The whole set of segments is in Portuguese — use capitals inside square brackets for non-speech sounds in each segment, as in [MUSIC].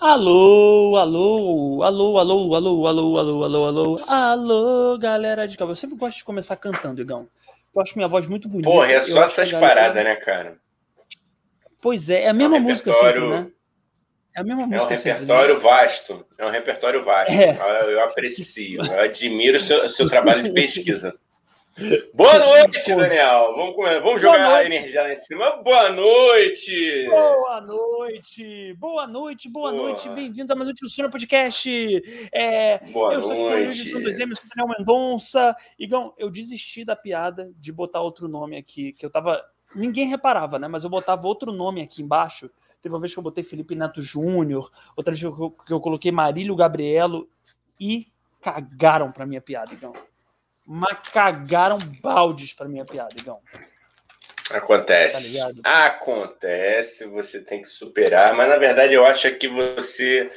Alô, alô, alô, alô, alô, alô, alô, alô, alô, alô, galera de cabelo. Eu sempre gosto de começar cantando, Igão. Eu acho minha voz muito bonita. Porra, é só essas paradas, né, cara? Pois é, é a mesma É um música repertório- sempre, né? É a mesma É um música sempre. né? repertório vasto. É um repertório vasto. É. Eu, eu aprecio, eu admiro o seu, seu trabalho de pesquisa. Boa noite. Daniel. Vamos, vamos jogar a noite. energia lá em cima. Boa noite! Boa noite, boa noite, boa Boa. noite, bem-vindos a mais um Tio Sônia Podcast. É, Boa eu estou aqui com o noite. Luiz do 2M, eu sou o Daniel Mendonça. Igão, eu desisti da piada de botar outro nome aqui, que eu tava. Ninguém reparava, né? Mas eu botava outro nome aqui embaixo. Teve uma vez que eu botei Felipe Neto Júnior, outra vez que eu, que eu coloquei Marílio Gabrielo e cagaram pra minha piada, Igão. Mas cagaram baldes pra minha piada, Igão. Acontece. Tá? Acontece, você tem que superar, mas na verdade eu acho que você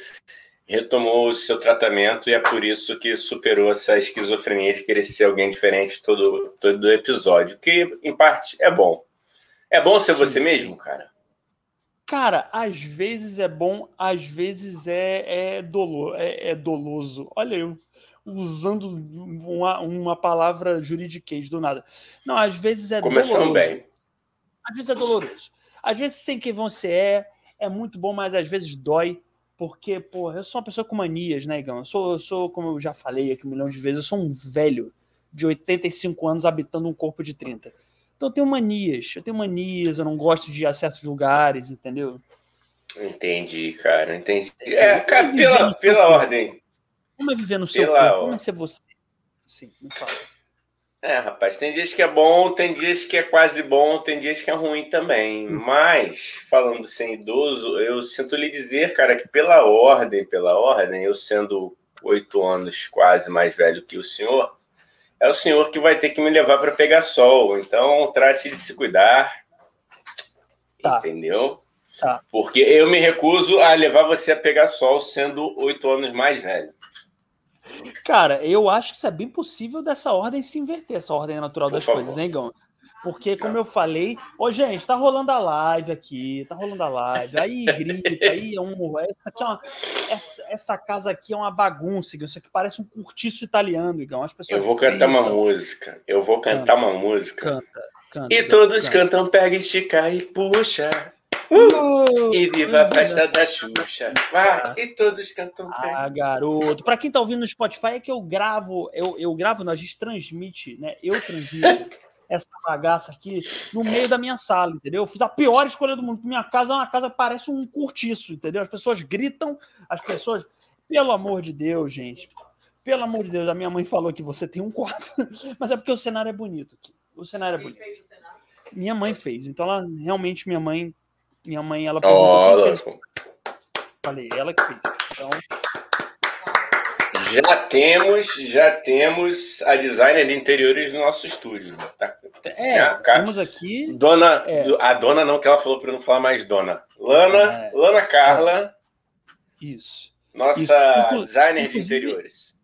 retomou o seu tratamento e é por isso que superou essa esquizofrenia de querer ser alguém diferente todo, todo episódio, que em parte é bom. É bom ser você Sim. mesmo, cara? Cara, às vezes é bom, às vezes é, é, dolo, é, é doloso. Olha eu usando uma, uma palavra juridiquês do nada. Não, às vezes é Começando doloroso. bem. Às vezes é doloroso. Às vezes sem quem você é, é muito bom, mas às vezes dói. Porque, porra, eu sou uma pessoa com manias, né, Igão? Eu sou, eu sou, como eu já falei aqui um milhão de vezes, eu sou um velho de 85 anos habitando um corpo de 30. Então eu tenho manias, eu tenho manias, eu não gosto de ir a certos lugares, entendeu? Entendi, cara, entendi. É, cara, pela, pela ordem. Como é viver no seu Pela corpo? Como é ser você? Sim, me fala. É, rapaz, tem dias que é bom, tem dias que é quase bom, tem dias que é ruim também. Mas, falando sem idoso, eu sinto lhe dizer, cara, que pela ordem, pela ordem, eu sendo oito anos quase mais velho que o senhor, é o senhor que vai ter que me levar para pegar sol. Então, trate de se cuidar. Tá. Entendeu? Tá. Porque eu me recuso a levar você a pegar sol sendo oito anos mais velho. Cara, eu acho que isso é bem possível dessa ordem se inverter, essa ordem natural Por das favor. coisas, hein, Gão? Porque, como eu falei, ô, gente, tá rolando a live aqui, tá rolando a live, aí grita, aí é um. Essa, aqui é uma, essa, essa casa aqui é uma bagunça, Igão. Isso aqui parece um cortiço italiano, Igão. As pessoas Eu vou cantar uma música. Eu vou cantar uma música. Canta, canta. E Igão, todos canta. cantam, pega, estica e puxa. Uh, E viva a festa da Xuxa. Vai, e todos cantam, pega. Ah, garoto. Pra quem tá ouvindo no Spotify, é que eu gravo, eu, eu gravo, não, a gente transmite, né? Eu transmito [LAUGHS] essa bagaça aqui no meio da minha sala, entendeu? Eu fiz a pior escolha do mundo. Minha casa é uma casa que parece um cortiço, entendeu? As pessoas gritam, as pessoas. Pelo amor de Deus, gente. Pelo amor de Deus, a minha mãe falou que você tem um quarto, [LAUGHS] mas é porque o cenário é bonito aqui. O cenário é bonito. Minha mãe fez, então ela realmente minha mãe, minha mãe ela perguntou fez. louco. Falei, ela que fez. Então, Já temos, já temos a designer de interiores no nosso estúdio. Tá? é, É, cara. temos aqui Dona, É. a dona não, que ela falou para não falar mais dona. Lana, É. Lana Carla, isso. nossa Isso. Designer de interiores.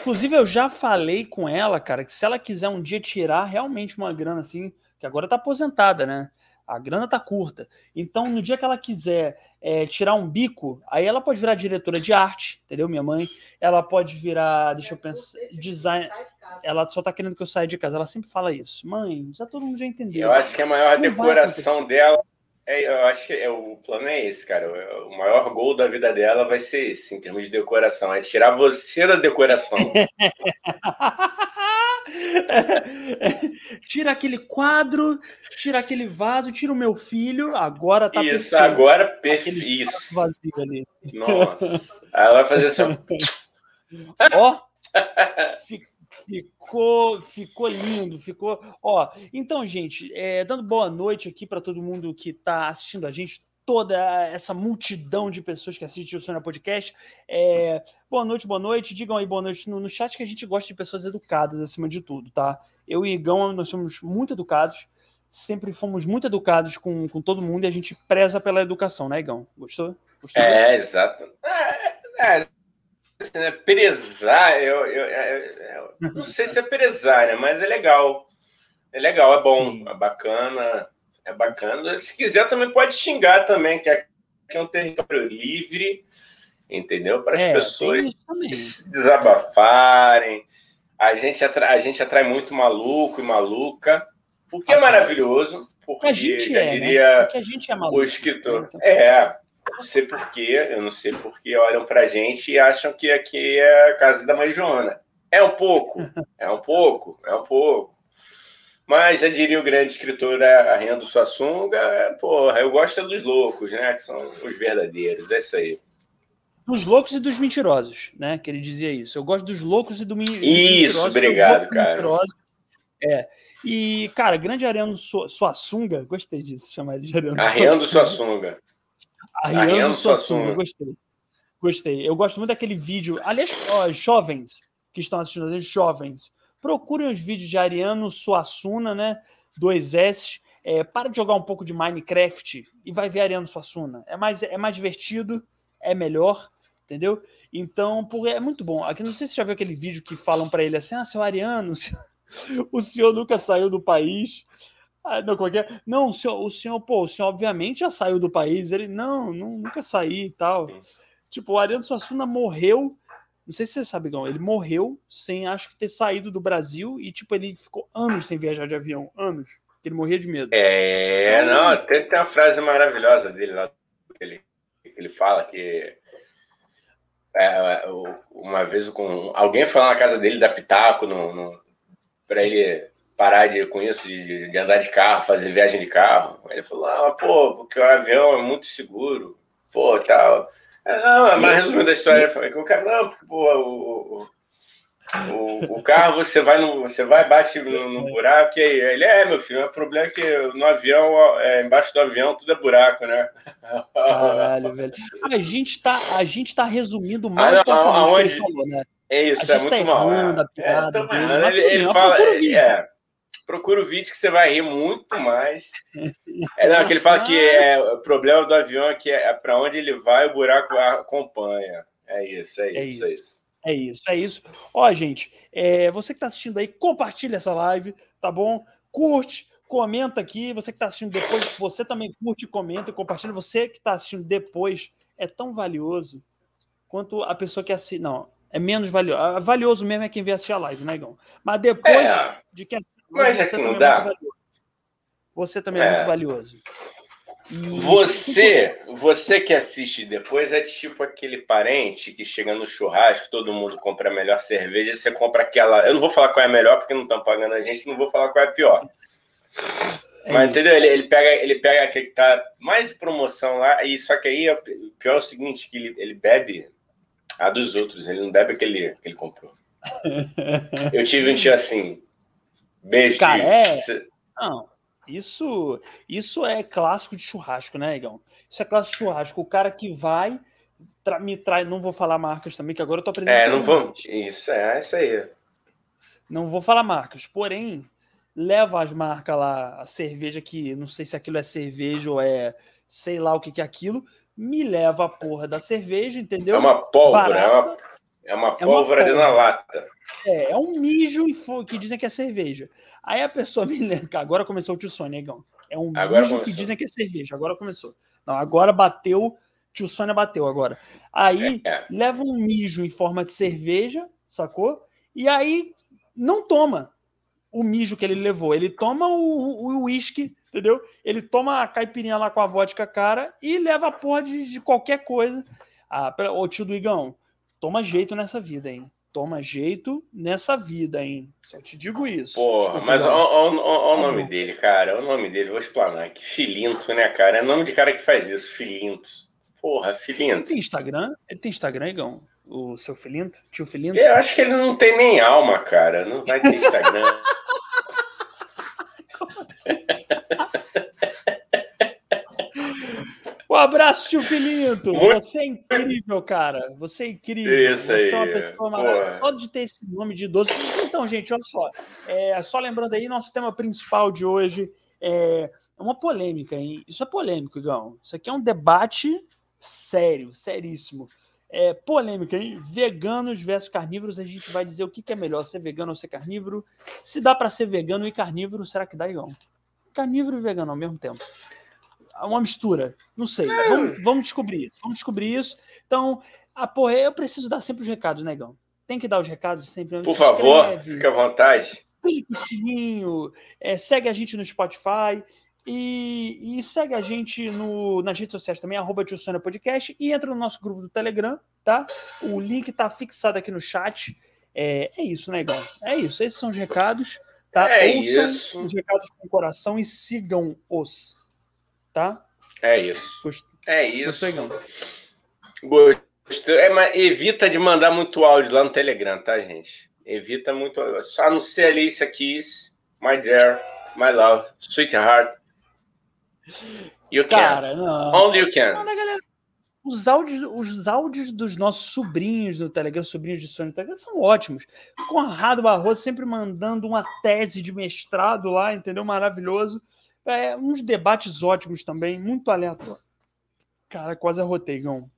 Inclusive, eu já falei com ela, cara, que se ela quiser um dia tirar realmente uma grana assim, que agora tá aposentada, né? A grana tá curta. Então, no dia que ela quiser é, tirar um bico, aí ela pode virar diretora de arte, entendeu? Minha mãe. Ela pode virar, deixa eu pensar, design. Ela só tá querendo que eu saia de casa. Ela sempre fala isso. Mãe, já todo mundo já entendeu. Eu acho que a maior Não decoração dela. É, eu acho que é, o plano é esse, cara. O maior gol da vida dela vai ser esse, em termos de decoração. É tirar você da decoração. [LAUGHS] [LAUGHS] tira aquele quadro, tira aquele vaso, tira o meu filho. Agora tá isso, perfeito. agora, Aquele perfeito. Isso. vazio ali. Nossa. Ela vai fazer assim. ó. [LAUGHS] Ó, fi- ficou, ficou lindo, ficou. Ó, então, gente, é, dando boa noite aqui para todo mundo que está assistindo a gente, toda essa multidão de pessoas que assistem o Sônia Podcast. É, boa noite, boa noite. Digam aí boa noite no, no chat que a gente gosta de pessoas educadas acima de tudo, tá? Eu e Igão, nós somos muito educados. Sempre fomos muito educados com, com todo mundo e a gente preza pela educação, né, Igão? Gostou? Gostou disso? É, exato. É, é, assim, né, prezar, eu, eu, eu- eu não sei se é prezar, né, mas é legal. É legal, é bom, Sim. é bacana, é bacana. Se quiser também pode xingar também, que aqui é um território livre entendeu? Para as é, pessoas se desabafarem. A gente, atrai, a gente atrai muito maluco e maluca, o que ah, é maravilhoso, porque a gente é, né? diria né? porque a gente é maluco. O escritor. Então. É, não sei porquê, eu não sei porquê olham para a gente e acham que aqui é a casa da mãe Joana. É um pouco, [LAUGHS] é um pouco, é um pouco. Mas já diria o grande escritor Arrendo Suassunga, porra, eu gosto dos loucos, né? Que são os verdadeiros, é isso aí. Dos loucos e dos mentirosos, né? Que ele dizia isso. Eu gosto dos loucos e do mentirosos. Isso, obrigado, cara. É. E, cara, grande Ariano Suassunga, gostei disso, chamar ele de Ariano Arrendo Suassunga. Ariano Suassunga, gostei. Gostei. Eu gosto muito daquele vídeo. Aliás, ó, jovens que estão assistindo jovens, procurem os vídeos de Ariano Suassuna, né? Dois S. É, para de jogar um pouco de Minecraft e vai ver Ariano Suassuna. É mais, é mais divertido, é melhor, entendeu? Então, por, é muito bom. Aqui não sei se você já viu aquele vídeo que falam para ele assim: ah, seu Ariano, [LAUGHS] o senhor nunca saiu do país. Ah, não, como é, é Não, o senhor, o senhor, pô, o senhor obviamente já saiu do país. Ele, não, não nunca saí e tal. Tipo, o Ariano Suassuna morreu não sei se você sabe, Gão, ele morreu sem, acho que, ter saído do Brasil e, tipo, ele ficou anos sem viajar de avião. Anos. Porque ele morria de medo. É, não, tem, tem uma frase maravilhosa dele lá, que ele, que ele fala que é, uma vez com alguém falou na casa dele da Pitaco no, no para ele parar de, com isso, de, de, andar de carro, fazer viagem de carro. Ele falou, ah, pô, porque o avião é muito seguro, pô, tal. Não, mas resumindo a história, foi que o cara, não, porque pô, o, o, o carro você vai no, você vai bate no, no buraco e aí ele é meu filho, o problema é que no avião, é, embaixo do avião tudo é buraco, né? Caralho, [LAUGHS] velho. A gente tá, a gente tá resumindo mais ah, não, aonde... falou, né? É isso, é muito tá mal. É. Piada, é, dele, ele, ele fala, é, procura o vídeo que você vai rir muito mais. É, não, que ele fala que é, o problema do avião é que é, para onde ele vai, o buraco acompanha. É isso, é, é isso, é isso. É isso, é isso. Ó, gente, é, você que está assistindo aí, compartilha essa live, tá bom? Curte, comenta aqui. Você que está assistindo depois, você também curte, comenta e compartilha. Você que está assistindo depois é tão valioso quanto a pessoa que assiste. Não, é menos valioso. Valioso mesmo é quem vê assistir a live, né, Igão? Mas depois é. de que mas você é que não dá. É você também é, é muito valioso. E... Você, você que assiste depois é tipo aquele parente que chega no churrasco, todo mundo compra a melhor cerveja, você compra aquela. Eu não vou falar qual é a melhor porque não estão pagando a gente, não vou falar qual é a pior. É Mas isso. entendeu? Ele, ele, pega, ele pega aquele que tá mais promoção lá, e só que aí o pior é o seguinte: que ele, ele bebe a dos outros, ele não bebe aquele que ele comprou. [LAUGHS] Eu tive um tio assim, Beijo. Cara, é. Não, isso, isso é clássico de churrasco, né, Igão? Isso é clássico de churrasco. O cara que vai tra me traz. Não vou falar marcas também, que agora eu tô aprendendo. É, não vou. Isso, é, é isso aí. Não vou falar marcas, porém, leva as marcas lá, a cerveja que não sei se aquilo é cerveja ou é sei lá o que, que é aquilo, me leva a porra da cerveja, entendeu? É uma pólvora, é uma, é uma pólvora, é uma pólvora. na lata. É, é um mijo que dizem que é cerveja. Aí a pessoa me lembra. [LAUGHS] Agora começou o tio Sônia, negão. É um agora mijo começou. que dizem que é cerveja. Agora começou. Não, agora bateu. Tio Sônia bateu agora. Aí é, é. leva um mijo em forma de cerveja, sacou? E aí não toma o mijo que ele levou. Ele toma o uísque, entendeu? Ele toma a caipirinha lá com a vodka cara e leva a porra de, de qualquer coisa. Ah, ô tio do Igão, toma jeito nessa vida, hein? Toma jeito nessa vida, hein? Só te digo isso. Porra, mas olha o nome dele, cara. O nome dele, vou explanar. Que filinto, né, cara? É nome de cara que faz isso, filinto. Porra, filinto. Ele tem Instagram? Ele tem Instagram, Igão? O seu filinto? Tio filinto? Eu acho que ele não tem nem alma, cara. Não vai ter [LAUGHS] Instagram. Um abraço, tio Filinto. Muito... Você é incrível, cara. Você é incrível. Isso aí. Você é uma pessoa maravilhosa. Só de ter esse nome de idoso. Então, gente, olha só. É, só lembrando aí, nosso tema principal de hoje é uma polêmica, hein? Isso é polêmico, Igão. Isso aqui é um debate sério, seríssimo. É polêmica, hein? Veganos versus carnívoros. A gente vai dizer o que, que é melhor, ser vegano ou ser carnívoro. Se dá para ser vegano e carnívoro, será que dá, Igão? Carnívoro e vegano ao mesmo tempo uma mistura. Não sei. É. Vamos, vamos, descobrir isso. Vamos descobrir isso. Então, Ah, porra, eu preciso dar sempre os recados, negão. Tem que dar os recados sempre. Por favor, fique à vontade. Clique no sininho, é, segue a gente no Spotify e, e segue a gente no, nas redes sociais também, arroba Podcast, e entra no nosso grupo do Telegram, tá? O link tá fixado aqui no chat. É, é isso, negão. É isso. Esses são os recados. Tá? É Ouçam isso. os recados com o coração e sigam-os. Tá? É isso. Gost... É isso. Gostou. É, mas evita de mandar muito áudio lá no Telegram, tá, gente? Evita muito. Só não ser ali isso aqui. My dear, my love, sweetheart. You Cara, can. Não. Only you can. Manda, galera os áudios, os áudios dos nossos sobrinhos no Telegram, sobrinhos de Sônia Telegram, são ótimos. Conrado Barroso sempre mandando uma tese de mestrado lá, entendeu? Maravilhoso. É, uns debates ótimos também, muito aleatório. Cara, quase arrotei, Gão.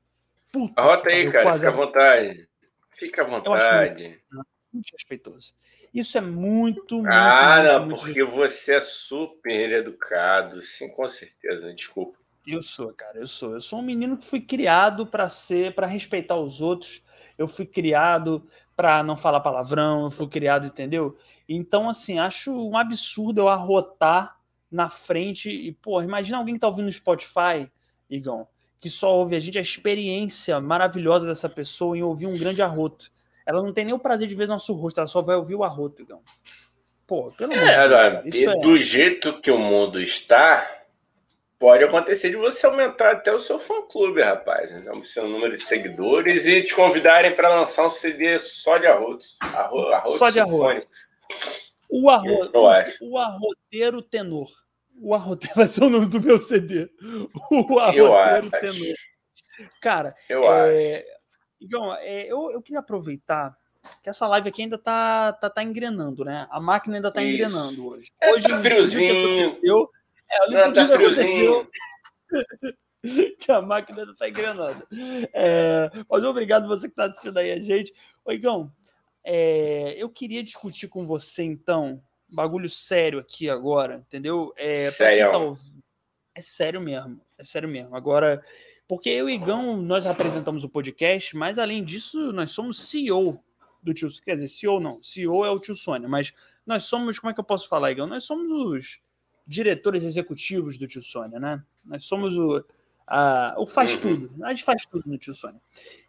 Puta Arrota aí, cara, fica à vontade. Fica à vontade. Muito, muito respeitoso. Isso é muito, muito. Ah, muito, não, muito porque você é super educado, sim, com certeza. Desculpa. Eu sou, cara, eu sou. Eu sou um menino que fui criado para ser, para respeitar os outros. Eu fui criado para não falar palavrão, eu fui criado, entendeu? Então, assim, acho um absurdo eu arrotar na frente e, pô, imagina alguém que tá ouvindo no Spotify, Igão, que só ouve a gente, a experiência maravilhosa dessa pessoa em ouvir um grande arroto. Ela não tem nem o prazer de ver nosso rosto, ela só vai ouvir o arroto, Igão. Pô, pelo amor é, de Deus, é... do jeito que o mundo está, pode acontecer de você aumentar até o seu fã-clube, rapaz. Né? O seu número de seguidores e te convidarem para lançar um CD só de arroz. Arro, arroz só de arroz. O, arro... o arroteiro tenor. O arroteiro [LAUGHS] vai ser o nome do meu CD. O arroteiro tenor. Cara, eu é... acho. Igão, é, eu, eu queria aproveitar que essa live aqui ainda tá, tá, tá engrenando, né? A máquina ainda tá Isso. engrenando hoje. É, hoje tá friozinho. Eu, é, o LinkedIn tá aconteceu. [LAUGHS] que a máquina está engrenando. É, mas obrigado você que está assistindo aí a gente. Oigão, é, eu queria discutir com você, então, bagulho sério aqui agora, entendeu? É, sério? Tá é sério mesmo, é sério mesmo. Agora, porque eu e Igão, nós apresentamos o podcast, mas além disso, nós somos CEO do Tio Quer dizer, CEO não, CEO é o Tio Sônia, mas nós somos, como é que eu posso falar, Igão? Nós somos os diretores executivos do Tio Sônia, né? Nós somos o, a, o faz uhum. tudo. A gente faz tudo no Tio Sônia.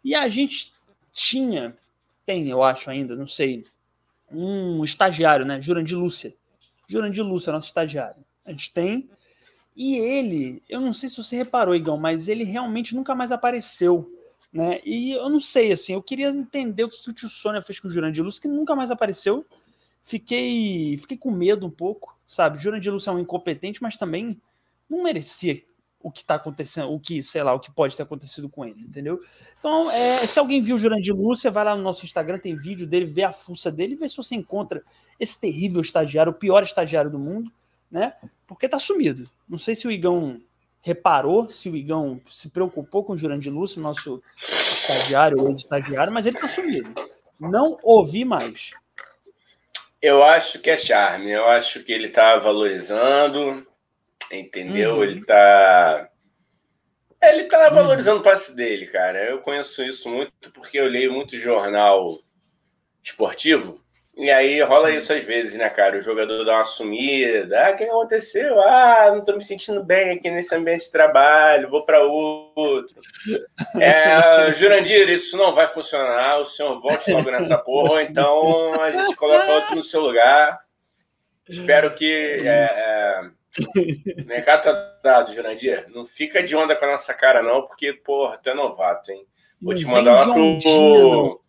E a gente tinha, tem, eu acho ainda, não sei, um estagiário, né? Jurandir Lúcia. Jurandir Lúcia, nosso estagiário. A gente tem. E ele, eu não sei se você reparou, Igão, mas ele realmente nunca mais apareceu. Né? E eu não sei, assim, eu queria entender o que, que o tio Sônia fez com o Jurandir Lúcia, que nunca mais apareceu. Fiquei, fiquei com medo um pouco sabe? Jurandir Lúcio é um incompetente, mas também não merecia o que está acontecendo, o que, sei lá, o que pode ter acontecido com ele, entendeu? Então, é, se alguém viu o Jurandir Lúcia, vai lá no nosso Instagram, tem vídeo dele, vê a fuça dele, vê se você encontra esse terrível estagiário, o pior estagiário do mundo, né? Porque tá sumido. Não sei se o Igão reparou, se o Igão se preocupou com o Jurandir Lúcio, nosso estagiário ou ex-estagiário, mas ele tá sumido. Não ouvi mais. Eu acho que é charme. Eu acho que ele está valorizando, entendeu? Uhum. Ele está ele está uhum. valorizando o passe dele, cara. Eu conheço isso muito porque eu leio muito jornal esportivo. E aí rola Sim. isso às vezes, né, cara? O jogador dá uma sumida. Ah, o que aconteceu? Ah, não tô me sentindo bem aqui nesse ambiente de trabalho, vou para outro. É, [LAUGHS] Jurandir, isso não vai funcionar. O senhor volte logo nessa porra, ou então a gente coloca outro no seu lugar. Espero que. É, é... Recado tá dado, Jurandir. Não fica de onda com a nossa cara, não, porque, porra, tu é novato, hein? Vou não te mandar lá pro.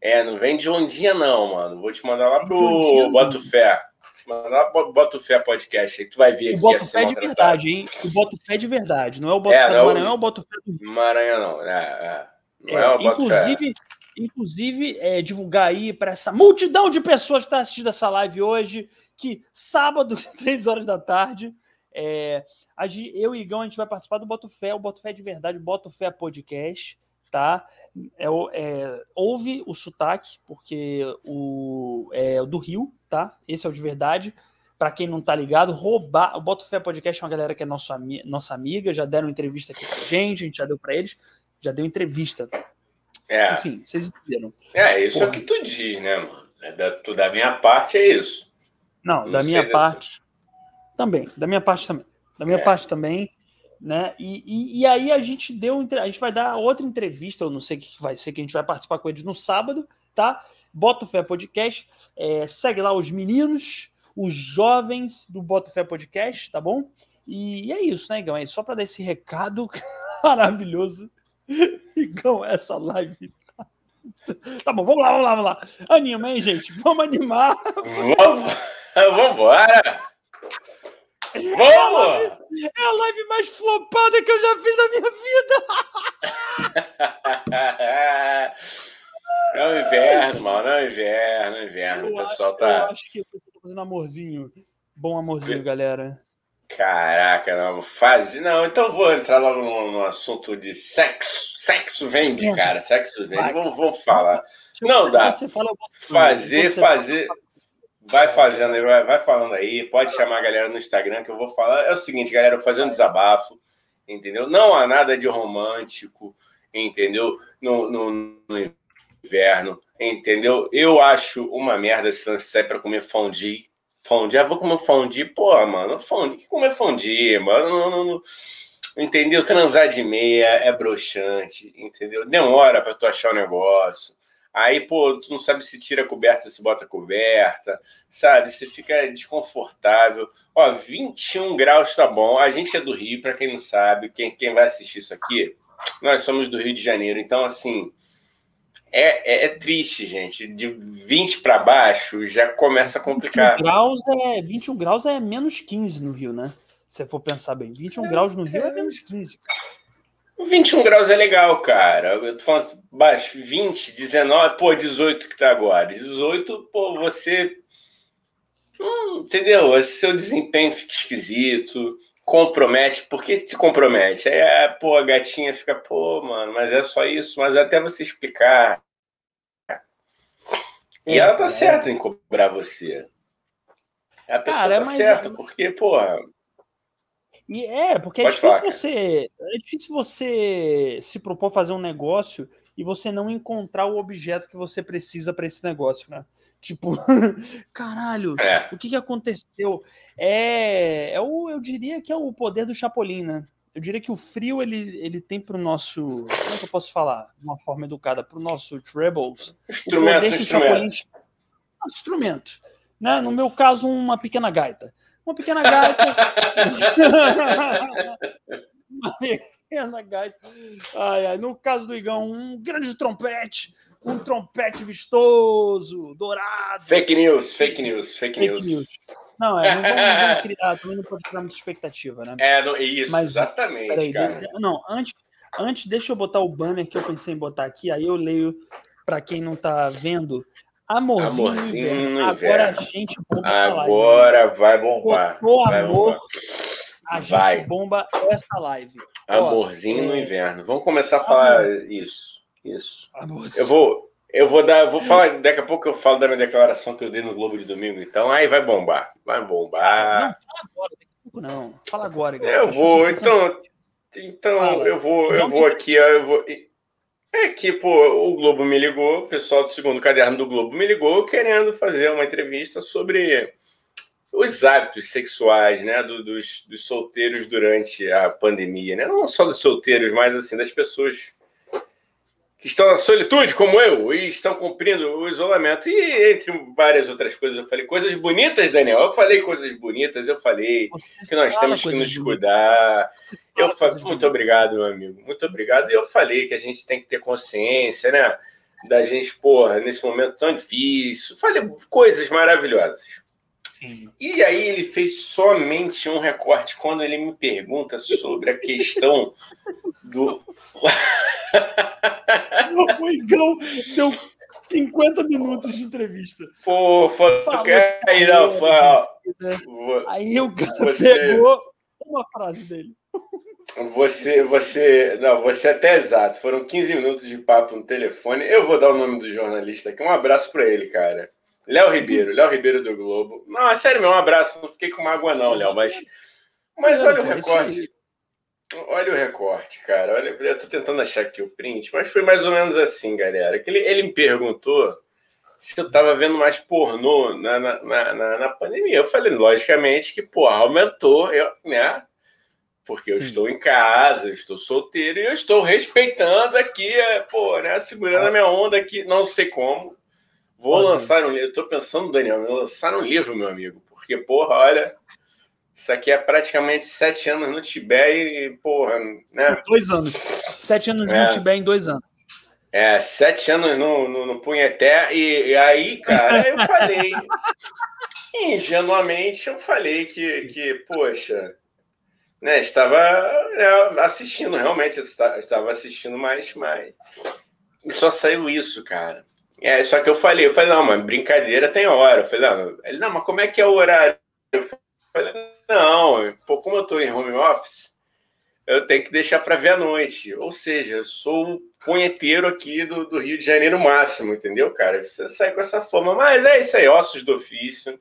É, não vem de ondinha, não, mano. Vou te mandar lá pro Boto Fé. Mandar lá pro Boto Fé Podcast aí, tu vai ver aqui. O Boto Fé de verdade, hein? O Boto Fé de verdade. Não é o Boto é, Fé do Maranhão, é o Boto Fé do Maranhão, não. É, é. Não é, é o Boto inclusive, Fé. Inclusive, é, divulgar aí para essa multidão de pessoas que está assistindo essa live hoje, que sábado, [LAUGHS] três horas da tarde, é, eu e Igão, a gente vai participar do Boto Fé, o Boto Fé de verdade, o Boto Fé Podcast tá? É, é, houve o sotaque, porque o é do Rio, tá? Esse é o de verdade. Para quem não tá ligado, roubar. O Boto Fé Podcast é uma galera que é nosso, nossa amiga, já deram entrevista aqui pra gente, a gente já deu para eles, já deu entrevista. É. Enfim, vocês entenderam. É, isso Porra. é o que tu diz, né, mano? É da, tu, da minha parte é isso. Não, Não da minha parte da... também. Da minha parte também. Da minha é. parte também, né? E, e, e, aí a gente deu. A gente vai dar outra entrevista, eu não sei o que vai ser, que a gente vai participar com eles no sábado, tá? Bota Fé Podcast. É, segue lá os meninos, os jovens do Bota Fé Podcast, tá bom? E, é isso, né, Igão? É só para dar esse recado [LAUGHS] maravilhoso. Igão, essa live. Tá... tá bom, vamos lá, vamos lá, vamos lá. Anima, hein, gente? Vamos animar. Vamos, [LAUGHS] vamos embora. Vamos! É a, live, é a live mais flopada que eu já fiz na minha vida. [LAUGHS] É o inverno, mano. É o inverno, é o inverno. o pessoal tá. Eu acho que eu tô fazendo amorzinho. Bom amorzinho, galera. Caraca, não. Faz... Não, então vou entrar logo no, no assunto de sexo. Sexo vende, cara. Sexo vende. Vamos, vamos falar. Não dá. Fazer, fazer. Vai fazendo aí, vai, vai falando aí. Pode chamar a galera no Instagram que eu vou falar. É o seguinte, galera, eu vou fazer um desabafo, entendeu? Não há nada de romântico, entendeu? No, no, no inverno, entendeu? Eu acho uma merda se você sai pra comer fondue. Fondue, ah, vou comer fondue. Pô, mano, fondue, que comer fondue, mano? Não, não, não, entendeu? Transar de meia é broxante, entendeu? Demora pra tu achar o negócio. Aí, pô, tu não sabe se tira coberta, se bota coberta, sabe? Você fica desconfortável. Ó, 21 graus tá bom. A gente é do Rio, para quem não sabe, quem, quem vai assistir isso aqui, nós somos do Rio de Janeiro. Então, assim, é, é, é triste, gente. De 20 para baixo já começa a complicar. 21 graus, é, 21 graus é menos 15 no Rio, né? Se for pensar bem. 21 é, graus no Rio é, é menos 15. 21 graus é legal, cara. Eu tô falando assim, baixo, 20, 19, pô, 18 que tá agora. 18, pô, você. Hum, entendeu? Seu desempenho fica esquisito, compromete. Por que te compromete? Aí, a, pô, a gatinha fica, pô, mano, mas é só isso. Mas até você explicar. E ela tá é. certa em cobrar você. A pessoa Cara, tá certa, porque, porra e é, porque é difícil falar, você. É difícil você se propor fazer um negócio e você não encontrar o objeto que você precisa para esse negócio, né? Tipo, [LAUGHS] caralho, é. o que, que aconteceu? É, é o, eu diria que é o poder do Chapolin, né? Eu diria que o frio ele, ele tem para o nosso. Como é que eu posso falar? De uma forma educada, para o nosso Trebles. Instrumento, instrumento. Chapolin, instrumento. Né? No meu caso, uma pequena gaita uma pequena gaita. [LAUGHS] [LAUGHS] pequena gaita. Ai, ai. No caso do Igão, um grande trompete. Um trompete vistoso, dourado. Fake news, fake news, fake, fake news. news. Não, é, não vamos, não vamos criar, também não pode criar muita expectativa, né? É, não, isso, Mas, exatamente, peraí, cara. Não, antes, antes, deixa eu botar o banner que eu pensei em botar aqui, aí eu leio para quem não tá vendo. Amorzinho, Amorzinho no inverno. Agora a gente bomba. Agora vai bombar. Por vai amor, bombar. A gente vai. bomba essa live. Amorzinho Ó, no é... inverno. Vamos começar a falar Amor. isso. Isso. Amorzinho. Eu vou, eu vou dar, vou falar, daqui a pouco eu falo da minha declaração que eu dei no Globo de domingo, então aí vai bombar. Vai bombar. Não, fala agora, daqui a pouco não. Fala agora, galera. Eu vou, então, então eu vou, eu vou aqui, eu vou é que, pô, o Globo me ligou, o pessoal do segundo caderno do Globo me ligou querendo fazer uma entrevista sobre os hábitos sexuais, né, do, dos, dos solteiros durante a pandemia, né? Não só dos solteiros, mas assim das pessoas que estão na solitude, como eu, e estão cumprindo o isolamento. E entre várias outras coisas, eu falei coisas bonitas, Daniel. Eu falei coisas bonitas, eu falei Você que nós temos que nos cuidar. Eu falei, muito obrigado, meu amigo, muito obrigado. E eu falei que a gente tem que ter consciência, né? Da gente, porra, nesse momento tão difícil. Falei coisas maravilhosas. Sim. E aí ele fez somente um recorte quando ele me pergunta sobre a questão do. o Igão deu 50 minutos de entrevista. Pô, falou que aí não, fala. Aí o cara você... pegou uma frase dele. Você, você, não, você é até exato. Foram 15 minutos de papo no telefone. Eu vou dar o nome do jornalista aqui. Um abraço para ele, cara. Léo Ribeiro, Léo Ribeiro do Globo. Não, é sério, meu, um abraço. Não fiquei com mágoa, não, Léo, mas, mas olha o recorte. Olha o recorte, cara. Olha, eu tô tentando achar aqui o print, mas foi mais ou menos assim, galera. Que ele, ele me perguntou se eu tava vendo mais pornô na, na, na, na pandemia. Eu falei, logicamente, que, pô, aumentou, eu, né? Porque Sim. eu estou em casa, eu estou solteiro e eu estou respeitando aqui, é, pô, né? Segurando ah. a minha onda aqui, não sei como. Vou Pode. lançar um livro. Eu tô pensando, Daniel, lançar um livro, meu amigo. Porque, porra, olha, isso aqui é praticamente sete anos no Tibete e, porra, né? Dois anos. Sete anos é. no Tibete em dois anos. É, sete anos no, no, no Punheté. E, e, aí, cara, eu falei. [LAUGHS] ingenuamente, eu falei que, que poxa, né, estava né, assistindo, realmente, estava assistindo mais, mais. E só saiu isso, cara. É, só que eu falei, eu falei, não, mas brincadeira tem hora. Eu falei, não, ele, não, mas como é que é o horário? Eu falei, não, pô, como eu estou em home office, eu tenho que deixar para ver à noite. Ou seja, eu sou um punheteiro aqui do, do, Rio de Janeiro máximo, entendeu, cara? Você sai com essa forma, mas é isso aí, ossos do ofício.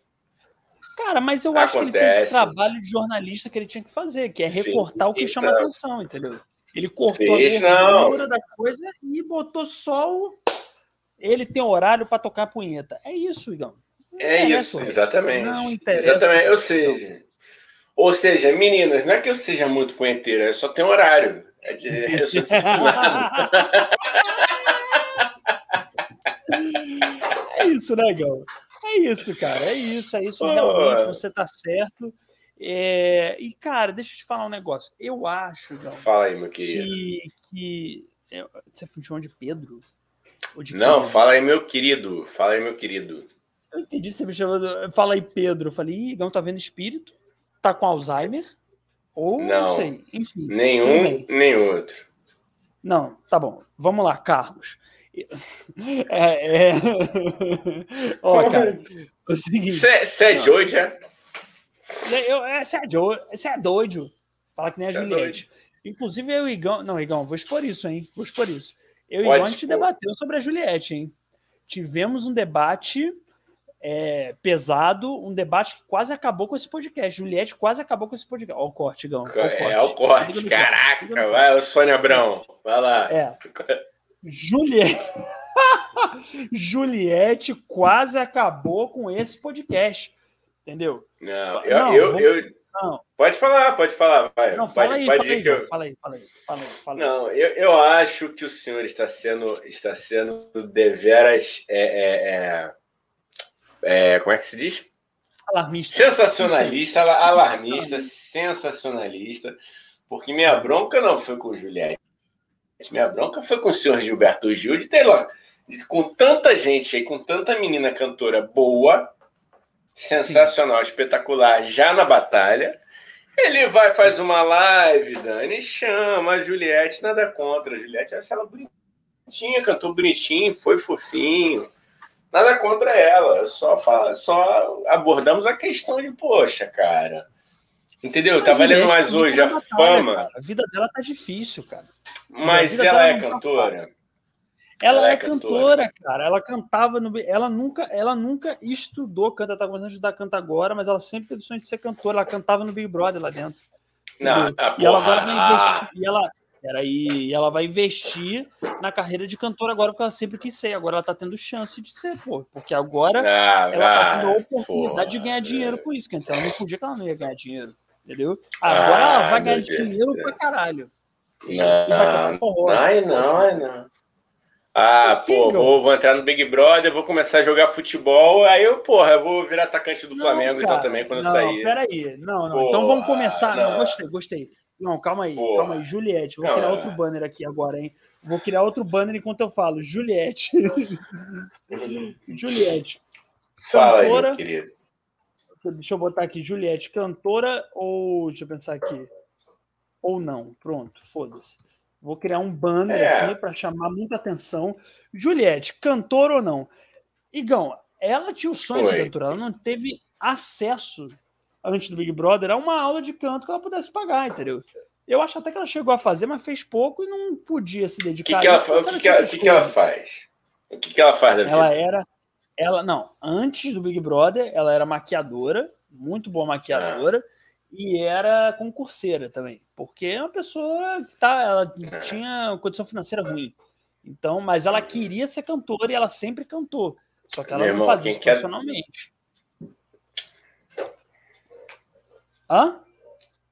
Cara, mas eu Acontece. acho que ele fez o trabalho de jornalista que ele tinha que fazer, que é recortar Sim, o que chama então. atenção, entendeu? Ele cortou fez, a gordura da coisa e botou só o. Ele tem horário para tocar punheta. É isso, Igão. É isso, exatamente. Não interessa. Exatamente. Ou seja, ou seja, meninas, não é que eu seja muito punheteira, eu só tenho horário. É eu sou disciplinado. [LAUGHS] é isso, né, Igão? É isso, cara. É isso, é isso. Realmente você tá certo. É... E, cara, deixa eu te falar um negócio. Eu acho, Igão. Fala aí, meu querido. Que. que... Você funciona de Pedro? De Não, fala aí, meu querido. Fala aí, meu querido. Eu entendi você me chamando. Fala aí, Pedro. Eu falei, Igão tá vendo espírito? Tá com Alzheimer? Ou não, não sei. Enfim. Nenhum, nem outro. Não, tá bom. Vamos lá, Carlos. [LAUGHS] É. é... Ó, cara. Você é doido, é? Você é doido. Você é doido. Fala que nem a é Juliette. É Inclusive, eu e o Igão. Não, Igão, vou expor isso, hein? Vou expor isso. Eu e o a gente debateu sobre a Juliette, hein? Tivemos um debate é, pesado, um debate que quase acabou com esse podcast. Juliette quase acabou com esse podcast. Olha o corte, Igão. É, o corte. Caraca, vai, o Sônia Abrão. Vai lá. É. Juliette. [LAUGHS] Juliette quase acabou com esse podcast. Entendeu? Não, eu. Não, eu, vou... eu... Não. Pode falar, pode falar. Vai. Não, fala, pode, aí, pode fala, aí, eu... fala aí, fala aí, fala aí, fala aí. Não, eu, eu acho que o senhor está sendo, está sendo deveras. É, é, é, como é que se diz? Alarmista. Sensacionalista, alarmista, sensacionalista. Porque minha bronca não foi com o Juliette. Minha bronca foi com o senhor Gilberto Gil de lá, com tanta gente aí, com tanta menina cantora boa, sensacional, Sim. espetacular, já na batalha. Ele vai, faz uma live, Dani, chama a Juliette, nada contra. A Juliette acha ela bonitinha, cantou bonitinho, foi fofinho. Nada contra ela, só, fala, só abordamos a questão de, poxa, cara, Entendeu? Tá valendo mais hoje a fama. Cara. A vida dela tá difícil, cara. Mas ela é cantora. Ela, ela, é, é cantora, cantora, cara. Ela cantava no. Ela nunca, ela nunca estudou canta, tá começando a estudar canta agora, mas ela sempre teve o sonho de ser cantora. Ela cantava no Big Brother lá dentro. Não, ah, e ela agora vai investir. E ela, Peraí, e ela vai investir na carreira de cantora agora, porque ela sempre quis ser. Agora ela tá tendo chance de ser, pô. Porque agora ah, ela tá tendo a oportunidade porra, de ganhar dinheiro com isso. Que antes ela não podia que ela não ia ganhar dinheiro. Entendeu? Agora ah, ela vai ganhar dinheiro pra caralho. Não, forró, ai, não, ai, não. Ah, pô, vou, vou, entrar no Big Brother, vou começar a jogar futebol, aí eu, porra, eu vou virar atacante do não, Flamengo então cara, então também quando não, eu sair. Peraí, não, não. Então vamos começar. Não. não. gostei, gostei. Não, calma aí, calma aí. Juliette, vou criar outro banner aqui agora, hein? Vou criar outro banner enquanto eu falo. Juliette. [LAUGHS] Juliette. Fala aí, meu querido. Deixa eu botar aqui, Juliette, cantora ou. Deixa eu pensar aqui. Ou não. Pronto, foda-se. Vou criar um banner é. aqui para chamar muita atenção. Juliette, cantora ou não? Igão, ela tinha o sonho Foi. de cantora, ela não teve acesso antes do Big Brother a uma aula de canto que ela pudesse pagar, entendeu? Eu acho até que ela chegou a fazer, mas fez pouco e não podia se dedicar. Que que ela, o que, que, ela, que, ela faz? O que, que ela faz da vida? Ela era ela, não, antes do Big Brother, ela era maquiadora, muito boa maquiadora, ah. E era concurseira também, porque é uma pessoa que tá, ela é. tinha condição financeira ruim. Então, mas ela queria ser cantora e ela sempre cantou. Só que ela Meu não irmão, fazia isso quer... profissionalmente. Hã?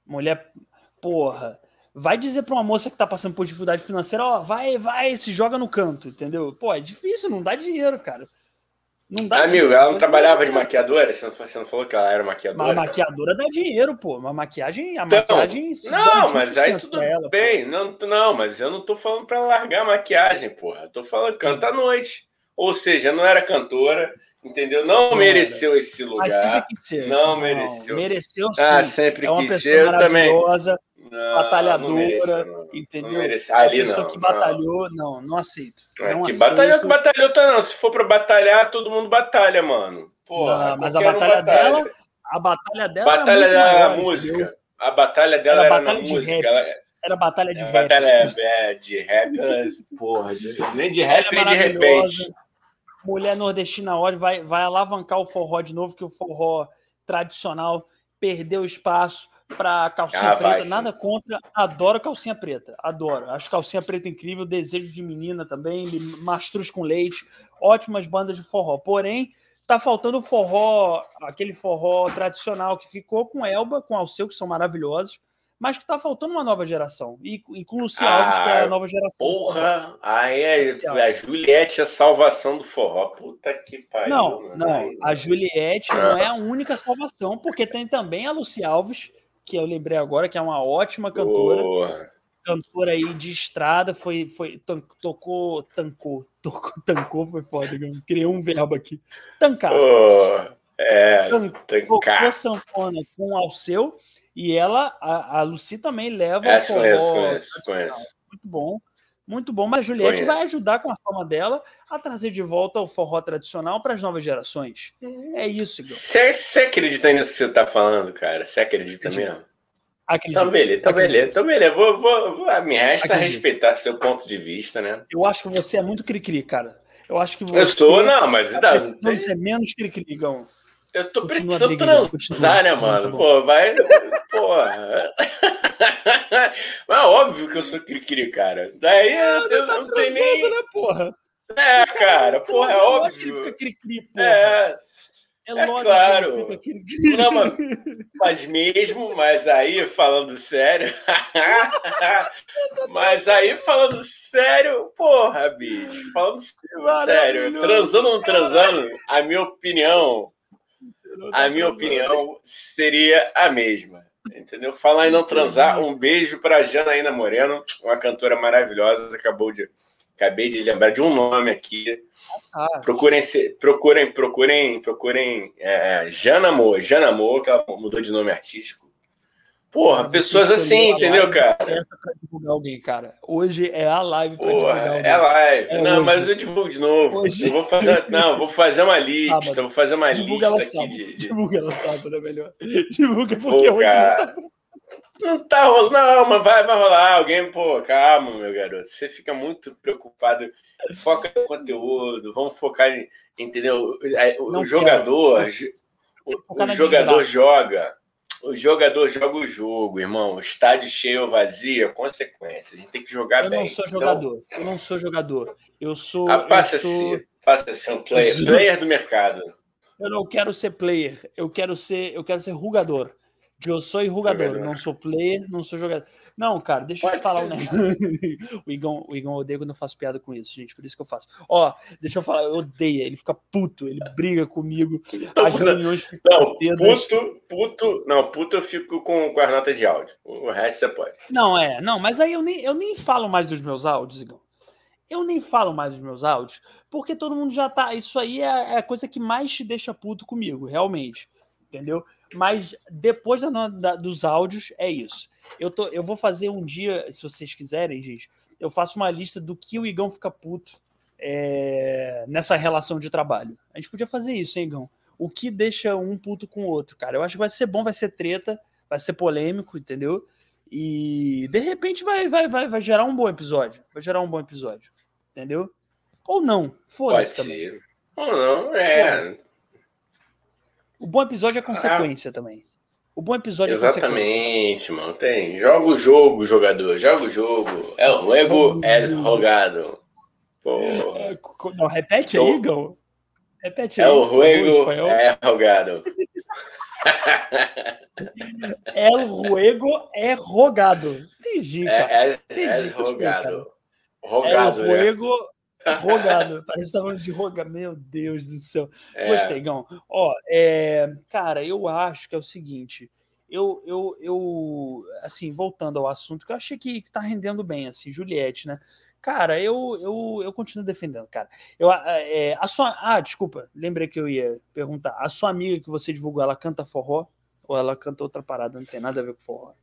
Mulher, porra, vai dizer para uma moça que tá passando por dificuldade financeira, ó, vai, vai, se joga no canto, entendeu? Pô, é difícil, não dá dinheiro, cara. Não dá Amigo, dinheiro, ela não trabalhava de maquiadora? Você não, você não falou que ela era maquiadora? Uma maquiadora dá dinheiro, pô. Uma maquiagem, a então, maquiagem. Não, mas aí tudo ela, bem. Não, não, mas eu não tô falando para largar a maquiagem, porra. Eu tô falando canta à noite. Ou seja, não era cantora, entendeu? Não, não mereceu era. esse lugar. Não, não mereceu. Mereceu sim. Ah, sempre é quis ser. Eu também. Não, batalhadora, não merece, não. entendeu? Não merece. Ali, a pessoa não, que batalhou, não, não aceito. É, não que aceito. batalhou, que batalhou, tá não. Se for para batalhar, todo mundo batalha, mano. Porra, mas a batalha dela, a batalha dela batalha era, maior, na música. Entendeu? A batalha dela era, era na música. Ela... Era batalha de é, rap. Batalha é, de rap, porra, de... nem de rap, nem de repente. Mulher nordestina hoje vai, vai alavancar o forró de novo, que o forró tradicional perdeu espaço para calcinha ah, preta, nada contra, adoro calcinha preta, adoro. Acho calcinha preta incrível, desejo de menina também, mastruz com leite, ótimas bandas de forró. Porém, tá faltando o forró, aquele forró tradicional que ficou com Elba, com Alceu, que são maravilhosos, mas que tá faltando uma nova geração. E, e com Luci Alves, que é a ah, nova geração. Porra! Aí a, a Juliette é a salvação do forró. Puta que pariu. Não, não. A Juliette não é a única salvação, porque tem também a Luci Alves, que eu lembrei agora, que é uma ótima cantora. Cantora aí de estrada, foi, foi tocou, tancou, tocou, [LAUGHS] tancou, foi foda, criei um verbo aqui. Tancar. Oh, é, tancar. Tocou sanfona com Alceu, e ela, a, a Lucy também leva é, conheço, conheço, conheço. Muito bom. Muito bom, mas a Juliette Conheço. vai ajudar com a forma dela a trazer de volta o forró tradicional para as novas gerações. É isso, Igor. Você acredita nisso que você está falando, cara? Você acredita Acredito. mesmo? Acredito. Então, beleza, então, beleza. Então, beleza. Vou, vou, vou, me resta Acredito. respeitar seu ponto de vista, né? Eu acho que você é muito cri-cri, cara. Eu acho que você. Eu sou, não, mas. Não, você é menos cri-cri, Igão. Eu tô precisando transar, né, mano? Pô, vai. Porra. [LAUGHS] Mas óbvio que eu sou cri-cri, cara. Daí eu, eu tá não tenho nem. Né, porra? É, cara, porra, é óbvio. Fica cri-cri, porra. É. É, é claro. Não, mas, mas mesmo, mas aí falando sério. [LAUGHS] mas aí falando sério, porra, bicho. Falando sério. Transando ou não transando, a minha opinião a minha opinião seria a mesma. Entendeu? Falar em não transar, um beijo para Janaína Moreno, uma cantora maravilhosa. Acabou de, acabei de lembrar de um nome aqui. Ah, procurem, procurem, procurem, procurem é, Jana Amor, Jana Amor, que ela mudou de nome artístico. Porra, pessoas assim, entendeu, cara? Pra divulgar alguém, cara. Hoje é a live para divulgar alguém. É a live. É não, hoje. mas eu divulgo de novo. Hoje... Eu vou fazer, não, vou fazer uma [LAUGHS] lista, ah, vou fazer uma lista aqui sábado. de. Divulga ela sábado, é melhor. Divulga porque pô, hoje cara... não tá... rolando, não, mas vai, vai rolar. Alguém, pô, calma, meu garoto. Você fica muito preocupado. Foca no conteúdo, vamos focar em, entendeu? O, o jogador, o, o jogador joga o jogador joga o jogo, irmão. Estádio cheio ou vazio, é consequência. A gente tem que jogar eu bem. Eu não sou então... jogador. Eu não sou jogador. Eu sou. Ah, passa sou... Passa a ser um player, player do mercado. Eu não quero ser player. Eu quero ser, eu quero ser rugador. Eu sou rugador. Não sou player, não sou jogador. Não, cara, deixa Pode eu te falar um negócio. o, Igão, o Igão odeia quando eu faço piada com isso, gente. Por isso que eu faço. Ó, deixa eu falar, eu odeio. Ele fica puto, ele briga comigo. As reuniões ficam Não, puto, puto. Não, puto eu fico com, com as notas de áudio. O resto você pode. Não, é. Não, mas aí eu nem, eu nem falo mais dos meus áudios, Igão. Eu nem falo mais dos meus áudios, porque todo mundo já tá. Isso aí é, é a coisa que mais te deixa puto comigo, realmente. Entendeu? Mas depois da, da, dos áudios, é isso. Eu, tô, eu vou fazer um dia, se vocês quiserem, gente, eu faço uma lista do que o Igão fica puto é, nessa relação de trabalho. A gente podia fazer isso, hein, Igão? O que deixa um puto com o outro, cara? Eu acho que vai ser bom, vai ser treta, vai ser polêmico, entendeu? E de repente vai, vai, vai, vai gerar um bom episódio. Vai gerar um bom episódio. Entendeu? Ou não. Foda-se também. Ou não, é. O bom episódio é consequência ah. também. O bom episódio é Exatamente, é mano. Tem. Joga o jogo, jogador. Joga o jogo. É o Luego é rogado. Porra. Não, repete aí, Gão. Repete aí. [LAUGHS] É o Ruego é rogado. El Ruego é rogado. Entendi, cara. É, é, Entendi, é rogado. Rogado, El Ruego rogado. Parece que tá falando de roga. Meu Deus do céu. É. Gostei, Gão. Ó, é, cara, eu acho que é o seguinte. Eu, eu, eu, assim, voltando ao assunto, que eu achei que, que tá rendendo bem, assim, Juliette, né? Cara, eu, eu, eu continuo defendendo, cara. Eu, é, a sua, ah, desculpa, lembrei que eu ia perguntar. A sua amiga que você divulgou, ela canta forró? Ou ela canta outra parada? Não tem nada a ver com forró.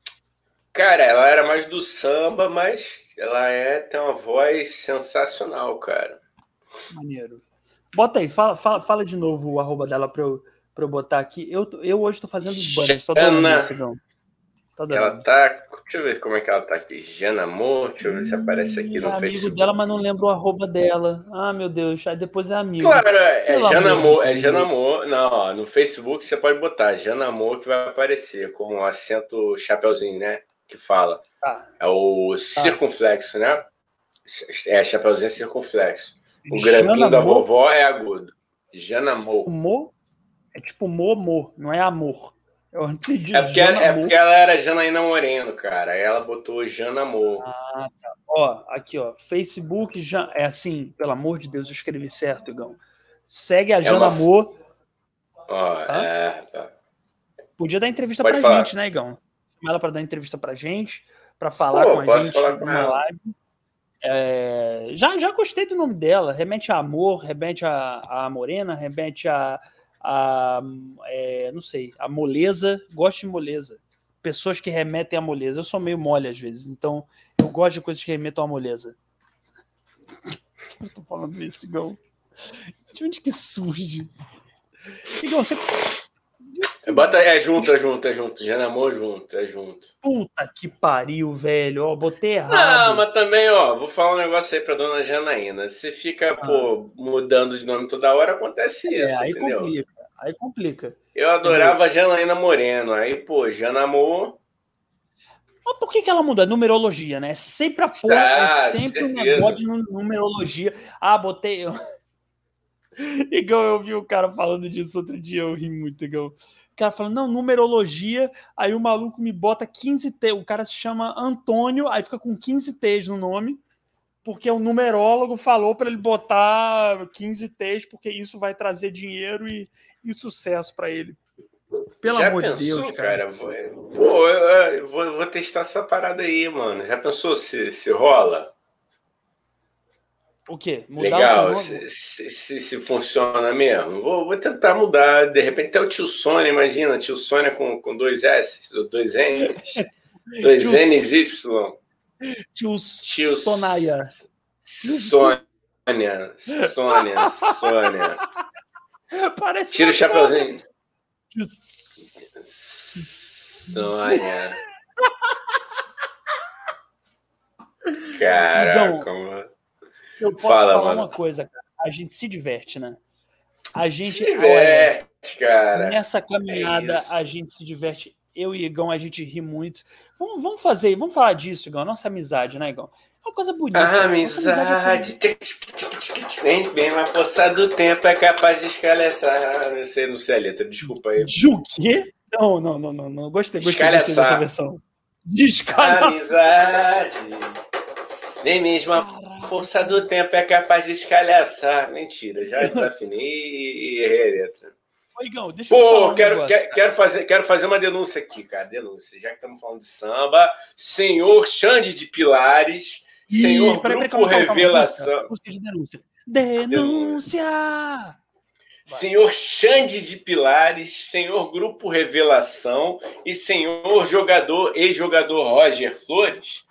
Cara, ela era mais do samba, mas ela é, tem uma voz sensacional, cara. Maneiro. Bota aí, fala, fala, fala de novo o arroba dela pra eu, pra eu botar aqui. Eu, eu hoje tô fazendo os banners, tô adorando isso, Tá ela tá. Deixa eu ver como é que ela tá aqui. Jana Amor, deixa eu ver se aparece aqui no é amigo Facebook. dela, mas não lembro o arroba dela. Ah, meu Deus. Aí depois é amigo. Claro, é Jana Amor, é Jana Amor. Não, ó, no Facebook você pode botar Jana Amor que vai aparecer com um acento chapeuzinho, né? Que fala. Ah. É o circunflexo, né? É, chapeuzinho é circunflexo. O grampinho da vovó é agudo. Jana Amor. Mo? É tipo mo, não é amor. Eu entendi. É porque, é porque ela era Janaína Moreno, cara. Ela botou Jana Amor. Ah, tá. Ó, aqui, ó. Facebook já. É assim, pelo amor de Deus, eu escrevi certo, Igão. Segue a é Jana uma... Amor. Ó, tá? é. Tá. Podia dar entrevista Pode pra falar. gente, né, Igão? Chamar ela pra dar entrevista pra gente, pra falar Pô, com a gente falar com uma live. É, já, já gostei do nome dela. Remete a amor, remete a, a morena, remete a a, é, não sei, a moleza, gosto de moleza. Pessoas que remetem a moleza. Eu sou meio mole às vezes, então eu gosto de coisas que remetam a moleza. eu [LAUGHS] tô falando isso, Igão? De onde que surge? Igão, você. Bota, é junto, é junto, é junto. Já namorou junto, é junto. Puta que pariu, velho. Ó, botei errado. Não, mas também, ó, vou falar um negócio aí pra dona Janaína. Você fica, ah. pô, mudando de nome toda hora, acontece é, isso, aí entendeu? Complica, aí complica. Eu adorava entendeu? Janaína Moreno. Aí, pô, Janamor. Mas por que, que ela muda? Numerologia, né? Sempre a porra, ah, é sempre um negócio de numerologia. Ah, botei. [LAUGHS] Igual eu vi o cara falando disso outro dia, eu ri muito, igual cara falando, não, numerologia, aí o maluco me bota 15 T, o cara se chama Antônio, aí fica com 15 T's no nome, porque o numerólogo falou para ele botar 15 T's, porque isso vai trazer dinheiro e, e sucesso para ele. Pelo Já amor pensou, de Deus, cara. cara vou, pô, eu, vou, vou testar essa parada aí, mano. Já pensou se, se rola? O quê? Mudar Legal, o se, se, se, funciona mesmo. Vou, vou tentar mudar. De repente até o tio Sônia, imagina, tio Sônia com, com dois S, dois N's, [LAUGHS] dois tio, N's Y. Tio, tio Sonaia. Sônia, Sônia, Sônia. Parece Tira o chapeuzinho. Tio... Sônia. Caraca, mano. Eu posso Fala, falar mano. uma coisa, cara. A gente se diverte, né? A gente. Se diverte, olha, cara. Nessa caminhada, é a gente se diverte. Eu e Igão, a gente ri muito. Vamos, vamos fazer, vamos falar disso, Igão. Nossa amizade, né, Igão? É uma coisa bonita. A amizade. Nem bem uma força do tempo é capaz de escalhaçar. Não sei, não sei a letra, desculpa aí. De o quê? Não, não, não, não, não. Gostei, gostei, gostei dessa versão. Descalhaçar. Amizade. Nem mesmo a força do tempo é capaz de escalhaçar. Mentira, já [LAUGHS] desafinei e errei a letra. Igão, deixa Pô, eu falar um quero, negócio, quero, fazer, quero fazer uma denúncia aqui, cara. Denúncia. Já que estamos falando de samba, senhor Xande de Pilares, Ih, senhor pera, Grupo calma, calma, Revelação. Música de denúncia. Denúncia! Senhor Xande de Pilares, senhor Grupo Revelação e senhor jogador, ex-jogador Roger Flores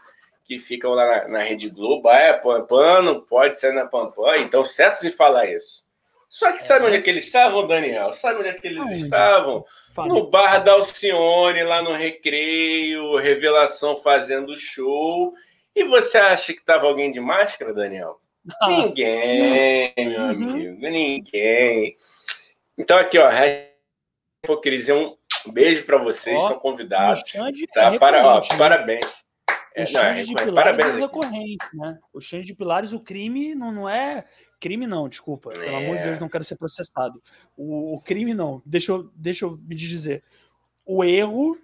que ficam lá na, na Rede Globo, ah, é pode ser na Pampam, então certos em falar isso. Só que sabe é. onde é que eles estavam, Daniel? Sabe onde é que eles Aonde? estavam? No bar da Alcione, lá no Recreio, Revelação fazendo show. E você acha que estava alguém de máscara, Daniel? Ah. Ninguém, meu uhum. amigo, ninguém. Então aqui, ó, hipocrisia. Um beijo para vocês, ó, estão convidados. Tá? É para, ó? Parabéns. É, o não, é, de Pilares é recorrente, né? O Xande de Pilares, o crime não, não é. Crime não, desculpa. Pelo amor de Deus, é. não quero ser processado. O, o, crime não. Deixa eu, deixa eu me dizer. O erro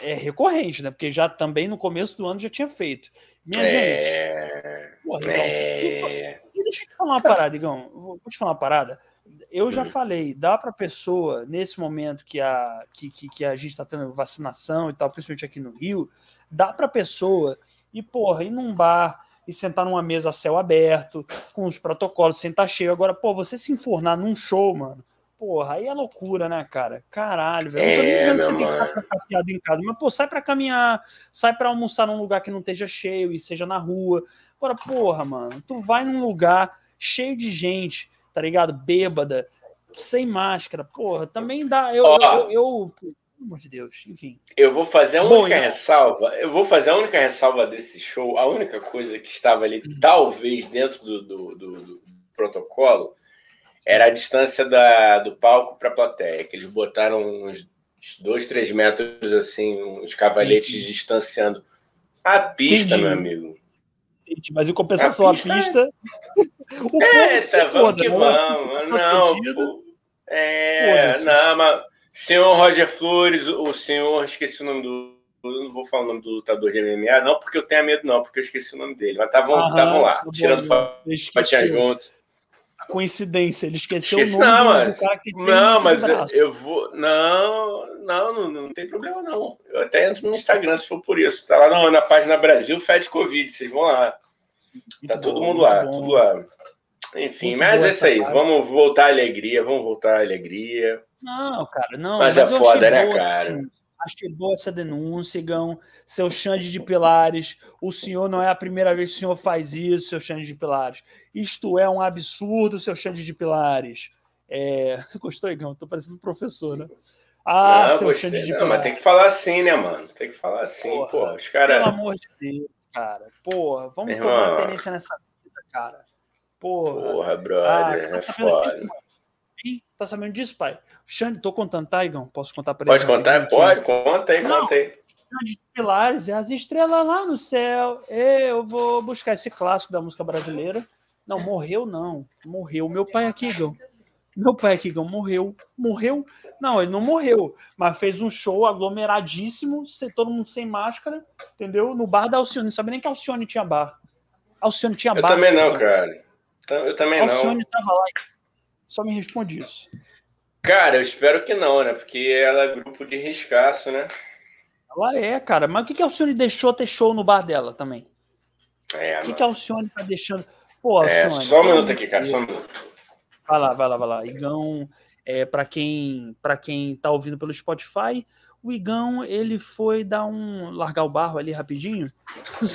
é recorrente, né? Porque já também no começo do ano já tinha feito. Minha é... gente. Porra, é... Deixa eu te falar uma parada, Igão. Vou te falar uma parada. Eu já falei, dá para pessoa, nesse momento que a, que, que, que a gente está tendo vacinação e tal, principalmente aqui no Rio, dá para pessoa ir, porra, ir num bar e sentar numa mesa a céu aberto, com os protocolos, sentar cheio. Agora, pô, você se enfornar num show, mano, porra, aí é loucura, né, cara? Caralho, velho. Não tô nem é, dizendo que você tem que ficar confiado em casa, mas, pô, sai pra caminhar, sai pra almoçar num lugar que não esteja cheio e seja na rua. Agora, porra, mano, tu vai num lugar cheio de gente, tá ligado? Bêbada, sem máscara, porra, também dá. Eu, oh. eu, eu, eu pelo amor de Deus, enfim. Eu vou fazer a única Bom, então. ressalva. Eu vou fazer a única ressalva desse show. A única coisa que estava ali, uhum. talvez, dentro do, do, do, do, protocolo, era a distância da, do palco para a plateia, que eles botaram uns dois, três metros assim, uns cavalhetes Entendi. distanciando. A pista, Entendi. meu amigo. Entendi. Mas em compensação, a pista. A pista o é, tá, foda, que vamos. Não, pô. É, não, mas Senhor Roger Flores, o senhor, esqueci o nome do. Eu não vou falar o nome do lutador de MMA, não porque eu tenho medo, não, porque eu esqueci o nome dele. Mas estavam lá, tá tirando fatinha junto. Coincidência, ele esqueceu Esqueci, o nome não, mas, cara que Não, mas eu, eu, vou. Não, não, não, não, tem problema, não. Eu até entro no Instagram se for por isso. Tá lá na, na página Brasil Fed Covid, vocês vão lá. Tá muito todo bom, mundo lá, bom. tudo lá. Enfim, muito mas é isso aí. Vamos voltar à alegria, vamos voltar à alegria. Não, cara, não. Mas, mas é foda, né, cara? Assim, achei boa essa denúncia, Gão. Seu Xande de Pilares, o senhor não é a primeira vez que o senhor faz isso, seu Xande de Pilares. Isto é um absurdo, seu Xande de Pilares. É... Você [LAUGHS] gostou, Igão? Tô parecendo um professor, né? Ah, não, seu Xande de Pilares. Não, mas tem que falar assim, né, mano? Tem que falar assim, porra, porra os caras. Pelo amor de Deus, cara. Porra, vamos Meu tomar experiência nessa vida, cara. Porra. Porra, brother, ah, é foda. Disso, tá sabendo disso, pai? Xande, tô contando, tá, Igão? Posso contar pra ele? Pode contar? Pode, conta aí, conta aí. De Pilares, é as estrelas lá no céu. Eu vou buscar esse clássico da música brasileira. Não, morreu não. Morreu. Meu pai aqui, Igão. Meu pai aqui, Igão, morreu. Morreu? Não, ele não morreu, mas fez um show aglomeradíssimo, todo mundo sem máscara, entendeu? No bar da Alcione. Não sabia nem que Alcione tinha bar. Alcione tinha bar. Eu também não, cara. Eu também não. Alcione tava lá. Só me responde isso. Cara, eu espero que não, né? Porque ela é grupo de riscaço, né? Ela é, cara. Mas o que, que a Alcione deixou ter show no bar dela também? É, o que, que a Alcione tá deixando? Pô, Alcione. É, só um minuto aqui, cara. Só um minuto. Vai lá, vai lá, vai lá. Igão, é, para quem para quem tá ouvindo pelo Spotify, o Igão, ele foi dar um. largar o barro ali rapidinho.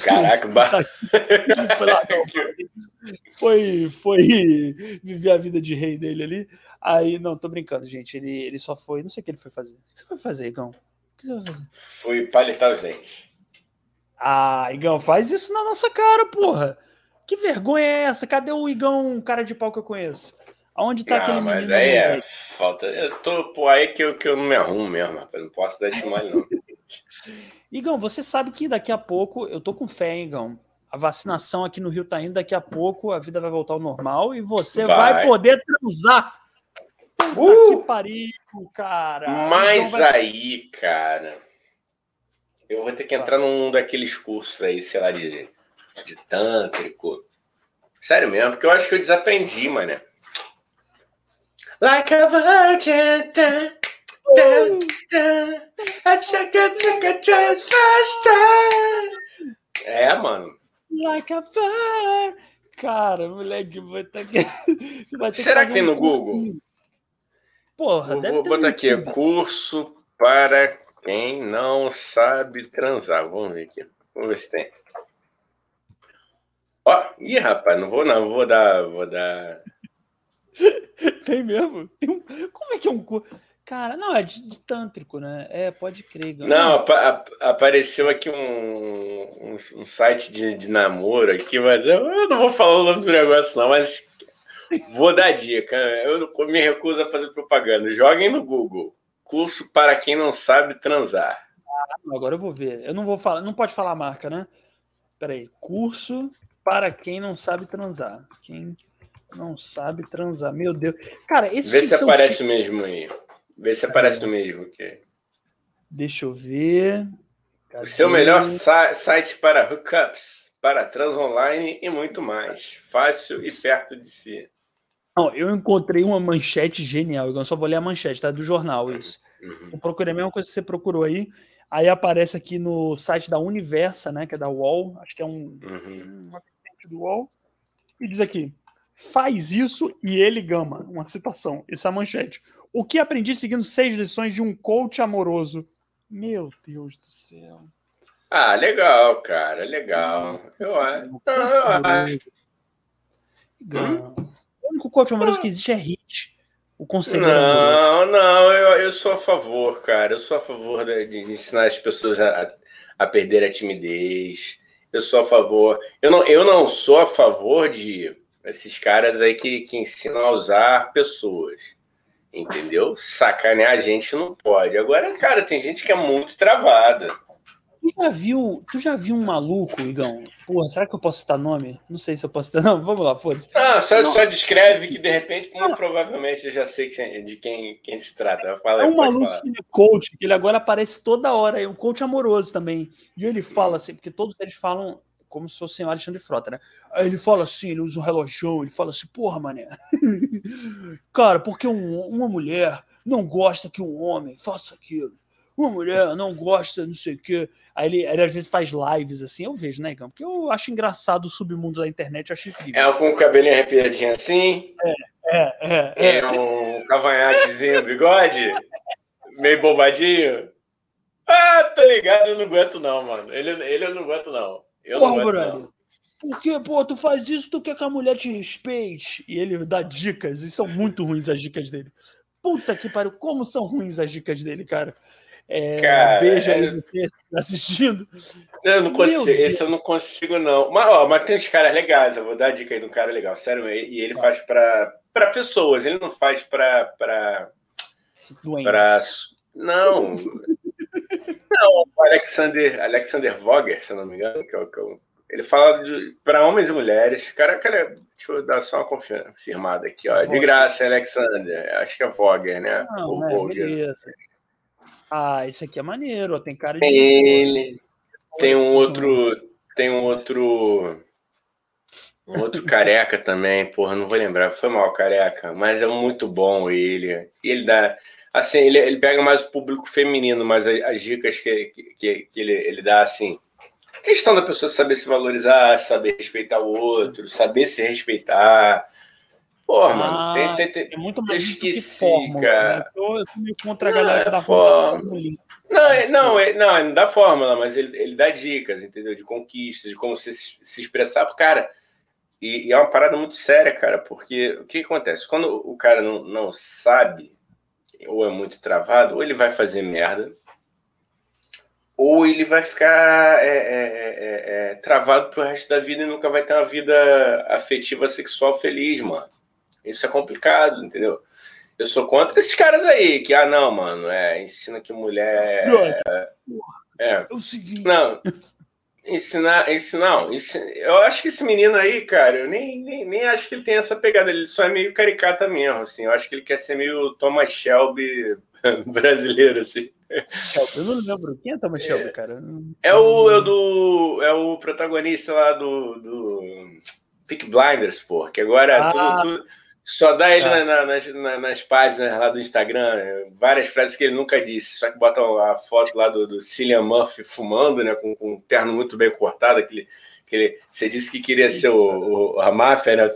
Caraca, o barro. [LAUGHS] foi, largar o barro. foi, foi viver a vida de rei dele ali. Aí, não, tô brincando, gente. Ele, ele só foi. Não sei o que ele foi fazer. O que você foi fazer, Igão? O que você vai fazer? Fui palitar os dentes. Ah, Igão, faz isso na nossa cara, porra. Que vergonha é essa? Cadê o Igão, cara de pau que eu conheço? Aonde tá não, aquele mas menino? Mas aí é falta. Eu tô por aí que eu, que eu não me arrumo mesmo, rapaz. Não posso dar esse mole, não. [LAUGHS] Igão, você sabe que daqui a pouco, eu tô com fé, hein, Igão. A vacinação aqui no Rio tá indo, daqui a pouco a vida vai voltar ao normal e você vai, vai poder transar. Uh! Que pariu, cara. Mas vai... aí, cara, eu vou ter que entrar num daqueles cursos aí, sei lá, de, de tântrico. Sério mesmo, porque eu acho que eu desaprendi, mano. Like a virgin. Da, da, da. I check it, check first É, mano. Like a virgin. Cara, moleque, [LAUGHS] vai ter que. Vai ter Será que, que tem no Google? Porra, vou, deve vou ter. Vou botar aqui: curso para quem não sabe transar. Vamos ver aqui. Vamos ver se tem. Ó, ih, rapaz, não vou não, vou dar, vou dar. [LAUGHS] Tem mesmo? Tem um... Como é que é um. Cara, não, é de, de tântrico, né? É, pode crer. Não, ap apareceu aqui um, um, um site de, de, namoro aqui, mas eu, eu, não vou falar o nome do negócio, não, mas vou dar dica. Eu me recuso a fazer propaganda. Joguem no Google. curso para quem não sabe transar. Ah, agora eu vou ver. Eu não vou falar, não pode falar a marca, né? Peraí, curso para quem não sabe transar. Quem não sabe transar. Meu Deus. Cara, esse Vê se aparece tipo... mesmo aí. Vê se aparece o mesmo. Okay. Deixa eu ver. Cadê? O seu melhor site para hookups, para trans online e muito mais. Fácil e perto de si. Não, eu encontrei uma manchete genial. Eu só vou ler a manchete, tá? Do jornal, isso. Uhum. Eu procurei a mesma coisa que você procurou aí. Aí aparece aqui no site da Universa, né? Que é da UOL. Acho que é um, uhum. uma do UOL. E diz aqui: faz isso e ele gama. Uma citação. Essa é a manchete. O que aprendi seguindo seis lições de um coach amoroso? Meu Deus do céu. Ah, legal, cara. Legal. Eu acho. eu acho. Hum? O único coach amoroso que existe é Hit. O conselho. Não, não, eu, eu sou a favor, cara. Eu sou a favor de, de ensinar as pessoas a, a perder a timidez. Eu sou a favor. Eu não, eu não sou a favor de esses caras aí que, que ensinam a usar pessoas. Entendeu? Sacanear a gente não pode. Agora, cara, tem gente que é muito travada. Tu já viu, tu já viu um maluco, Igão? Porra, será que eu posso citar nome? Não sei se eu posso citar. [LAUGHS] Não, vamos lá, foda-se. Ah, só, só descreve que de repente, muito provavelmente, eu já sei de quem, quem se trata. Fala, é um maluco falar. que ele é coach, que ele agora aparece toda hora, é um coach amoroso também. E ele fala assim, porque todos eles falam como se fosse o Alexandre Frota, né? Aí ele fala assim, ele usa um relógio, ele fala assim, porra, mané. [LAUGHS] Cara, porque um, uma mulher não gosta que um homem faça aquilo uma mulher não gosta, não sei o quê. Aí ele, ele, às vezes faz lives assim, eu vejo, né, Igão? Porque eu acho engraçado o submundo da internet, eu acho incrível. É com o cabelinho arrepiadinho assim? É, é, é. É, é um cavanhaquezinho, bigode? meio bobadinho? Ah, tá ligado, eu não aguento não, mano. Ele, ele eu não aguento não. Eu Porra, não brother. Não. Porque, pô, tu faz isso, tu quer que a mulher te respeite. E ele dá dicas, e são muito ruins as dicas dele. Puta que pariu, como são ruins as dicas dele, cara. É, Cara, beijo aí é... você tá assistindo. Eu não consigo, esse eu não consigo, não. Mas, ó, mas tem uns caras legais, eu vou dar dica aí de um cara legal, sério, e ele faz para pessoas, ele não faz para. Pra... Pra... Não. [LAUGHS] não, o Alexander, Alexander Vogger, se eu não me engano, que é o, que é o ele fala para homens e mulheres. Cara, cara, deixa eu dar só uma confirmada aqui, ó. De graça, Alexander. Acho que é Vogger, né? Não, Ou é, Vogger. Ah, isso aqui é maneiro, tem cara de. Tem, tem um outro. Tem um outro. Um outro careca também, porra, não vou lembrar, foi mal careca, mas é muito bom ele. Ele dá. Assim, ele, ele pega mais o público feminino, mas as, as dicas que, que, que ele, ele dá, assim. Questão da pessoa saber se valorizar, saber respeitar o outro, saber se respeitar, Porra, ah, mano, tem, tem, tem, é muito mais esqueci, fórmula, cara. Né? Eu, eu meio contra a galera não, que dá fórmula. Não, é, não, é, não, é, não dá fórmula, mas ele, ele dá dicas, entendeu? De conquistas, de como se, se expressar. Cara, e, e, é uma parada muito séria, cara, porque o que, que acontece? Quando o cara não, não sabe, ou é muito travado, ou ele vai fazer merda, ou ele vai ficar é, é, é, é travado pro resto da vida e nunca vai ter uma vida afetiva sexual feliz, mano. Isso é complicado, entendeu? Eu sou contra esses caras aí, que, ah, não, mano, é, ensina que mulher. É, é, é o seguinte. Não, [LAUGHS] ensinar, ensinar, não, ensina, eu acho que esse menino aí, cara, eu nem, nem, nem acho que ele tem essa pegada, ele só é meio caricata mesmo, assim, eu acho que ele quer ser meio Thomas Shelby [LAUGHS] brasileiro, assim. Eu não lembro. Quem é Thomas é, Shelby, cara? É o, é do. É o protagonista lá do. do Peak Blinders, pô. Que agora ah, tudo, tudo, só dá ele tá. na, nas, nas, páginas lá do Instagram, várias frases que ele nunca disse, só que botam a foto lá do, do Cillian Murphy fumando, né, com, com um terno muito bem cortado, aquele, aquele, você disse que queria ser o, o a máfia, né,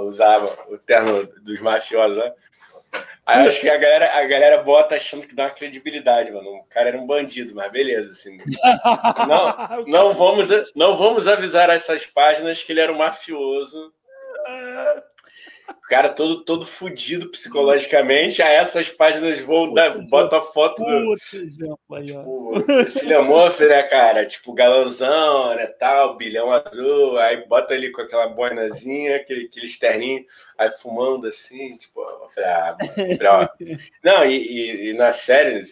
usava o terno dos mafiosos, né? Aí acho que a galera, a galera bota achando que dá uma credibilidade, mano. O cara era um bandido, mas beleza, assim. Não, não, vamos, não vamos avisar essas páginas que ele era um mafioso. O cara todo, todo fudido psicologicamente, aí essas páginas vão dar, bota a foto do. Tipo, Cillian Murphy, né, cara? Tipo, galãozão, né, tal, bilhão azul, aí bota ali com aquela boinazinha, aquele, aquele externinho, aí fumando assim, tipo, falei, ah, ó. [LAUGHS] Não, e, e, e, na série,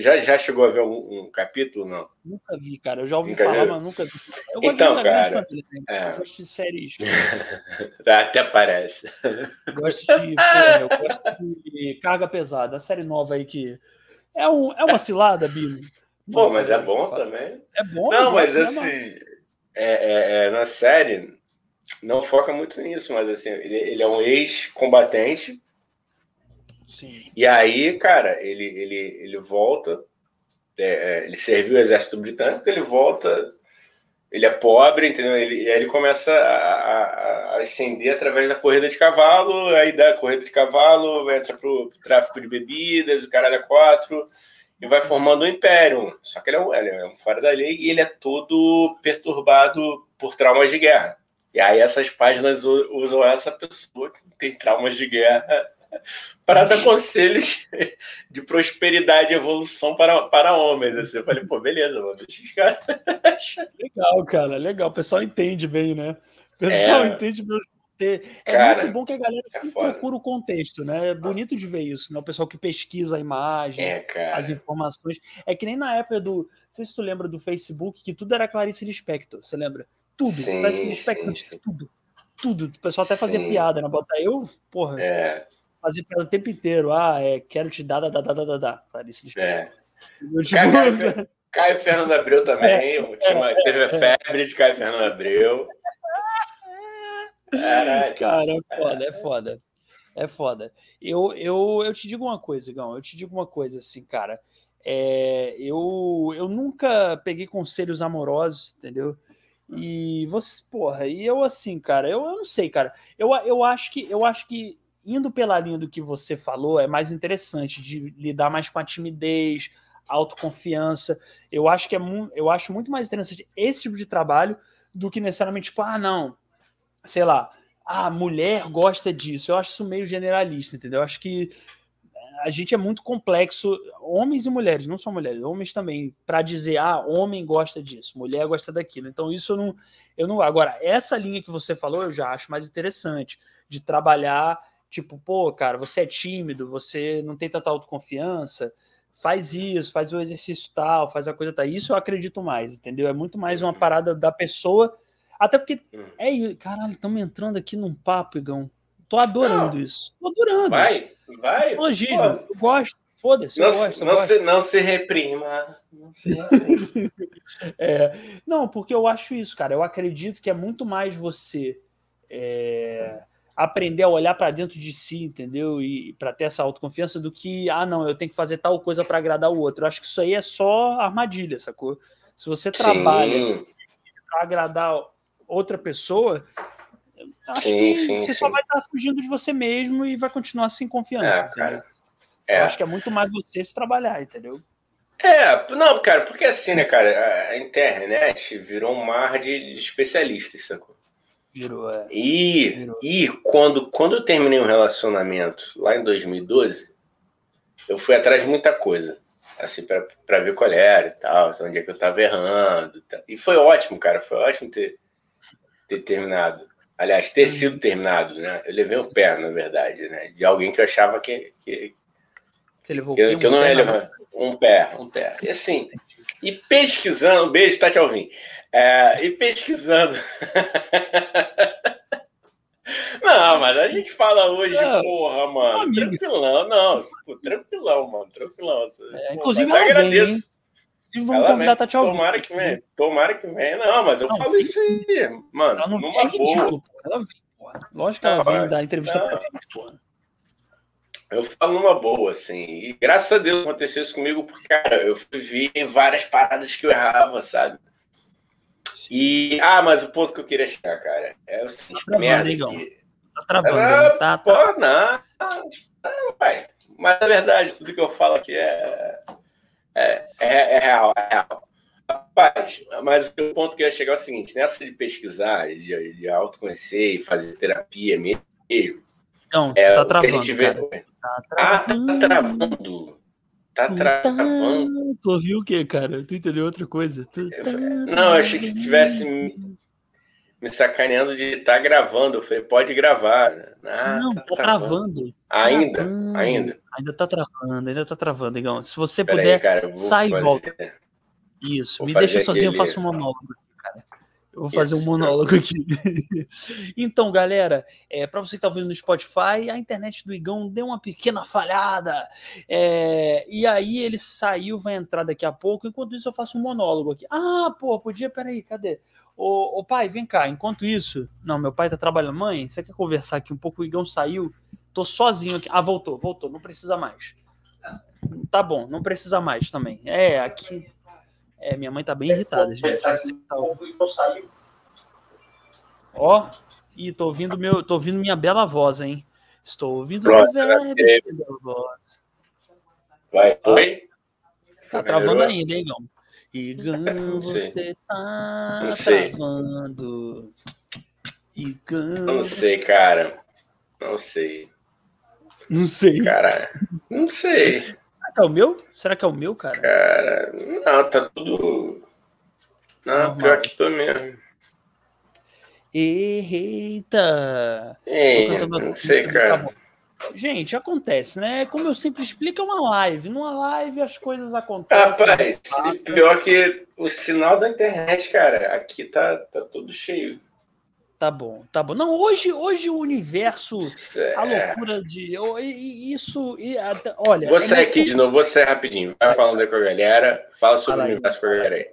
já, já chegou a ver um, um, capítulo, não? Nunca vi, cara. Eu já ouvi nunca falar, viu? mas nunca vi. Eu então, cara, é... eu gosto de séries. [LAUGHS] Até parece. Gosto de, porra, eu gosto de Carga Pesada, a série nova aí que é, um, é uma cilada, Bino. Pô, mas é bom também. É bom. Não, mas assim, é, é, é, na série não foca muito nisso, mas assim, ele, ele é um ex-combatente. E aí, cara, ele, ele, ele volta, é, é, ele serviu o exército britânico, ele volta, ele é pobre, entendeu? Ele, e aí ele começa a, a, a, ascender através da corrida de cavalo, aí da corrida de cavalo entra pro, pro tráfico de bebidas, o cara é quatro, e vai formando um império. Só que ele é um, ele é um fora da lei e ele é todo perturbado por traumas de guerra. E aí essas páginas usam essa pessoa que tem traumas de guerra para dar conselhos [LAUGHS] de prosperidade e evolução para, para homens. Assim, eu falei, pô, beleza, mano, caras. Legal, cara, legal. O pessoal entende bem, né? O pessoal é. entende bem. É cara, muito bom que a galera é procura o contexto, né? É bonito de ver isso, né? O pessoal que pesquisa a imagem, é, as informações. É que nem na época do. Não sei se tu lembra do Facebook, que tudo era Clarice Lispector, você lembra? Tudo. Sim, sim, sim. Tudo. Tudo. O pessoal até fazia piada, né? Botar eu, porra, é. Fazia piada o tempo inteiro. Ah, é, quero te dar, dar, dar, dar, dar, dar. Clarice Lispector. É. Caio, Caio Fernando Abreu também. É, tinha, teve a febre de Caio Fernando Abreu. Caralho. Cara, é foda, é foda. É foda. Eu, eu, eu te digo uma coisa, Gão. Eu te digo uma coisa, assim, cara. É, eu, eu nunca peguei conselhos amorosos, entendeu? E você, porra, e eu assim, cara, eu, eu não sei, cara. Eu, eu acho que eu acho que indo pela linha do que você falou é mais interessante de lidar mais com a timidez, autoconfiança. Eu acho que é eu acho muito mais interessante esse tipo de trabalho do que necessariamente tipo, ah, não, sei lá, a mulher gosta disso. Eu acho isso meio generalista, entendeu? Eu acho que a gente é muito complexo, homens e mulheres, não só mulheres, homens também, para dizer, ah, homem gosta disso, mulher gosta daquilo. Então, isso eu não, eu não. Agora, essa linha que você falou, eu já acho mais interessante, de trabalhar, tipo, pô, cara, você é tímido, você não tem tanta autoconfiança, faz isso, faz o exercício tal, faz a coisa tal. Isso eu acredito mais, entendeu? É muito mais uma parada da pessoa até porque, hum. é, caralho, estamos entrando aqui num papo, Igão. Tô adorando não. isso. Tô adorando. Vai, vai. Elogismo, eu gosto. Foda-se, não, gosto. Não, Se, não se reprima. Não se reprima. [LAUGHS] é, não, porque eu acho isso, cara. Eu acredito que é muito mais você é, aprender a olhar para dentro de si, entendeu? E para ter essa autoconfiança do que, ah, não, eu tenho que fazer tal coisa para agradar o outro. Eu acho que isso aí é só armadilha, sacou? Se você trabalha para agradar outra pessoa, acho sim, que sim, você sim. só vai estar fugindo de você mesmo e vai continuar sem confiança. É, é. Eu acho que é muito mais você se trabalhar, entendeu? É, não, cara, porque assim, né, cara, a internet virou um mar de especialistas, sacou? Virou, é. E, virou. e quando, quando eu terminei um relacionamento lá em 2012, eu fui atrás de muita coisa assim, para ver qual era e tal, onde é que eu tava errando. E, e foi ótimo, cara, foi ótimo ter, ter terminado. Aliás, ter sido terminado, né? Eu levei um pé, na verdade, né? De alguém que eu achava que. que Você levou que, que eu não ia levar. Um pé, um pé. E assim, e pesquisando, beijo, Tati Alvim. É, e pesquisando. [LAUGHS] Não, mas a gente fala hoje, não, porra, mano. Tranquilão, não. Pô, tranquilão, mano. Tranquilão. É, inclusive, eu agradeço. Vem, Vamos ela convidar a Tati Tomara que venha. Tomara que venha. Não, mas eu não, falo isso aí, mano. Ela não é ridículo, Ela vem, porra. Lógico que ela vem dar entrevista não. pra gente, porra. Eu falo numa boa, assim. E graças a Deus aconteceu isso comigo, porque, cara, eu vi várias paradas que eu errava, sabe? E. Ah, mas o ponto que eu queria chegar, cara, é o seguinte: tá merda. Que... Tá travando, ah, tá, tá. Pô, não, pai. Mas na verdade, tudo que eu falo aqui é é, é, é real, é real. Rapaz, mas o ponto que eu ia chegar é o seguinte: nessa de pesquisar, de, de autoconhecer e fazer terapia mesmo. Não, é, tá travando. Vê... Tá ah, tá travando. Tá travando. Tu ouviu o quê, cara? Tu entendeu outra coisa? Tu... Não, eu achei que se tivesse. me sacaneando de estar tá gravando. Eu falei, pode gravar. Ah, não, tá, tá travando. Ainda? Travando. Ainda? Ainda tá travando, ainda tá travando, Igão. Se você Pera puder, aí, cara, sai e volta. Isso, vou me deixa sozinho, aquele... eu faço um monólogo, cara. Eu vou fazer um monólogo aqui. [LAUGHS] então, galera, é, para você que está ouvindo no Spotify, a internet do Igão deu uma pequena falhada. É, e aí ele saiu, vai entrar daqui a pouco. Enquanto isso, eu faço um monólogo aqui. Ah, pô, podia, peraí, cadê? Ô, ô pai, vem cá. Enquanto isso, não, meu pai tá trabalhando. Mãe, você quer conversar aqui um pouco? O Igão saiu, tô sozinho aqui. Ah, voltou, voltou, não precisa mais. Tá bom, não precisa mais também. É, aqui é, minha mãe tá bem irritada, gente. Ó, e tô ouvindo meu, tô ouvindo minha bela voz, hein? Estou ouvindo Pronto, minha bela voz. Vai, foi? Tá travando ainda, hein, Igão? Igão, você tá Não sei. travando. Igão. Não sei, cara. Não sei. Não sei. Cara, não sei. É o meu? Será que é o meu, cara? Cara, não, tá tudo. Não, Normal. pior que tô mesmo. Eita! É, não sei, cara. Tá Gente, acontece, né? Como eu sempre explico, é uma live. Numa live as coisas acontecem. Rapaz, pior que o sinal da internet, cara, aqui tá, tá todo cheio. Tá bom, tá bom. Não, hoje, hoje o universo, a loucura de. Isso. Olha. Vou sair é aqui de novo, vou sair rapidinho. Vai, falando aí com a galera. Fala sobre o universo com a galera aí.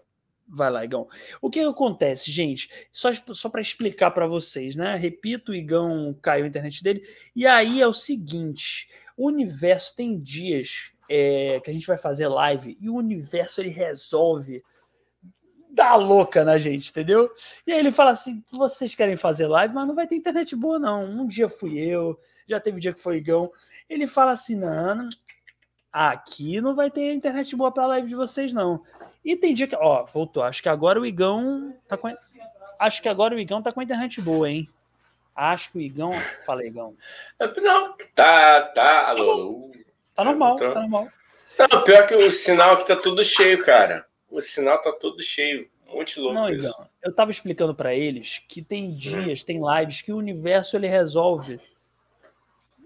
Vai lá, Igão. O que acontece, gente? Só, só para explicar para vocês, né? Repito, o Igão caiu a internet dele. E aí é o seguinte: o universo tem dias é, que a gente vai fazer live e o universo ele resolve dá louca na gente, entendeu? E aí ele fala assim: vocês querem fazer live, mas não vai ter internet boa, não. Um dia fui eu, já teve um dia que foi o Igão. Ele fala assim: não, aqui não vai ter internet boa para live de vocês, não. E tem dia que, ó, voltou. Acho que agora o Igão tá com. Acho que agora o Igão tá com a internet boa, hein? Acho que o Igão. Fala, Igão. Não, tá, tá. Alô. Tá normal, tá normal. Não, pior que o sinal aqui tá tudo cheio, cara o sinal tá todo cheio. Muito louco. Não, isso. Igão, eu tava explicando para eles que tem hum. dias, hum. tem lives que o universo ele resolve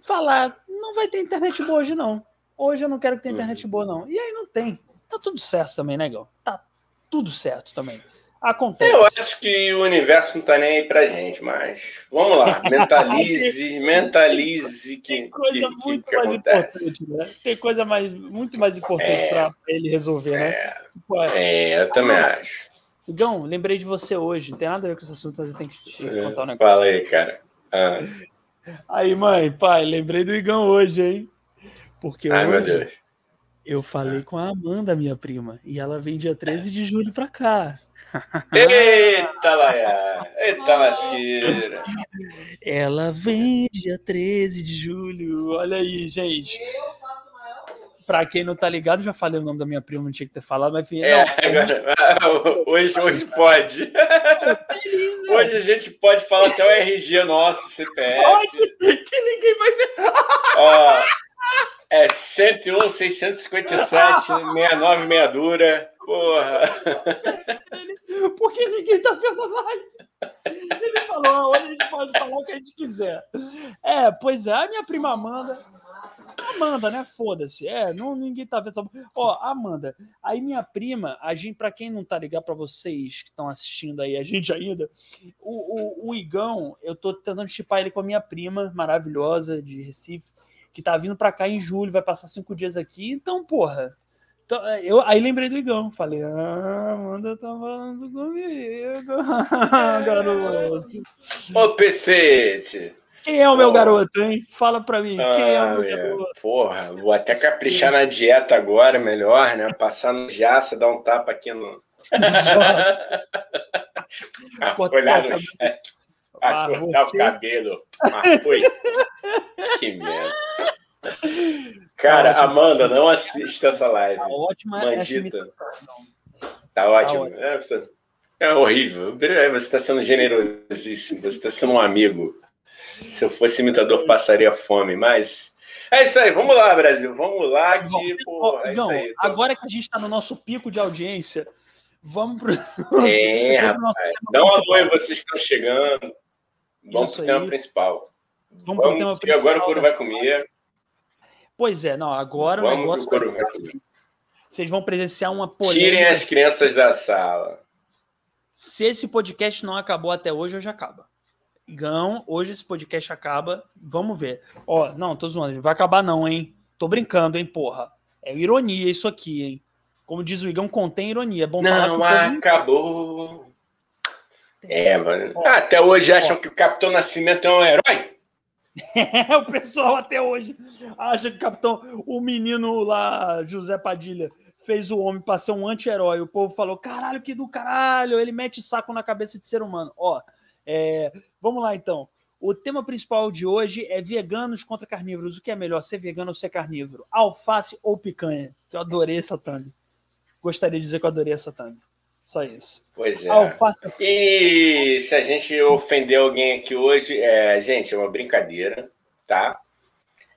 falar, não vai ter internet boa hoje não. Hoje eu não quero que tenha internet hum. boa não. E aí não tem. Tá tudo certo também, né, Igão? Tá tudo certo também. Acontece. Eu acho que o universo não tá nem aí pra gente, mas vamos lá, [LAUGHS] mentalize, mentalize que tem coisa que, muito que, mais importante, né? Tem coisa mais, muito mais importante é, para ele resolver, né? é, né? É, eu também ah, acho. Igão, lembrei de você hoje. Não tem nada a ver com esse assunto, mas eu tenho que te é, contar um negócio. Fala aí, cara. Ah. Aí, mãe, pai, lembrei do Igão hoje, hein? Porque Ai, hoje eu falei com a Amanda, minha prima, e ela vem dia 13 de julho pra cá. Eita, Laia! Eita, lasqueira! Ela vem dia 13 de julho. Olha aí, gente. Pra quem não tá ligado, já falei o nome da minha prima, não tinha que ter falado, mas enfim. É, agora, [LAUGHS] hoje, hoje pode. Hoje a gente pode falar até o RG nosso, CPF. Pode, que ninguém vai ver. Ó, é 101, 657, 69, meia dura. Porra! [LAUGHS] Porque ninguém tá vendo a live. Ele falou, hoje a gente pode falar o que a gente quiser. É, pois é, a minha prima Amanda. Amanda, né? Foda-se. É, não, ninguém tá vendo essa. Ó, Amanda, aí minha prima, a gente, pra quem não tá ligado, pra vocês que estão assistindo aí, a gente ainda, o, o, o Igão, eu tô tentando chipar ele com a minha prima maravilhosa de Recife, que tá vindo pra cá em julho, vai passar cinco dias aqui. Então, porra, eu, aí lembrei do Igão, falei, ah, Amanda tá falando comigo, [LAUGHS] garoto. Ô, PC! Quem é o meu garoto, hein? Fala pra mim, ah, quem é o meu é. garoto? Porra, vou até caprichar na dieta agora, melhor, né? Passar no jaça, dar um tapa aqui no... [LAUGHS] Olhar no chat. Ah, cortar o cabelo. Ah, foi. que merda. Cara, tá Amanda, não assista essa live. Tá ótima Mandita. Tá ótimo. Tá é, você, é horrível. Você está sendo generosíssimo. Você está sendo um amigo. Se eu fosse imitador, passaria fome, mas. É isso aí, vamos lá, Brasil. Vamos lá, que, porra, é não, aí, agora que a gente está no nosso pico de audiência, Vamos pro. [LAUGHS] É, rapaz. Dá um alô aí, vocês estão chegando. Vamos Isso pro tema principal. Vamos, Vamos pro tema principal. agora o couro vai comer. Pois é, não, agora Vamos o negócio. Vai comer. Vocês vão presenciar uma polêmica. Tirem as crianças da sala. Se esse podcast não acabou até hoje, hoje acaba. Igão, hoje esse podcast acaba. Vamos ver. Ó, não, tô zoando. Não vai acabar, não, hein? Tô brincando, hein, porra. É ironia isso aqui, hein? Como diz o Igão, contém ironia. É bom não falar acabou. É, mano. Ah, até hoje acham que o Capitão Nascimento é um herói? [LAUGHS] O pessoal até hoje acha que o Capitão, o menino lá, José Padilha, fez o homem para ser um anti-herói. O povo falou: caralho, que do caralho, ele mete saco na cabeça de ser humano. Ó, é, vamos lá então. O tema principal de hoje é veganos contra carnívoros. O que é melhor, ser vegano ou ser carnívoro? Alface ou picanha? Eu adorei essa thumb. Gostaria de dizer que eu adorei essa thumb. Só isso. Pois é. Alface... E se a gente ofender alguém aqui hoje, é, gente, é uma brincadeira, tá?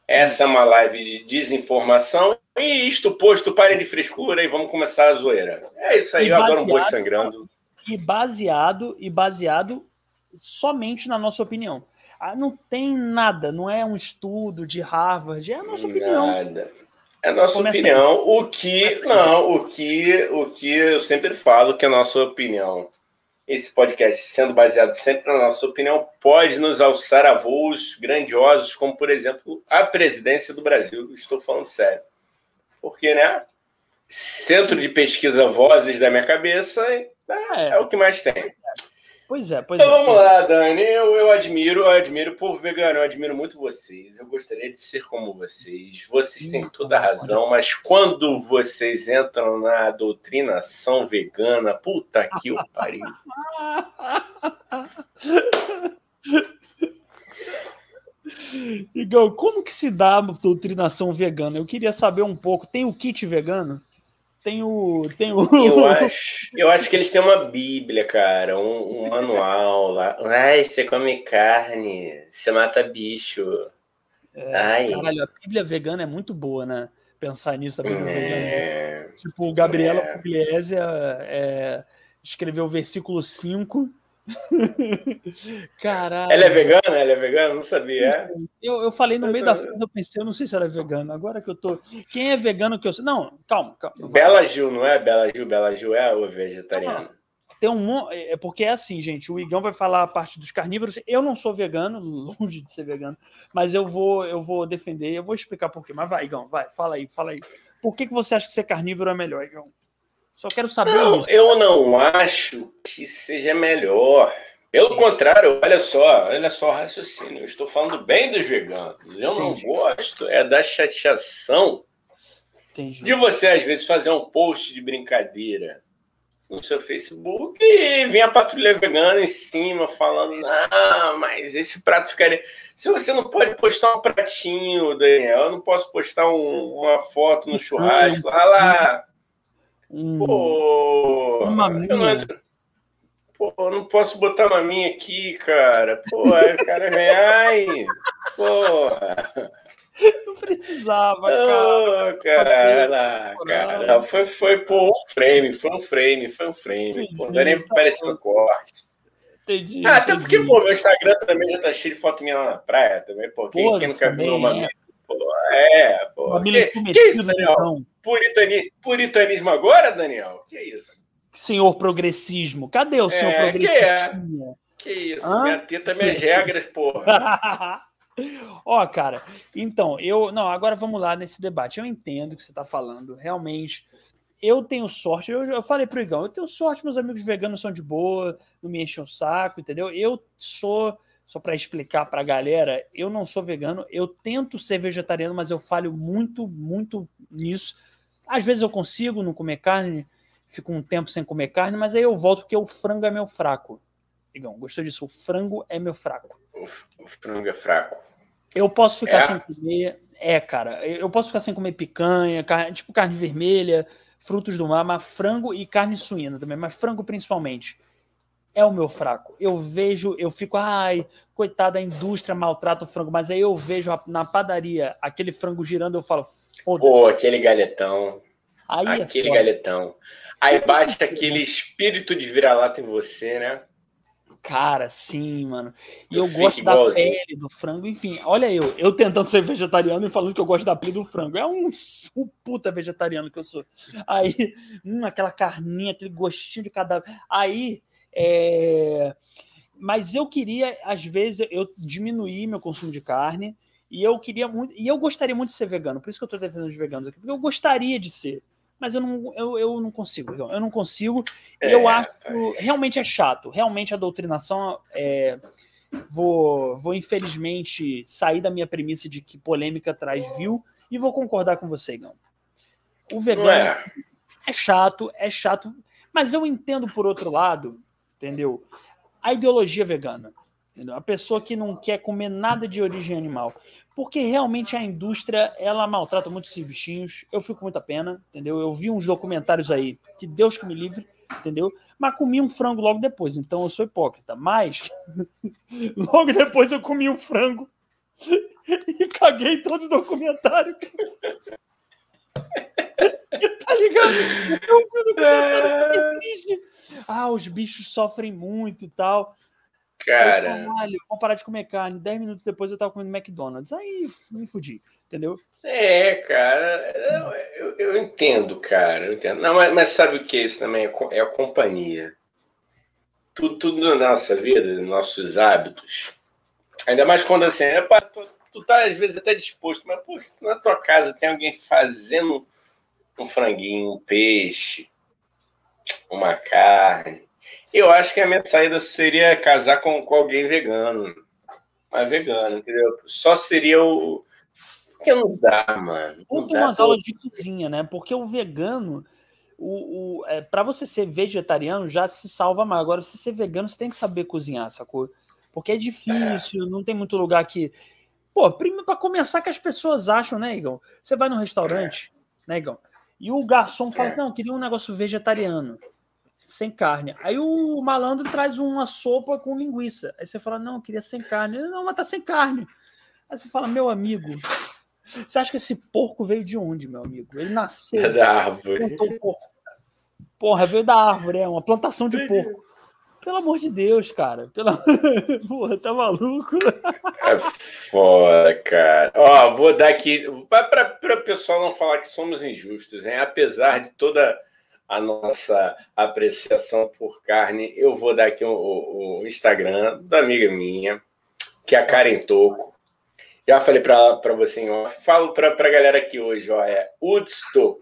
Essa é uma live de desinformação. E isto posto, parem de frescura e vamos começar a zoeira. É isso aí, e eu adoro um boi sangrando. E baseado, e baseado somente na nossa opinião. Ah, não tem nada, não é um estudo de Harvard, é a nossa opinião. Nada. É a nossa Começa opinião. O que, não, o que, o que eu sempre falo que é a nossa opinião. Esse podcast, sendo baseado sempre na nossa opinião, pode nos alçar a voos grandiosos, como, por exemplo, a presidência do Brasil. Estou falando sério. Porque, né? Centro de pesquisa Vozes da minha cabeça é, é o que mais tem. Pois é, pois então é. vamos lá, Dani. Eu, eu admiro, eu admiro o povo vegano, eu admiro muito vocês. Eu gostaria de ser como vocês. Vocês têm toda a razão, mas quando vocês entram na doutrinação vegana, puta que o pariu. [LAUGHS] Igor, como que se dá a doutrinação vegana? Eu queria saber um pouco. Tem o kit vegano? Tem o. Tem o... Eu, acho, eu acho que eles têm uma Bíblia, cara, um, um manual lá. Ai, você come carne, você mata bicho. É, Ai. Caralho, a Bíblia vegana é muito boa, né? Pensar nisso, a Bíblia é... vegana. Tipo, Gabriela é. Pugliese é, escreveu o versículo 5 [LAUGHS] Caralho. Ela é vegana? Ela é vegana? Não sabia. É? Eu, eu falei no meio da frase, eu pensei, eu não sei se ela é vegana. Agora que eu tô. Quem é vegano que eu sei? Não, calma, calma. Bela Gil, não é? Bela Gil, Bela Gil é o vegetariano. Tem um é, é porque é assim, gente. O Igão vai falar a parte dos carnívoros. Eu não sou vegano, [LAUGHS] longe de ser vegano, mas eu vou, eu vou defender. Eu vou explicar por quê. Mas vai, Igão, vai, fala aí, fala aí. Por que, que você acha que ser carnívoro é melhor, Igão? Só quero saber. Não, eu não acho que seja melhor. Pelo contrário, olha só, olha só o raciocínio. Eu estou falando bem dos veganos. Eu Entendi. não gosto é da chateação Entendi. de você, às vezes, fazer um post de brincadeira no seu Facebook e vir a patrulha vegana em cima falando, ah, mas esse prato ficaria. Se você não pode postar um pratinho, Daniel, eu não posso postar um, uma foto no churrasco, olha lá um, Pô, uma minha. Pô, não posso botar uma minha aqui, cara. Pô, cara ai, porra. [LAUGHS] Não precisava, cara. Oh, cara, cara. Foi, foi por um frame, foi um frame, foi um frame. Entendi, pô, não é nem tá parecendo corte. Entendi. Ah, até entendi. porque, pô, meu Instagram também já tá cheio de foto minha lá na praia também, pô. Quem, quem nunca viu uma é. Pô, é, pô. Família que, que isso, Daniel? Então. Puritani, puritanismo agora, Daniel? Que isso? Senhor progressismo. Cadê o senhor é, progressismo? Que, é? que isso? Hã? Minha teta, minhas regras, porra. [LAUGHS] Ó, oh, cara, então, eu. Não, agora vamos lá nesse debate. Eu entendo o que você está falando. Realmente, eu tenho sorte. Eu, eu falei pro Igão, eu tenho sorte, meus amigos veganos são de boa, não me enchem o saco, entendeu? Eu sou só para explicar para a galera, eu não sou vegano, eu tento ser vegetariano, mas eu falho muito, muito nisso. Às vezes eu consigo não comer carne, fico um tempo sem comer carne, mas aí eu volto porque o frango é meu fraco. Igão, gostou disso? O frango é meu fraco. O frango é fraco. Eu posso ficar é? sem comer. É, cara, eu posso ficar sem comer picanha, carne, tipo carne vermelha, frutos do mar, mas frango e carne suína também, mas frango principalmente é o meu fraco. Eu vejo, eu fico, ai, coitada, a indústria maltrata o frango, mas aí eu vejo na padaria aquele frango girando, eu falo, foda-se. Pô, aquele galhetão. Aí é Aquele é galetão. Aí baixa aquele espírito de vira-lata em você, né? Cara, sim, mano. E eu, eu gosto da pele do frango, enfim. Olha eu, eu tentando ser vegetariano e falando que eu gosto da pele do frango. É um, um puta vegetariano que eu sou. Aí, hum, aquela carninha, aquele gostinho de cada. Aí, é... mas eu queria, às vezes, eu diminuir meu consumo de carne. E eu queria muito. E eu gostaria muito de ser vegano. Por isso que eu tô defendendo os veganos aqui. Porque eu gostaria de ser mas eu não, eu, eu não consigo, eu não consigo. É, eu acho realmente é chato, realmente a doutrinação é. Vou, vou infelizmente sair da minha premissa de que polêmica traz view e vou concordar com você, Igão. O vegano é. é chato, é chato, mas eu entendo por outro lado, entendeu? A ideologia vegana. Entendeu? A pessoa que não quer comer nada de origem animal porque realmente a indústria ela maltrata muito esses bichinhos. Eu fico com muita pena, entendeu? Eu vi uns documentários aí, que Deus que me livre, entendeu? Mas comi um frango logo depois, então eu sou hipócrita. Mas [LAUGHS] logo depois eu comi um frango [LAUGHS] e caguei todo o documentário. [LAUGHS] tá ligado? Eu vi o documentário triste. Ah, os bichos sofrem muito e tal. Cara. Eu, caralho, vou parar de comer carne. Dez minutos depois eu tava comendo McDonald's. Aí me fudi, entendeu? É, cara. Eu, eu, entendo, cara. Eu entendo. Não, mas, mas, sabe o que é isso também? É, é a companhia. Tudo, tudo na nossa vida, nossos hábitos. Ainda mais quando assim, é, tu, tu tá às vezes até disposto, mas pô, se na tua casa tem alguém fazendo um franguinho, um peixe, uma carne eu acho que a minha saída seria casar com, com alguém vegano. Mas vegano, entendeu? Só seria o. Porque não dá, mano. Tem umas aulas de cozinha, né? Porque o vegano. O, o, é, para você ser vegetariano já se salva mais. Agora, se ser vegano, você tem que saber cozinhar, sacou? Porque é difícil, é. não tem muito lugar que. Pô, primeiro, para começar, que as pessoas acham, né, Igor? Você vai no restaurante, né, Igor? E o garçom fala: é. não, queria um negócio vegetariano sem carne. Aí o malandro traz uma sopa com linguiça. Aí você fala, não, eu queria sem carne. Não, mas tá sem carne. Aí você fala, meu amigo, você acha que esse porco veio de onde, meu amigo? Ele nasceu. É da árvore. Porra, veio da árvore, é uma plantação de porco. Pelo amor de Deus, cara. Pela... [LAUGHS] Porra, tá maluco? É foda, cara. Ó, vou dar aqui. Para o pessoal não falar que somos injustos, hein? Apesar de toda a nossa apreciação por carne, eu vou dar aqui o, Instagram da amiga minha, que é a Karen Toco. Já falei para você, ó, falo para a galera aqui hoje, ó, é Woodstock,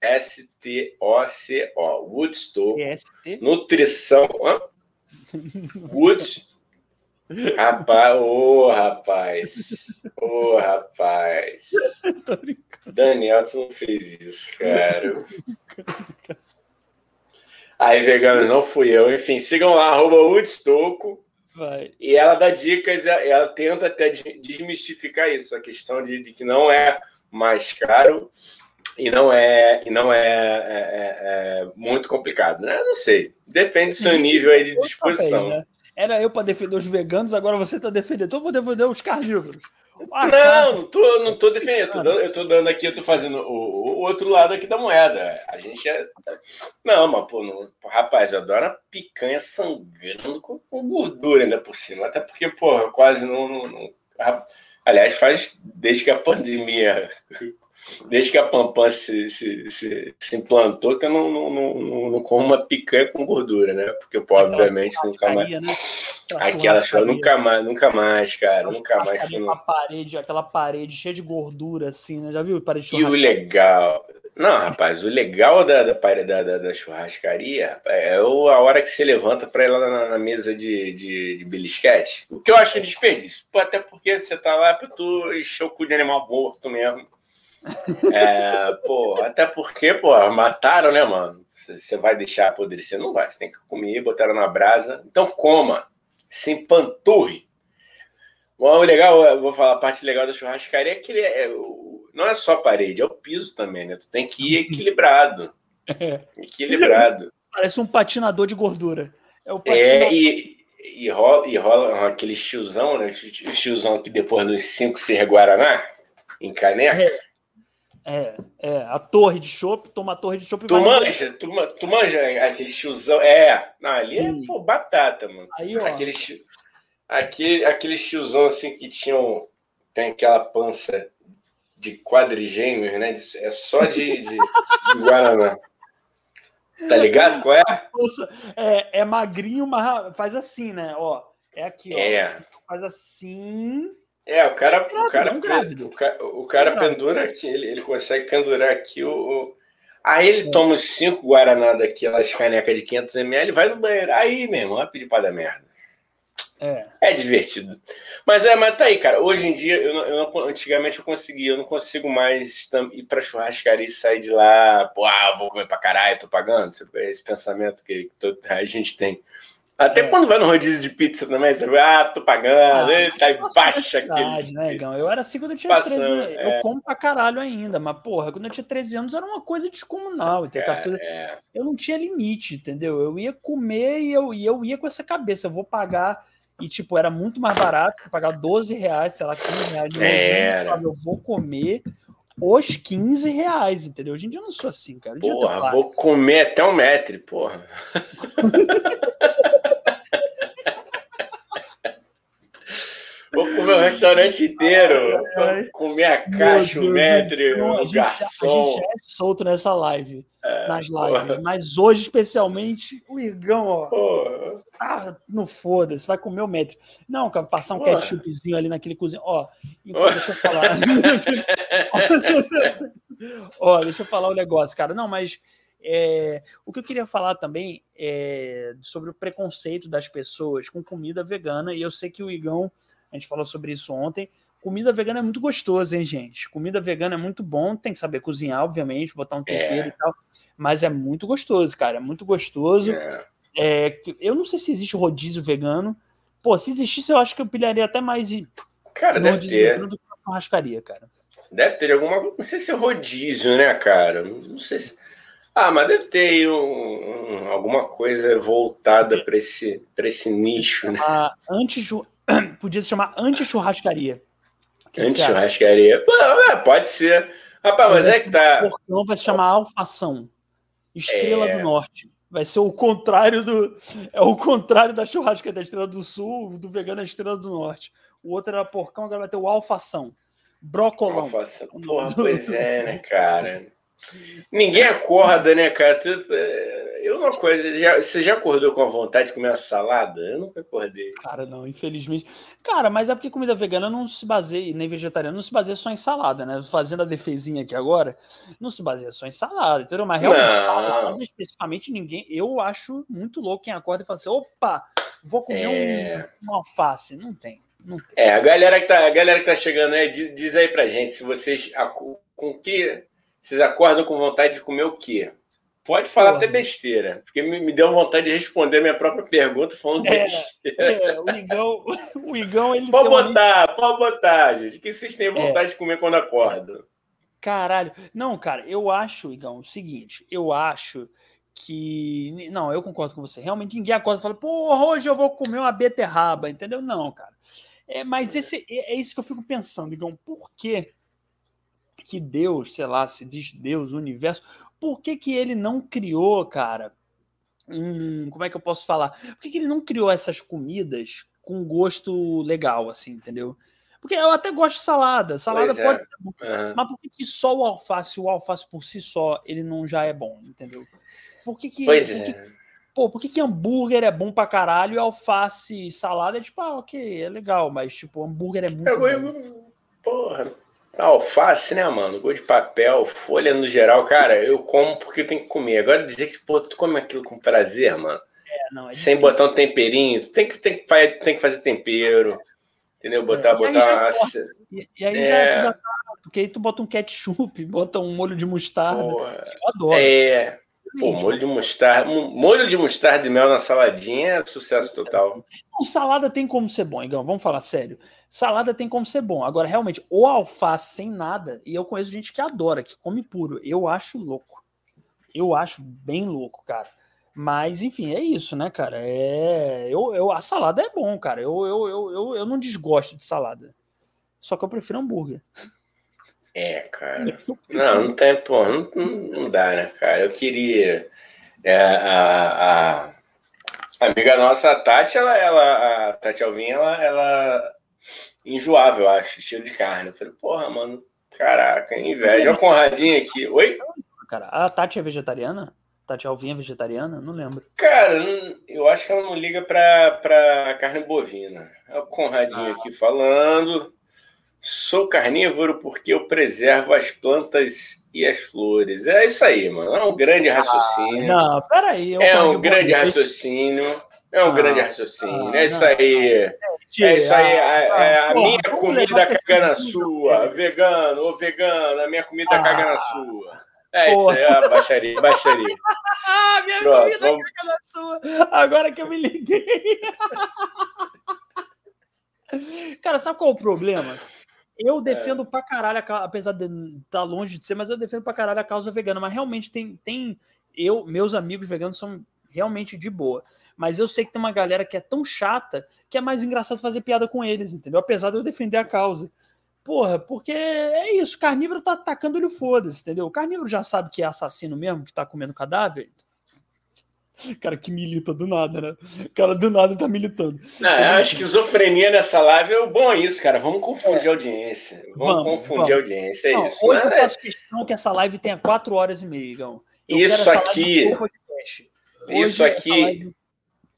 W-O-O-D-S-T-O-C-O, Woodstock, nutrição, [LAUGHS] Wood, rapaz, ô oh, rapaz, ô oh, rapaz. Daniel, você não fez isso, cara. Aí, veganos, não fui eu. Enfim, sigam lá, arroba Woodstoco. Vai. E ela dá dicas, ela tenta até desmistificar isso, a questão de, de que não é mais caro e não é, e não é, é, é, é muito complicado, né? Não sei. Depende do seu nível aí de disposição. Né? Era eu para defender os veganos, agora você está defendendo. Então eu vou defender os carnívoros. Ah, não, não tô, não tô defendendo. Tô dando, eu tô dando aqui, eu tô fazendo o, o, outro lado aqui da moeda. A gente é. Não, mas, pô, não, rapaz, eu adoro a picanha sangrando com, com, gordura ainda por cima. Até porque, pô, quase não, não, não. Aliás, faz desde que a pandemia desde que a Pampam se, se, se, se, implantou, que eu não, não, não, não, como uma picanha com gordura, né? Porque, pô, obviamente, nunca mais. Né? Aquela show, nunca mais, nunca mais, cara, nunca mais. Aquela parede, aquela parede cheia de gordura, assim, né? Já viu? Parede e o legal. Não, rapaz, o legal da, da, da, da churrascaria é a hora que você levanta para ir lá na, na, mesa de, de, de belisquete. O que eu acho um desperdício. Até porque você tá lá para tu encher o cu de animal morto mesmo é, pô, até porque, pô, mataram, né, mano? Você vai deixar apodrecer? Não vai, você tem que comer, botar na brasa. Então coma, se empanturre. Bom, o legal, eu vou falar, a parte legal da churrascaria é que ele é, não é só a parede, é o piso também, né? Tu tem que ir equilibrado. É. [LAUGHS] Equilibrado. Parece um patinador de gordura. É, o patinador... é e, e, rola, e rola aquele tiozão, né? O tiozão que depois dos cinco ser Guaraná, em caneca. É É, é, a torre de chopp, toma a torre de chopp Tu manja, tu, tu manja aquele tiozão. É, não, ali é, Sim. é pô, batata, mano. Aí, ó. Aquele, aquele, aquele tiozão assim que tinham. Tem aquela pança de quadrigêmeos, né? É só de, de, de Guaraná. Tá ligado? Qual é? É, é magrinho, mas faz assim, né? Ó, é aqui, ó. É. Faz assim. É, o cara, é o cara, é o cara, o cara pendura aqui, ele, ele consegue pendurar aqui o. Aí ele é. toma os cinco Guaraná daquelas canecas de 500ml e vai no banheiro. Aí, meu irmão, vai pedir pra dar merda. É. é divertido. Mas é, mas tá aí, cara. Hoje em dia, eu, não, eu não, antigamente eu conseguia, eu não consigo mais ir pra churrascaria e sair de lá, pô, ah, vou comer pra caralho, tô pagando. Esse pensamento que a gente tem. Até é. quando vai no rodízio de pizza também, você vai, ah, tô pagando, ah, tá baixa aquele. Né, Igão? Eu era assim quando eu tinha Passando, 13 anos. É. Eu como pra caralho ainda, mas, porra, quando eu tinha 13 anos era uma coisa descomunal. É, eu não tinha limite, entendeu? Eu ia comer e eu, e eu ia com essa cabeça, eu vou pagar. E, tipo, era muito mais barato pagar 12 reais, sei lá, 15 reais de rodízio. Eu vou comer os 15 reais, entendeu? Hoje em dia eu não sou assim, cara. Porra, vou comer até um metro, porra. [LAUGHS] Vou comer o restaurante inteiro. comer a caixa, o metro, então, o garçom. A gente é solto nessa live, é, nas lives. Mas hoje, especialmente, o Igão, ó. Porra. Tá no foda-se, vai comer o metro. Não, cara, passar um porra. ketchupzinho ali naquele cozinho. Ó, então deixa eu falar. [LAUGHS] ó, deixa eu falar o um negócio, cara. Não, mas. É, o que eu queria falar também é sobre o preconceito das pessoas com comida vegana, e eu sei que o Igão a gente falou sobre isso ontem. Comida vegana é muito gostoso, hein, gente? Comida vegana é muito bom, tem que saber cozinhar, obviamente, botar um tempero é. e tal. Mas é muito gostoso, cara. É muito gostoso. É. É, eu não sei se existe rodízio vegano. Pô, se existisse, eu acho que eu pilharia até mais de. Cara, deve ter. Do que uma churrascaria, cara. Deve ter alguma. Não sei se é rodízio, né, cara? Não sei se. Ah, mas deve ter um, um, alguma coisa voltada para esse, esse nicho, né? Ah, antes, [CLEARS THROAT] podia se chamar anti-churrascaria. Anti-churrascaria. É, pode ser. Rapaz, mas é que tá. O portão vai se chamar alfação. Estrela é... do Norte. Vai ser o contrário do. É o contrário da churrasca da Estrela do Sul, do vegano da Estrela do Norte. O outro era porcão, agora vai ter o alfação. Brocolão. Alfação. Porra, pois é, né, cara? [LAUGHS] Ninguém acorda, né, cara? Eu uma coisa, você já acordou com a vontade de comer uma salada? Eu nunca acordei. Cara, não, infelizmente. Cara, mas é porque comida vegana não se baseia, nem vegetariana, não se baseia só em salada, né? Fazendo a defesinha aqui agora, não se baseia só em salada, entendeu? Mas realmente, não. salada, especificamente, ninguém. Eu acho muito louco quem acorda e fala assim: opa, vou comer é... um, um alface. Não tem. Não tem. É, a galera que tá, a galera que tá chegando aí, diz, diz aí pra gente se vocês. Com que vocês acordam com vontade de comer o quê? Pode falar Porra. até besteira, porque me, me, deu vontade de responder a minha própria pergunta falando é, besteira. É, o Igão, o Igão ele. Pode botar, pode botar, gente. O que vocês têm vontade é. de comer quando acordam? Caralho. Não, cara, eu acho, Igão, o seguinte: eu acho que. Não, eu concordo com você. Realmente ninguém acorda e fala, porra, hoje eu vou comer uma beterraba, entendeu? Não, cara. É, mas esse, é, é isso que eu fico pensando, Igão. Por quê? Que Deus, sei lá, se diz Deus, o universo, por que, que ele não criou, cara? Um, como é que eu posso falar? Por que, que ele não criou essas comidas com gosto legal, assim, entendeu? Porque eu até gosto de salada. Salada pois é. pode é. ser bom. Uhum. Mas por que, que só o alface, o alface por si só, ele não já é bom, entendeu? Por que que. Pois por que, é. Pô, por que, que hambúrguer é bom pra caralho e alface e salada é tipo, ah, ok, é legal, mas tipo, hambúrguer é muito. Eu, bom. Porra, Alface, né, mano? Gol de papel, folha no geral, cara, eu como porque tem que comer. Agora dizer que, pô, tu come aquilo com prazer, mano. É, não, é Sem botar um temperinho, tu tem que, tem, que, tem que fazer tempero. Entendeu? Botar, é, botar. E, e, aí é... já, já tá. Porque aí tu bota um ketchup, [LAUGHS] bota um molho de mostarda. Porra. Eu adoro. É. Pô, molho de mostarda, molho de mostarda e mel na saladinha é sucesso total. Não, salada tem como ser bom, Igão, vamos falar sério. Salada tem como ser bom. Agora, realmente, o alface sem nada, e eu conheço gente que adora, que come puro. Eu acho louco. Eu acho bem louco, cara. Mas, enfim, é isso, né, cara? É... Eu, eu, a salada é bom, cara. Eu, eu, eu, eu, eu não desgosto de salada. Só que eu prefiro hambúrguer. É, cara. [LAUGHS] Não, não tem, pô, não, não dá, né, cara? Eu queria. É, a, a, amiga nossa, a Tati, ela, ela, a Tati Alvim, ela, ela enjoável, eu acho, estilo de carne. Eu falei, porra, mano, caraca, inveja. Olha o Conradinho aqui. Oi? Cara, a Tati é vegetariana? Tati Alvim é vegetariana? Não lembro. Cara, eu acho que ela não liga pra, pra carne bovina. É o Conradinho ah. aqui falando. Sou carnívoro porque eu preservo as plantas e as flores. É isso aí, mano. É um grande raciocínio. Ah, não, peraí. É um grande raciocínio. É um ah, grande raciocínio. Ah, é isso aí. É isso aí. É, é a minha comida caga na sua. Vegano, ô vegano, a minha comida ah, caga na sua. É isso aí, é baixaria, baixaria. [LAUGHS] ah, minha Pronto, comida vamos... caga na sua. Agora que eu me liguei. [LAUGHS] Cara, sabe qual é o problema? Eu é. defendo é. pra caralho, apesar de estar tá longe de ser, mas eu defendo pra caralho a causa vegana. Mas realmente tem. tem eu, meus amigos veganos são realmente de boa. Mas eu sei que tem uma galera que é tão chata que é mais engraçado fazer piada com eles, entendeu? Apesar de eu defender a causa. Porra, porque é isso, carnívoro tá atacando ele foda-se, entendeu? O carnívoro já sabe que é assassino mesmo, que tá comendo cadáver. Cara que milita do nada, né? O cara do nada tá militando. Não, eu acho que esquizofrenia nessa live é bom isso, cara. Vamos confundir é. a audiência. Vamos, vamos confundir vamos. a audiência, é Não, isso. Hoje Mas, eu é faço questão que essa live tenha quatro horas e meia, Igão. isso aqui. Isso aqui. Live...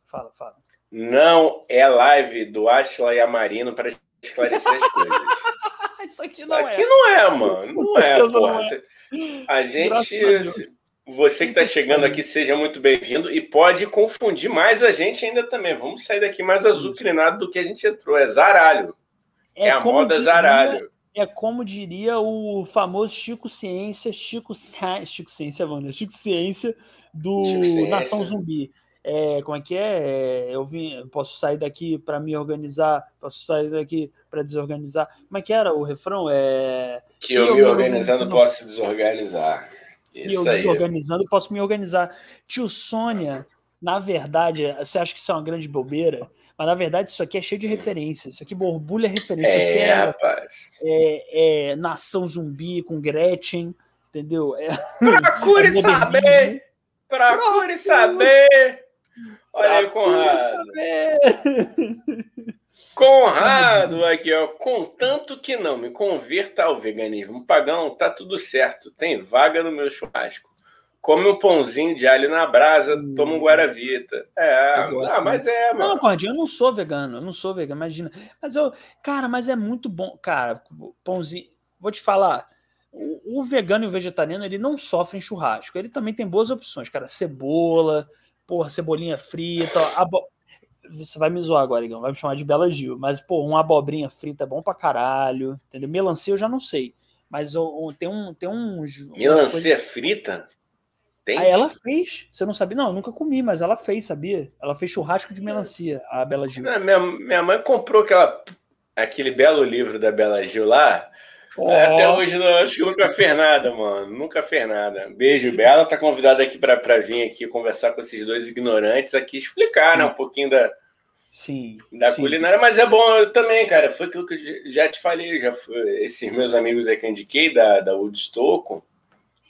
Fala, fala. Não é live do Ashla e Amarino para esclarecer as coisas. [LAUGHS] Isso aqui não aqui é. não é, mano. Não é, porra. Não é. A gente. Você que está chegando aqui, seja muito bem-vindo e pode confundir mais a gente ainda também. Vamos sair daqui mais azucrinado do que a gente entrou. É zaralho. É, é a moda diria, zaralho. É como diria o famoso Chico Ciência, Chico, Chico Ciência, mano, Chico Ciência do Ciência. Nação Zumbi. É, como é que é? é eu vim, posso sair daqui para me organizar, posso sair daqui para desorganizar. Como é que era o refrão? É que eu, eu me organizando posso desorganizar. Isso e eu aí. desorganizando posso me organizar. Tio Sônia, na verdade, você acha que isso é uma grande bobeira? Mas na verdade isso aqui é cheio de referências. Isso aqui borbulha referência. É, é, rapaz. É, é, Nação Zumbi com Gretchen, entendeu? É, Procure [LAUGHS] é saber! Procure saber! Olha aí, Conrado. Conrado aqui, ó. Contanto que não me converta ao veganismo pagão, tá tudo certo. Tem vaga no meu churrasco. Come um pãozinho de alho na brasa, hum. toma um Guaravita. É, ah, mas é, mano. Não, Cordinho, eu não sou vegano, eu não sou vegano, imagina. Mas eu, cara, mas é muito bom. Cara, pãozinho. Vou te falar, o, o vegano e o vegetariano, ele não sofrem churrasco. Ele também tem boas opções, cara. Cebola, porra, cebolinha frita. Abo... Você vai me zoar agora, Igão, vai me chamar de Bela Gil. Mas, pô, uma abobrinha frita é bom pra caralho. Entendeu? Melancia eu já não sei. Mas tem, um, tem uns. Melancia coisas... frita? Tem? Aí ela fez. Você não sabia? Não, eu nunca comi, mas ela fez, sabia? Ela fez churrasco de melancia, a Bela Gil. Minha, minha mãe comprou aquela, aquele belo livro da Bela Gil lá. Oh. Até hoje não, acho que nunca fez nada, mano. Nunca fez nada. Beijo, Bela. Tá convidada aqui para vir aqui conversar com esses dois ignorantes aqui, explicar né, um pouquinho da, sim, da sim. culinária. Mas é bom também, cara. Foi aquilo que eu já te falei. Já foi, esses meus amigos aí que eu indiquei da, da Woodstock,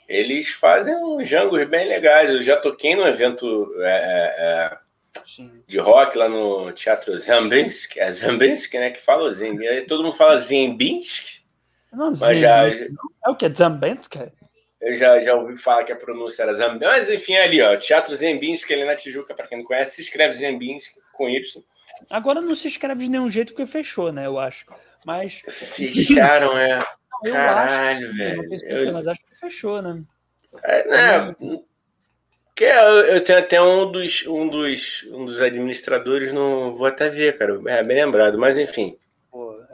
eles fazem uns jangos bem legais. Eu já toquei num evento é, é, é de rock lá no Teatro Zambinsk. É Zambinsk, né? Que fala o Zembinsk. Todo mundo fala Zembinsk. Não sei, já, já, É o que? Zambinska? Eu já, já ouvi falar que a pronúncia era Zambinsk. Mas enfim, é ali, ó. Teatro Zembinsk, ali na Tijuca, para quem não conhece, se escreve Zembinsk com Y. Agora não se escreve de nenhum jeito porque fechou, né? Eu acho. Mas. Fecharam, é. [LAUGHS] Eu Caralho, acho, velho. Eu... Mas acho que fechou, né? É, né? Que é, eu tenho até um dos, um dos, um dos administradores, no, vou até ver, cara. É bem lembrado, mas enfim.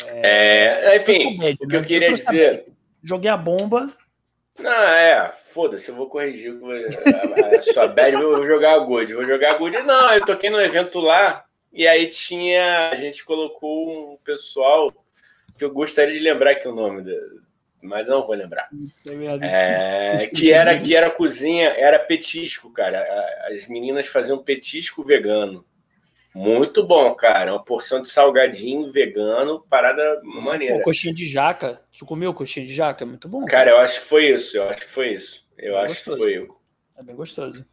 É, é, enfim, comédia, o que eu né? queria eu dizer. Joguei a bomba. Não, é, foda-se, eu vou corrigir a, a sua bad, eu vou jogar a good. Vou jogar a good. Não, eu toquei no evento lá e aí tinha. A gente colocou um pessoal que eu gostaria de lembrar aqui o nome, mas não vou lembrar. É, que era que era cozinha, era petisco, cara. As meninas faziam petisco vegano. Muito bom, cara. Uma porção de salgadinho vegano, parada maneira. Pô, coxinha de jaca. Você comeu coxinha de jaca? Muito bom. Cara, cara eu acho que foi isso. Eu acho que foi isso. Eu é acho gostoso. que foi. É bem gostoso.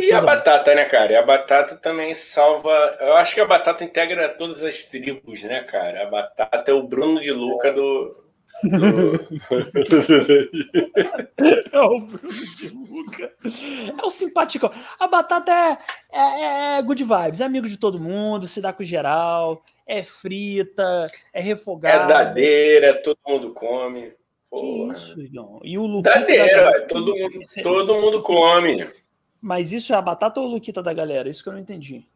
E a batata, né, cara? E a batata também salva. Eu acho que a batata integra todas as tribos, né, cara? A batata é o Bruno de Luca do. Do... é o Bruno de Luca. É o simpático. A batata é, é, é good vibes, é amigo de todo mundo, se dá com geral, é frita, é refogada. É dadeira, todo mundo come. Porra. Que isso, Igão? E o Luquita. Dadeira, todo, mundo, todo mundo come. Mas isso é a batata ou o Luquita da galera? Isso que eu não entendi.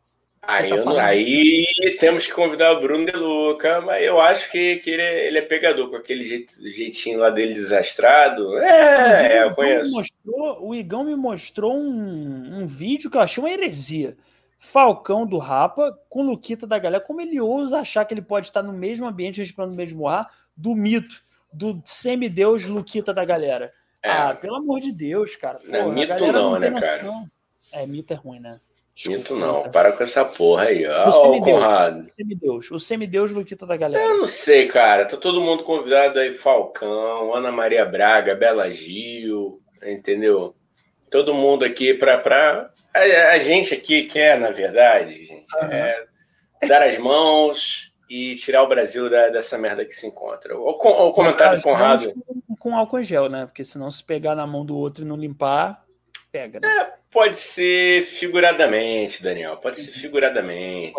Aí, tá aí temos que convidar o Bruno De Luca, mas eu acho que, que ele, é, ele é pegador, com aquele jeito, jeitinho lá dele desastrado. É, é eu conheço. Mostrou, o Igão me mostrou um, um vídeo que eu achei uma heresia. Falcão do Rapa com Luquita da galera. Como ele ousa achar que ele pode estar no mesmo ambiente, respirando o mesmo ar, do mito, do semideus Luquita da galera. É. Ah, pelo amor de Deus, cara. Porra, não é mito não, não né, cara? É, mito é ruim, né? Desculpa, mito não, para com essa porra aí. Ó, o Conrado. O semideus, o semideus Luquita da galera. Eu não sei, cara. Tá todo mundo convidado aí, Falcão, Ana Maria Braga, Bela Gil, entendeu? Todo mundo aqui para pra... A, a, gente aqui quer, na verdade, gente, uhum. é dar as mãos e tirar o Brasil da, dessa merda que se encontra. O, o comentário do Conrado. Com, com álcool em gel, né? Porque senão se pegar na mão do outro e não limpar, pega. Né? É, pode ser figuradamente, Daniel. Pode ser figuradamente.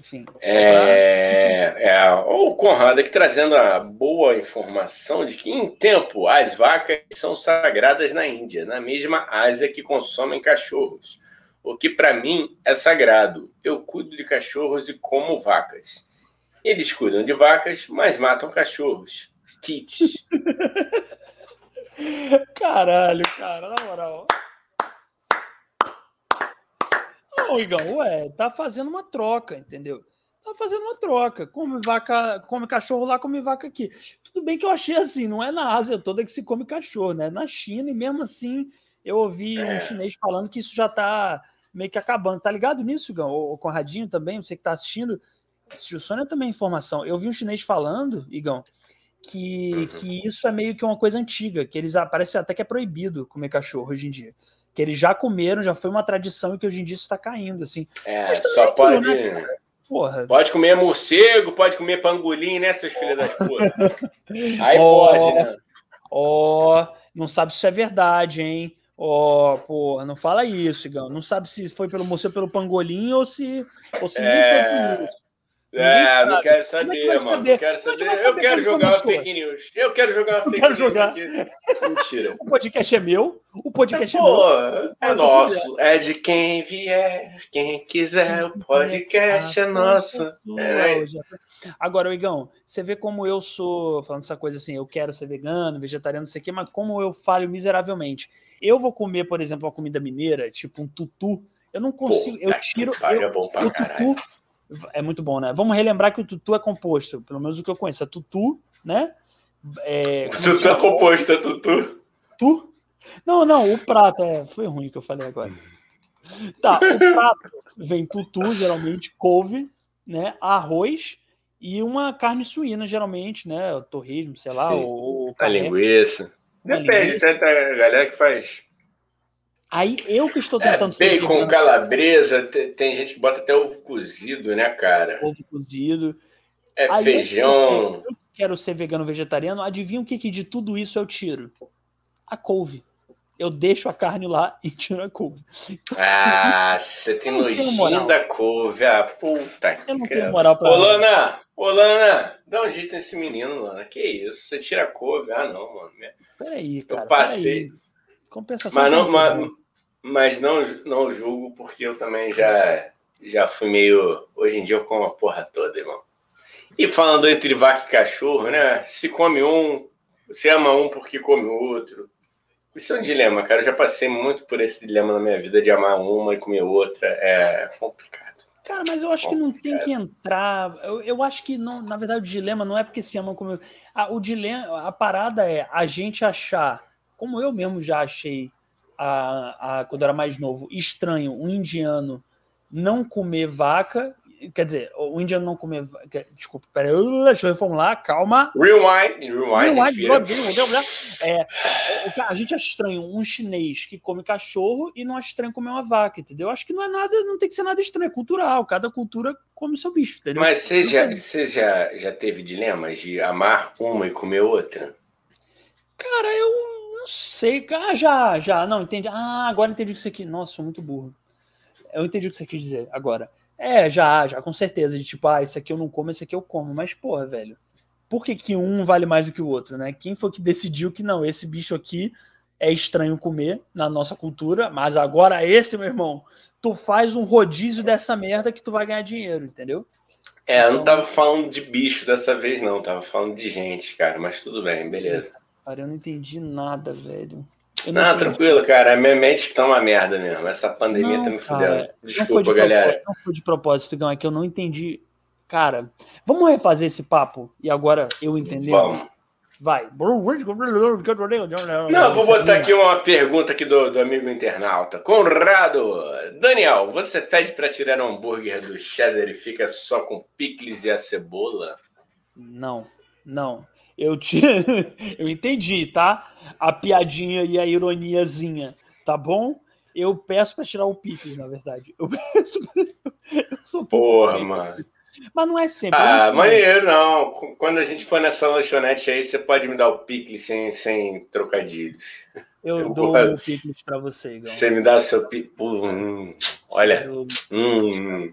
Enfim. É, é, o Conrado aqui trazendo a boa informação de que, em tempo, as vacas são sagradas na Índia, na mesma Ásia que consomem cachorros o que para mim é sagrado. Eu cuido de cachorros e como vacas. Eles cuidam de vacas, mas matam cachorros. Kits. [LAUGHS] Caralho, cara, na moral. Não, Igão, ué, tá fazendo uma troca, entendeu? Tá fazendo uma troca. Come vaca, come cachorro lá, come vaca aqui. Tudo bem que eu achei assim, não é na Ásia toda que se come cachorro, né? Na China, e mesmo assim, eu ouvi é. um chinês falando que isso já tá meio que acabando. Tá ligado nisso, Gão? O Conradinho também, você que tá assistindo. O Sônia também é informação. Eu vi um chinês falando, Igão, que, uhum. que isso é meio que uma coisa antiga, que eles parece até que é proibido comer cachorro hoje em dia. Que eles já comeram, já foi uma tradição e que hoje em dia isso está caindo, assim. É, só é aquilo, pode. Né, Porra. Pode comer morcego, pode comer pangolim, né, seus filhos das putas? [LAUGHS] Aí oh, pode, né? Ó, oh, não sabe se isso é verdade, hein? Ó, oh, porra, não fala isso, Igão. Não sabe se foi pelo moço pelo pangolim ou se, ou se é... foi por isso. É, não quero saber, é que mano. Não quero saber. saber eu quero jogar uma fake news. Eu quero jogar uma fake news jogar. aqui. Mentira. O podcast é meu. O podcast é, é meu. É, é nosso. É de quem vier, quem quiser. o podcast é nosso. É. Agora, Igão, você vê como eu sou, falando essa coisa assim, eu quero ser vegano, vegetariano, não sei o quê, mas como eu falho miseravelmente. Eu vou comer, por exemplo, uma comida mineira, tipo um tutu. Eu não consigo. Pô, eu tiro. Eu, é bom pra o caralho. tutu é muito bom, né? Vamos relembrar que o tutu é composto, pelo menos o que eu conheço, é tutu, né? É, tutu é composto, é tutu? Tu? Não, não, o prato, é, foi ruim que eu falei agora. Tá, o prato vem tutu, geralmente, couve, né? Arroz e uma carne suína, geralmente, né? Torresmo, sei lá, Sim. ou, ou a linguiça. Depende, tem a galera que faz Aí eu que estou tentando é, bacon, com calabresa, tem, tem, gente que bota até ovo cozido, né, cara? Ovo cozido. É Aí feijão. Eu, quero ser vegano vegetariano. Adivinha o que, que de tudo isso eu tiro? A couve. Eu deixo a carne lá e tiro a couve. Ah, [LAUGHS] você tem nojinho da couve. Ah, puta Eu não tenho moral pra. Ô, Lana, ô, Lana, dá um jeito nesse menino, Lana. Que isso? Você tira a couve? Ah, não, mano. Peraí, cara. Eu passei. Compensação. Mas não, mas, mas não, não julgo, porque eu também já, já fui meio. Hoje em dia eu como a porra toda, irmão. E falando entre vaca e cachorro, né? Se come um, você ama um porque come o outro. Isso é um dilema, cara. Eu já passei muito por esse dilema na minha vida de amar uma e comer outra. É complicado. Cara, mas eu acho complicado. que não tem que entrar. Eu, eu acho que, não, na verdade, o dilema não é porque se amam como. Ah, o dilema, a parada é a gente achar, como eu mesmo já achei a, a, quando eu era mais novo, estranho, um indiano não comer vaca Quer dizer, o indiano não comer. Desculpa, peraí, [LAUGHS] deixa eu reformular, calma. Rewind, rewind. rewind é, a gente acha estranho um chinês que come cachorro e não acha estranho comer uma vaca, entendeu? Acho que não é nada, não tem que ser nada estranho, é cultural. Cada cultura come o seu bicho, entendeu? Mas você já, você já, já teve dilemas de amar uma e comer outra? Cara, eu não sei. Ah, já, já. Não, entendi. Ah, agora entendi o que você quis. Nossa, sou muito burro. Eu entendi o que você quis dizer agora. É, já, já, com certeza. De tipo, ah, esse aqui eu não como, esse aqui eu como. Mas, porra, velho, por que, que um vale mais do que o outro, né? Quem foi que decidiu que não, esse bicho aqui é estranho comer na nossa cultura, mas agora esse, meu irmão, tu faz um rodízio dessa merda que tu vai ganhar dinheiro, entendeu? É, eu não então tava falando de bicho dessa vez, não. Tava falando de gente, cara. Mas tudo bem, beleza. Cara, eu não entendi nada, velho. Não, tranquilo, cara. A minha mente que tá uma merda mesmo. Essa pandemia não, tá me fudendo. Desculpa, de galera. Não foi de propósito, Gão. É que eu não entendi. Cara, vamos refazer esse papo e agora eu entender? Vamos. Vai. Não, vou botar aqui uma pergunta aqui do, do amigo internauta. Conrado, Daniel, você pede para tirar um hambúrguer do cheddar e fica só com picles e a cebola? Não, não. Eu tinha, [LAUGHS] eu entendi, tá? A piadinha e a ironiazinha, tá bom? Eu peço para tirar o picles, na verdade. Eu [LAUGHS] peço pra... eu sou Porra, mano. Mas não é sempre. Ah, não maneiro, não. Quando a gente for nessa lanchonete aí, você pode me dar o picles sem, sem trocadilhos. [LAUGHS] Eu, eu dou o picles para você, Igor. Você me dá o seu picles. Hum, olha. Eu... Hum,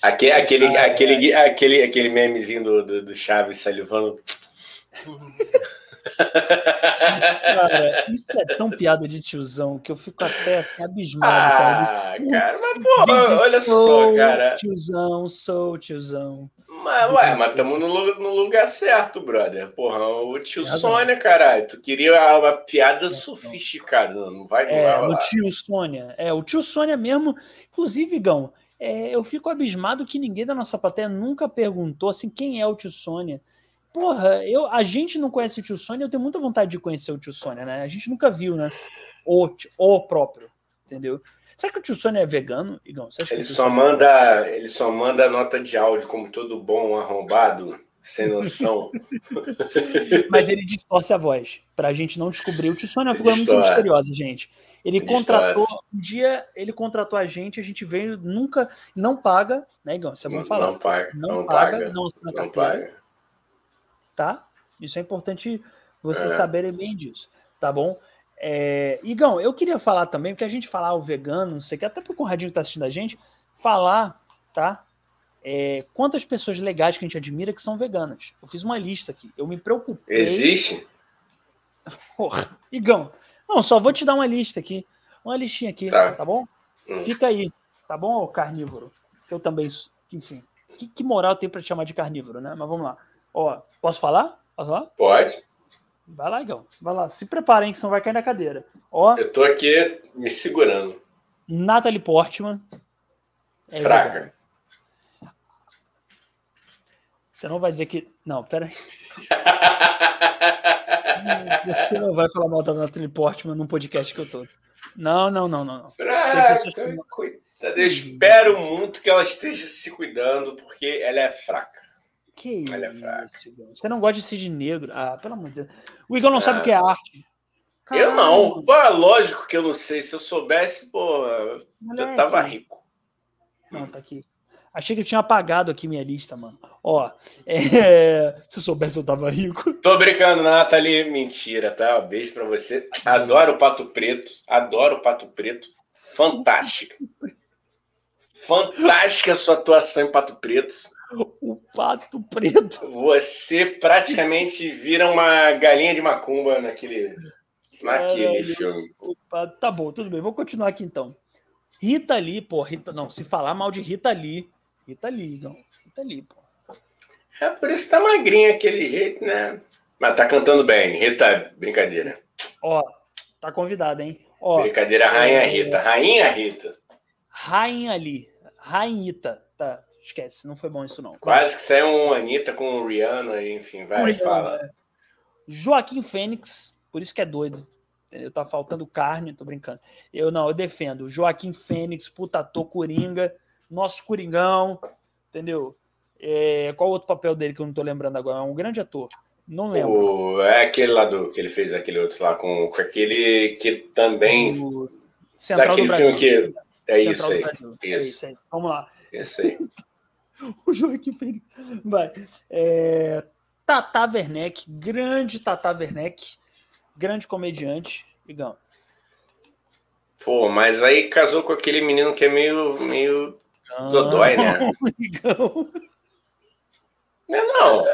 aquele, aquele, aquele, é. aquele, aquele memezinho do, do, do Chaves salivando. Cara, isso é tão piada de tiozão que eu fico até assim abismado. Ah, cara, cara mas pô, olha só, cara. Tiozão, sou tiozão. Mas, ué, mas estamos no, no, lugar certo, brother. Porra, o tio Sônia, caralho. Tu queria uma piada é, sofisticada, não vai É, o tio Sônia. É, o tio Sônia mesmo. Inclusive, Gão, é, eu fico abismado que ninguém da nossa plateia nunca perguntou assim quem é o tio Sônia. Porra, eu, a gente não conhece o tio Sônia, eu tenho muita vontade de conhecer o tio Sônia, né? A gente nunca viu, né? O, o próprio, entendeu? Será que o tio Sônia é vegano, Igão? ele, só manda, ele só manda nota de áudio, como todo bom arrombado, sem noção. [LAUGHS] Mas ele distorce a voz, pra gente não descobrir. O tio Sônia é uma figura muito misteriosa, gente. Ele contratou, um dia ele contratou a gente, a gente veio, nunca, não paga, né, Igão? Isso é bom falar. Não paga. Não, não paga, paga, não assina carteira tá? Isso é importante vocês é. saberem bem disso, tá bom? É, Igão, eu queria falar também, porque a gente falar o vegano, não sei o que, até para o Conradinho que está assistindo a gente, falar, tá? É, quantas pessoas legais que a gente admira que são veganas. Eu fiz uma lista aqui, eu me preocupei. Existe? Porra, Igão, não, só vou te dar uma lista aqui, uma listinha aqui, tá, tá bom? Hum. Fica aí, tá bom, carnívoro? Eu também, enfim, que, que moral tem para te chamar de carnívoro, né? Mas vamos lá. Ó, posso falar? Posso falar? Pode. Vai lá, Igão. Vai lá. Se preparem, que senão vai cair na cadeira. Ó, Eu tô aqui me segurando. Natalie Portman. É Fraca. Você não vai dizer que. Não, pera aí. [LAUGHS] Você não vai falar mal da Natalie Portman num podcast que eu tô. Não, não, não, não. não. Fraca, que... coitada. Eu espero muito que ela esteja se cuidando, porque ela é fraca. Que é fraco. Você não gosta de Cid Negro? Ah, pelo amor de Deus. O Igor não sabe o que é arte. Caramba. Eu não. Pô, é lógico que eu não sei. Se eu soubesse, pô, Moleque. eu tava rico. Não, tá aqui. Achei que eu tinha apagado aqui minha lista, mano. Ó, é... [LAUGHS] se eu soubesse, eu tava rico. Tô brincando, Nathalie. Mentira, tá? Um beijo pra você. Adoro o Pato Preto. Adoro o Pato Preto. Fantástica. [LAUGHS] Fantástica a sua atuação em Pato Preto. O pato preto. Você praticamente vira uma galinha de macumba naquele, naquele filme. Pato, tá bom, tudo bem. Vou continuar aqui então. Rita Lee, pô, Rita, não, se falar mal de Rita Lee, Rita Lee, não, Rita Lee, pô. É por isso que tá magrinha aquele jeito, né? Mas tá cantando bem. Rita, brincadeira. Ó, tá convidada, hein? Ó, brincadeira, Rainha é... Rita. Rainha Rita. Rainha Lee. Rainhita, tá? Esquece, não foi bom isso não. Quase que saiu um Anitta com o Rihanna, enfim, vai, Rihanna, fala. É. Joaquim Fênix, por isso que é doido. Entendeu? Tá faltando carne, tô brincando. Eu não, eu defendo. Joaquim Fênix, puta ator, Coringa, nosso Coringão, entendeu? É, qual outro papel dele que eu não tô lembrando agora? É um grande ator. Não lembro. O, é aquele lá do que ele fez aquele outro lá com, com aquele que também. O Central daquele do filme que. É Central isso aí. Brasil. É Isso. isso aí. Vamos lá. Isso aí. [LAUGHS] [LAUGHS] O Joaquim Fênix. Vai. É, Tata Werneck, grande Tata Werneck, grande comediante. Igão. Pô, mas aí casou com aquele menino que é meio. meio. Dodói, né? [LAUGHS] Igão. Não, é não.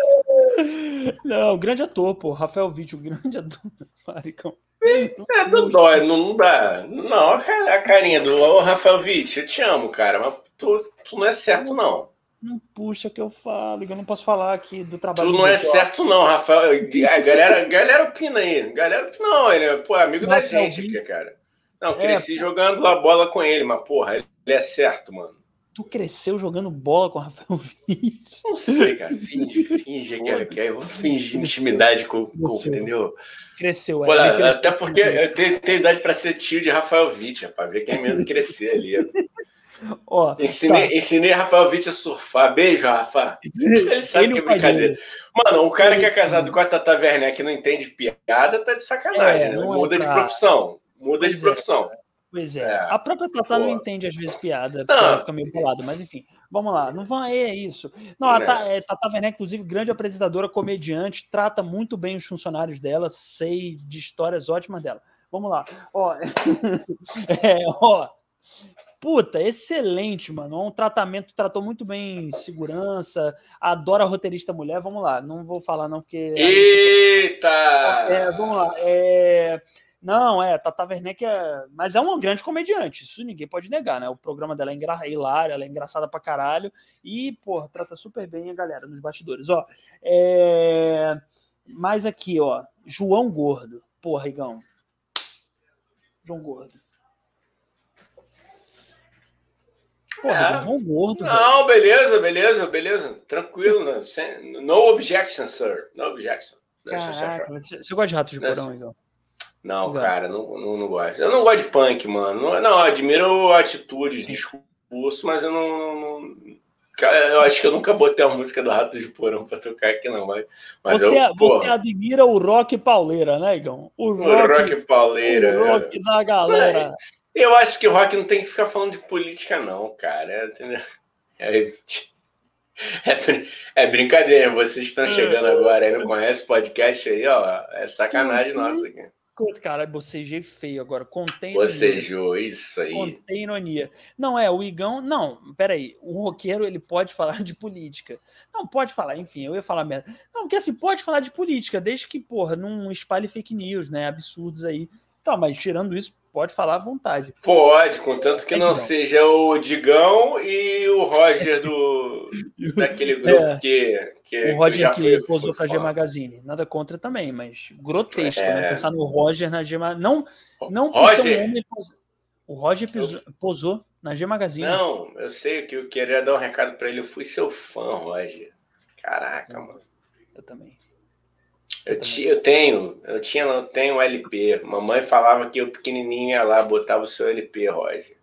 Não, grande ator, pô. Rafael o grande ator. [LAUGHS] Maricão. É Dodói, não, não dá. Não, a ca- a carinha do Rafael Witt, eu te amo, cara, mas tu, tu não é certo, não. Não puxa que eu falo, eu não posso falar aqui do trabalho. Tu não é certo, não, Rafael. A galera, galera opina aí. Galera opina, não, ele é pô, amigo da Rafael gente aqui, cara. Não, É, cresci jogando a bola com ele, mas, porra, ele é certo, mano. Tu cresceu jogando bola com o Rafael Witt. Não sei, cara. Finge, finge que é, que é, eu vou fingir intimidade com, com Cresceu. entendeu? Cresceu, Pô, é, cresceu. até porque eu tenho, tenho idade pra ser tio de Rafael Witt, rapaz, ver quem é mesmo crescer ali. Ó, Ensinei, tá. ensinei Rafael Witt a surfar. Beijo, Rafa. Ele sabe Ele que é brincadeira. Mano, o cara que é casado com a Tata Werneck que não entende piada tá de sacanagem, É, né? não é Muda de pra- profissão. Muda Pois de é. profissão. Pois é. É. A própria não Pô. entende às vezes piada, porque Não. ela fica meio bolada, mas enfim. Vamos lá. Não vão, é isso. Não, a É. Ta- é, Tata Werneck, inclusive, grande apresentadora, comediante, trata muito bem os funcionários dela, sei de histórias ótimas dela. Vamos lá. Ó, [LAUGHS] é, ó. Puta, excelente, mano. Um tratamento, tratou muito bem segurança, adora roteirista mulher. Vamos lá, não vou falar não, porque. Eita! É, vamos lá. É... Não, é, Tata Werneck é. Mas é uma grande comediante, isso ninguém pode negar, né? O programa dela é engra... é hilário, ela é engraçada pra caralho. E, porra, trata super bem a galera nos bastidores. Ó, é... mais aqui, ó. João Gordo. Porra, Igão. João Gordo. Porra, É. João Gordo. velho. Não, beleza, beleza, beleza. Tranquilo, né? Sem- No objection, sir. No objection. Caraca, você você gosta de ratos de Nessa- porão, Igão? Não, Legal. cara, não, não, não gosto. Eu não gosto de punk, mano. Não, não admiro atitudes, discurso, mas eu não, não- Cara, eu acho que eu nunca botei a música do Rato de Porão pra tocar aqui, não. Mas, mas Você, eu, você admira o rock pauleira, né, Igão? O o rock pauleira. O rock da galera. Eu acho que o rock não tem que ficar falando de política, não, cara. É? É, é brin- é brincadeira. Vocês que estão chegando agora aí não conhecem o podcast aí, ó. É sacanagem nossa aqui. Cara, bocejei feio agora. Contém ironia. Bocejou, isso aí. Contém ironia. Não, é, o Igão. Não, peraí. O roqueiro, ele pode [LAUGHS] falar de política. Não, pode falar, enfim, eu ia falar merda. Não, porque assim, pode falar de política, desde que, porra, não espalhe fake news, né? Absurdos aí. Tá, mas tirando isso, pode falar à vontade. Pode, contanto que É, não Digão. seja o Digão e o Roger do [LAUGHS] daquele grupo É. que, que O Roger que foi- posou foi pra G. Magazine. Nada contra também, mas grotesco, É. né? Pensar no Roger na G Magazine. Não, não por ser um Roger, homem O Roger pisou- posou na G Magazine. não, eu sei que eu queria dar um recado pra ele. Eu fui seu fã, Roger. Caraca, mano. Eu também. Eu, ti- eu tenho, eu tinha, não tenho um LP. Mamãe falava que eu pequenininho ia lá, botava o seu LP, Roger.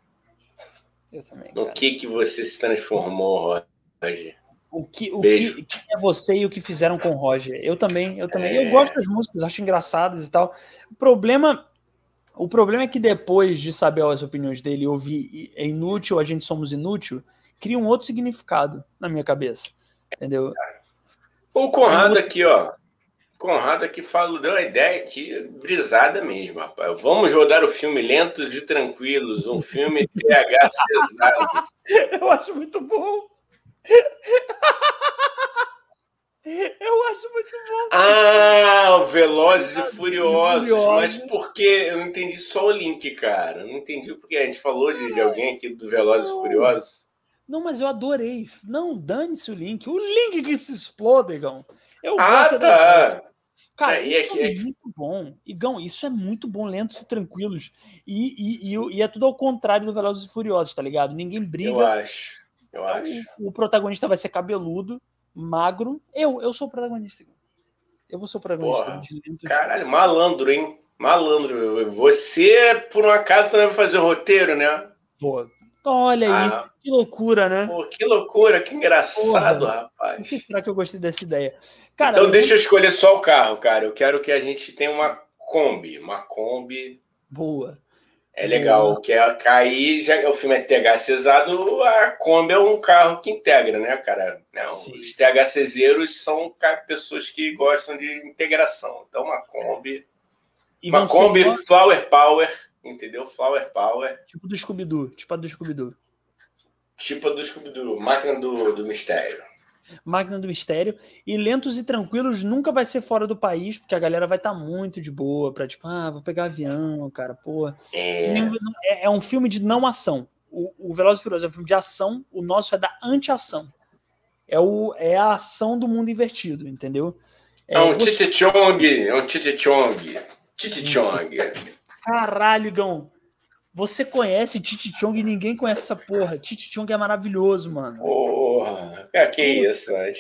Eu também. No cara. que que você se transformou, Roger? O que, o que, que é você e o que fizeram com o Roger? Eu também, eu também. É. Eu gosto das músicas, acho engraçadas e tal. O problema, o problema é que depois de saber as opiniões dele ouvir é inútil, a gente somos inútil, cria um outro significado na minha cabeça. Entendeu? O Conrado aqui, ó. Conrado aqui falou, deu uma ideia aqui, brisada mesmo, rapaz. Vamos rodar o filme Lentos e Tranquilos, um filme TH cesado. Eu acho muito bom. Eu acho muito bom. Ah, Velozes e Furiosos. Furiosos. Mas por que? Eu não entendi só o link, cara. Não entendi porque a gente falou de, de alguém aqui do Velozes e. Furiosos. Não, mas eu adorei. Não, dane-se o link. O link que se explode, Igão. Eu Ah, gosto tá. Cara, É, isso é, é muito bom. Igão, isso é muito bom, lentos e tranquilos. E, e, e, e é tudo ao contrário do Velozes e Furiosos, tá ligado? Ninguém Eu briga. acho. Eu acho. O, o protagonista vai ser cabeludo, magro. Eu, eu sou o protagonista. Igão. Eu vou ser o protagonista Porra. de lentos. Caralho, malandro, hein? Malandro. Você, por um acaso, também vai fazer o roteiro, né? Vou. Olha aí, ah, que loucura, né? Pô, que loucura, que engraçado, Porra, rapaz. Por que será que eu gostei dessa ideia? Cara, então deixa eu escolher só o carro, cara. Eu quero que a gente tenha uma Kombi, uma Kombi. Boa. É legal, Boa. que é cair, já o filme é THCizado, a Kombi é um carro que integra, né, cara? Não, os THCzeiros são pessoas que gostam de integração. Então, uma Kombi. E uma Kombi Flower Power Entendeu? Flower Power. Tipo do Scooby-Doo. Tipo a do Scooby-Doo. Tipo a do Scooby-Doo. Máquina do, do Mistério. Máquina do Mistério. E Lentos e Tranquilos nunca vai ser fora do país, porque a galera vai estar tá muito de boa pra, tipo, ah, vou pegar avião, cara, pô. É, é, é um filme de não ação. O, o Velozes e Furiosos é um filme de ação, o nosso é da anti-ação. É, o, é a ação do mundo invertido, entendeu? É, é um Chichichong, é um Chichichong. Chichichong. Caralho, Gão. Você conhece Titi Chong e ninguém conhece essa porra. Titi Chong é maravilhoso, mano. Porra, é, que isso, né,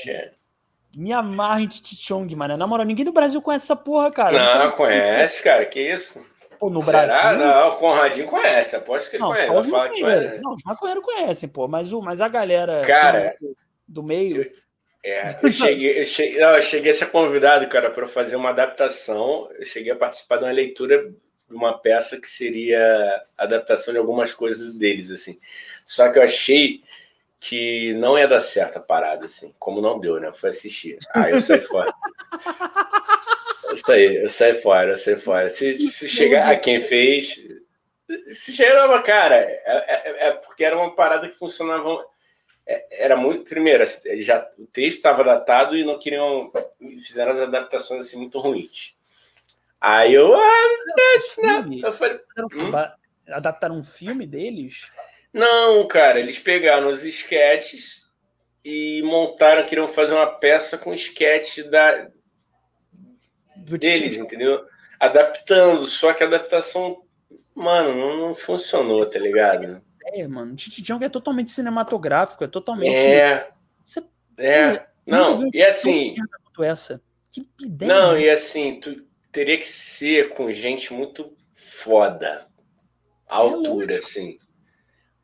Me amarra em Titi Chong, mano. Na moral, ninguém do Brasil conhece essa porra, cara. Não, não conhece, cara. Que isso? Pô, no Será? Brasil. Não, o Conradinho conhece. Aposto que ele não, conhece. Os conhece. Não, os maconheiros conhecem, pô. Mas, o, mas a galera cara, do, do meio. Eu, é, eu [LAUGHS] cheguei, eu cheguei, não, eu cheguei a ser convidado, cara, para fazer uma adaptação. Eu cheguei a participar de uma leitura uma peça que seria adaptação de algumas coisas deles, assim. Só que eu achei que não ia dar certo a parada, assim. Como não deu, né? Eu fui assistir. Aí eu saí fora. Eu saí, eu saí fora, eu saí fora. Se, se chegar a quem fez... Se chegar, cara, é, é, é, porque era uma parada que funcionava... É, era muito... Primeiro, assim, já, o texto estava datado e não queriam... Fizeram as adaptações, assim, muito ruins. Aí eu, ah, não, né? eu falei, hum? adaptaram um filme deles? Não, cara, eles pegaram os esquetes e montaram, queriam fazer uma peça com esquetes da Do deles, tipo. entendeu? Adaptando, só que a adaptação, mano, não, não funcionou, tá ligado? É, mano, Titi Jong é totalmente cinematográfico, é totalmente. É. Você... É. Não, e assim. Essa. Que ideia. Não, e assim, tu teria que ser com gente muito foda. A é altura, é assim.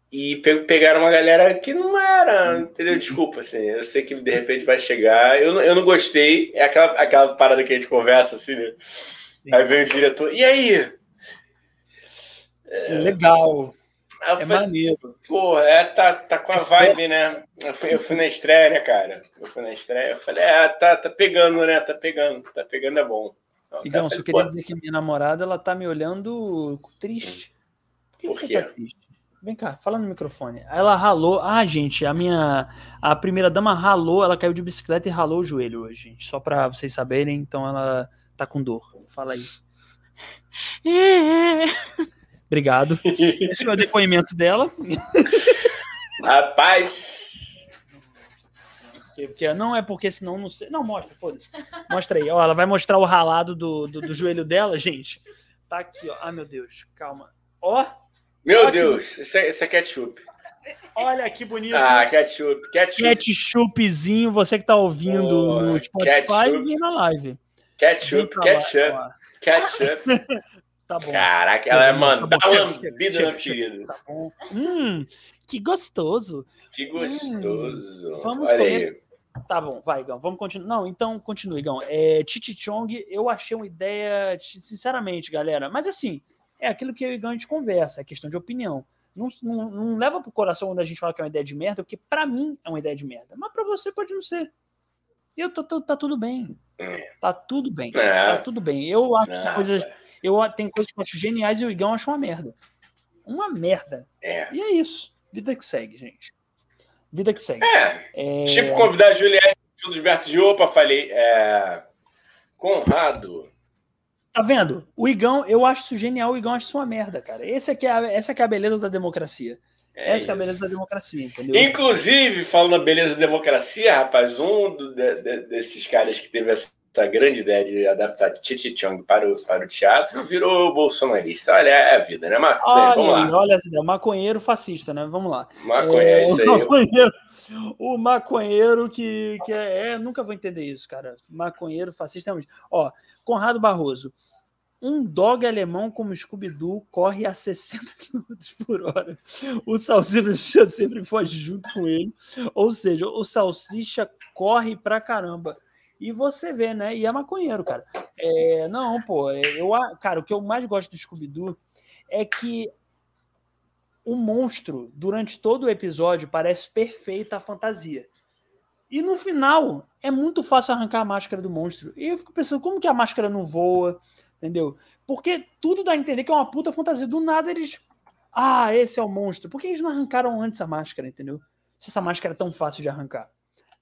E pegaram uma galera que não era, entendeu? Desculpa, assim. Eu sei que de repente vai chegar. Eu não, eu não gostei. É aquela, aquela parada que a gente conversa, assim, né? Aí vem o diretor. E aí? É... Legal. é falei, maneiro. Porra, é, tá, tá com a vibe, né? Eu fui, eu fui na estreia, né, cara? Eu fui na estreia. Eu falei, é, tá, tá pegando, né? Tá pegando. Tá pegando é bom. Igão, só queria dizer que minha namorada ela tá me olhando triste. Por que Por você tá triste? Vem cá, fala no microfone. Ela ralou. Ah, gente, a minha. A primeira dama ralou, ela caiu de bicicleta e ralou o joelho hoje, gente. Só pra vocês saberem, então ela tá com dor. Fala aí. [LAUGHS] Obrigado. Esse é o depoimento dela. Rapaz, porque, não é porque senão não sei. Não, mostra, foda-se. Mostra aí. Ó, ela vai mostrar o ralado do, do, do joelho dela, gente. Tá aqui, ó. Ai, meu Deus. Calma. Ó. Meu ó, Deus, isso, é, isso é ketchup. Olha que bonito. Ah, ketchup. Ketchup. Ketchupzinho, você que tá ouvindo oh, no Spotify e na live. Ketchup, ketchup. Lá, ketchup. [LAUGHS] tá bom. Caraca, ela é mandar tá lambida na ferida. Tá bom. Hum, que gostoso. Que gostoso. Hum, vamos Olha comer. Aí. Tá bom, vai, Gão. Vamos continuar. Não, então continue, Gão. É, Titi Chong, eu achei uma ideia, sinceramente, galera. Mas assim, é aquilo que eu e Gão a gente conversa, é questão de opinião. Não, não, não leva pro coração quando a gente fala que é uma ideia de merda, porque para mim é uma ideia de merda. Mas para você pode não ser. Eu tô, tô, tá tudo bem. É. Tá tudo bem. É. Tá tudo bem. Eu acho não, coisas. Eu tenho coisas que eu acho geniais e o Igão acha uma merda. Uma merda. É. E é isso. Vida que segue, gente. Vida que segue. É. é... Tipo convidar a Juliette do Gilberto de Opa, falei. É... Conrado. Tá vendo? O Igão, eu acho isso genial, o Igão acha isso uma merda, cara. Esse aqui é a, essa aqui é a beleza da democracia. É essa isso. é a beleza da democracia, entendeu? Inclusive, falando da beleza da democracia, rapaz, um do, de, de, desses caras que teve essa essa grande ideia de adaptar Titi Chong para o, para o teatro virou bolsonarista. Olha, é a vida, né, Marcos? Olha, Vamos lá. Olha essa ideia, maconheiro fascista, né? Vamos lá. Maconheiro, é, isso aí. Maconheiro, o maconheiro que, que é, é, Nunca vou entender isso, cara. Maconheiro fascista. Ó, Conrado Barroso. Um dog alemão como Scooby-Doo corre a 60 km [LAUGHS] por hora. O Salsicha sempre foge junto com ele. Ou seja, o Salsicha corre pra caramba. E você vê, né? E é maconheiro, cara. É, não, pô, é, eu, cara, o que eu mais gosto do Scooby-Doo é que o monstro, durante todo o episódio, parece perfeita a fantasia. E no final, é muito fácil arrancar a máscara do monstro. E eu fico pensando, como que a máscara não voa? Entendeu? Porque tudo dá a entender que é uma puta fantasia. Do nada eles. Ah, esse é o monstro. Por que eles não arrancaram antes a máscara, entendeu? Se essa máscara é tão fácil de arrancar.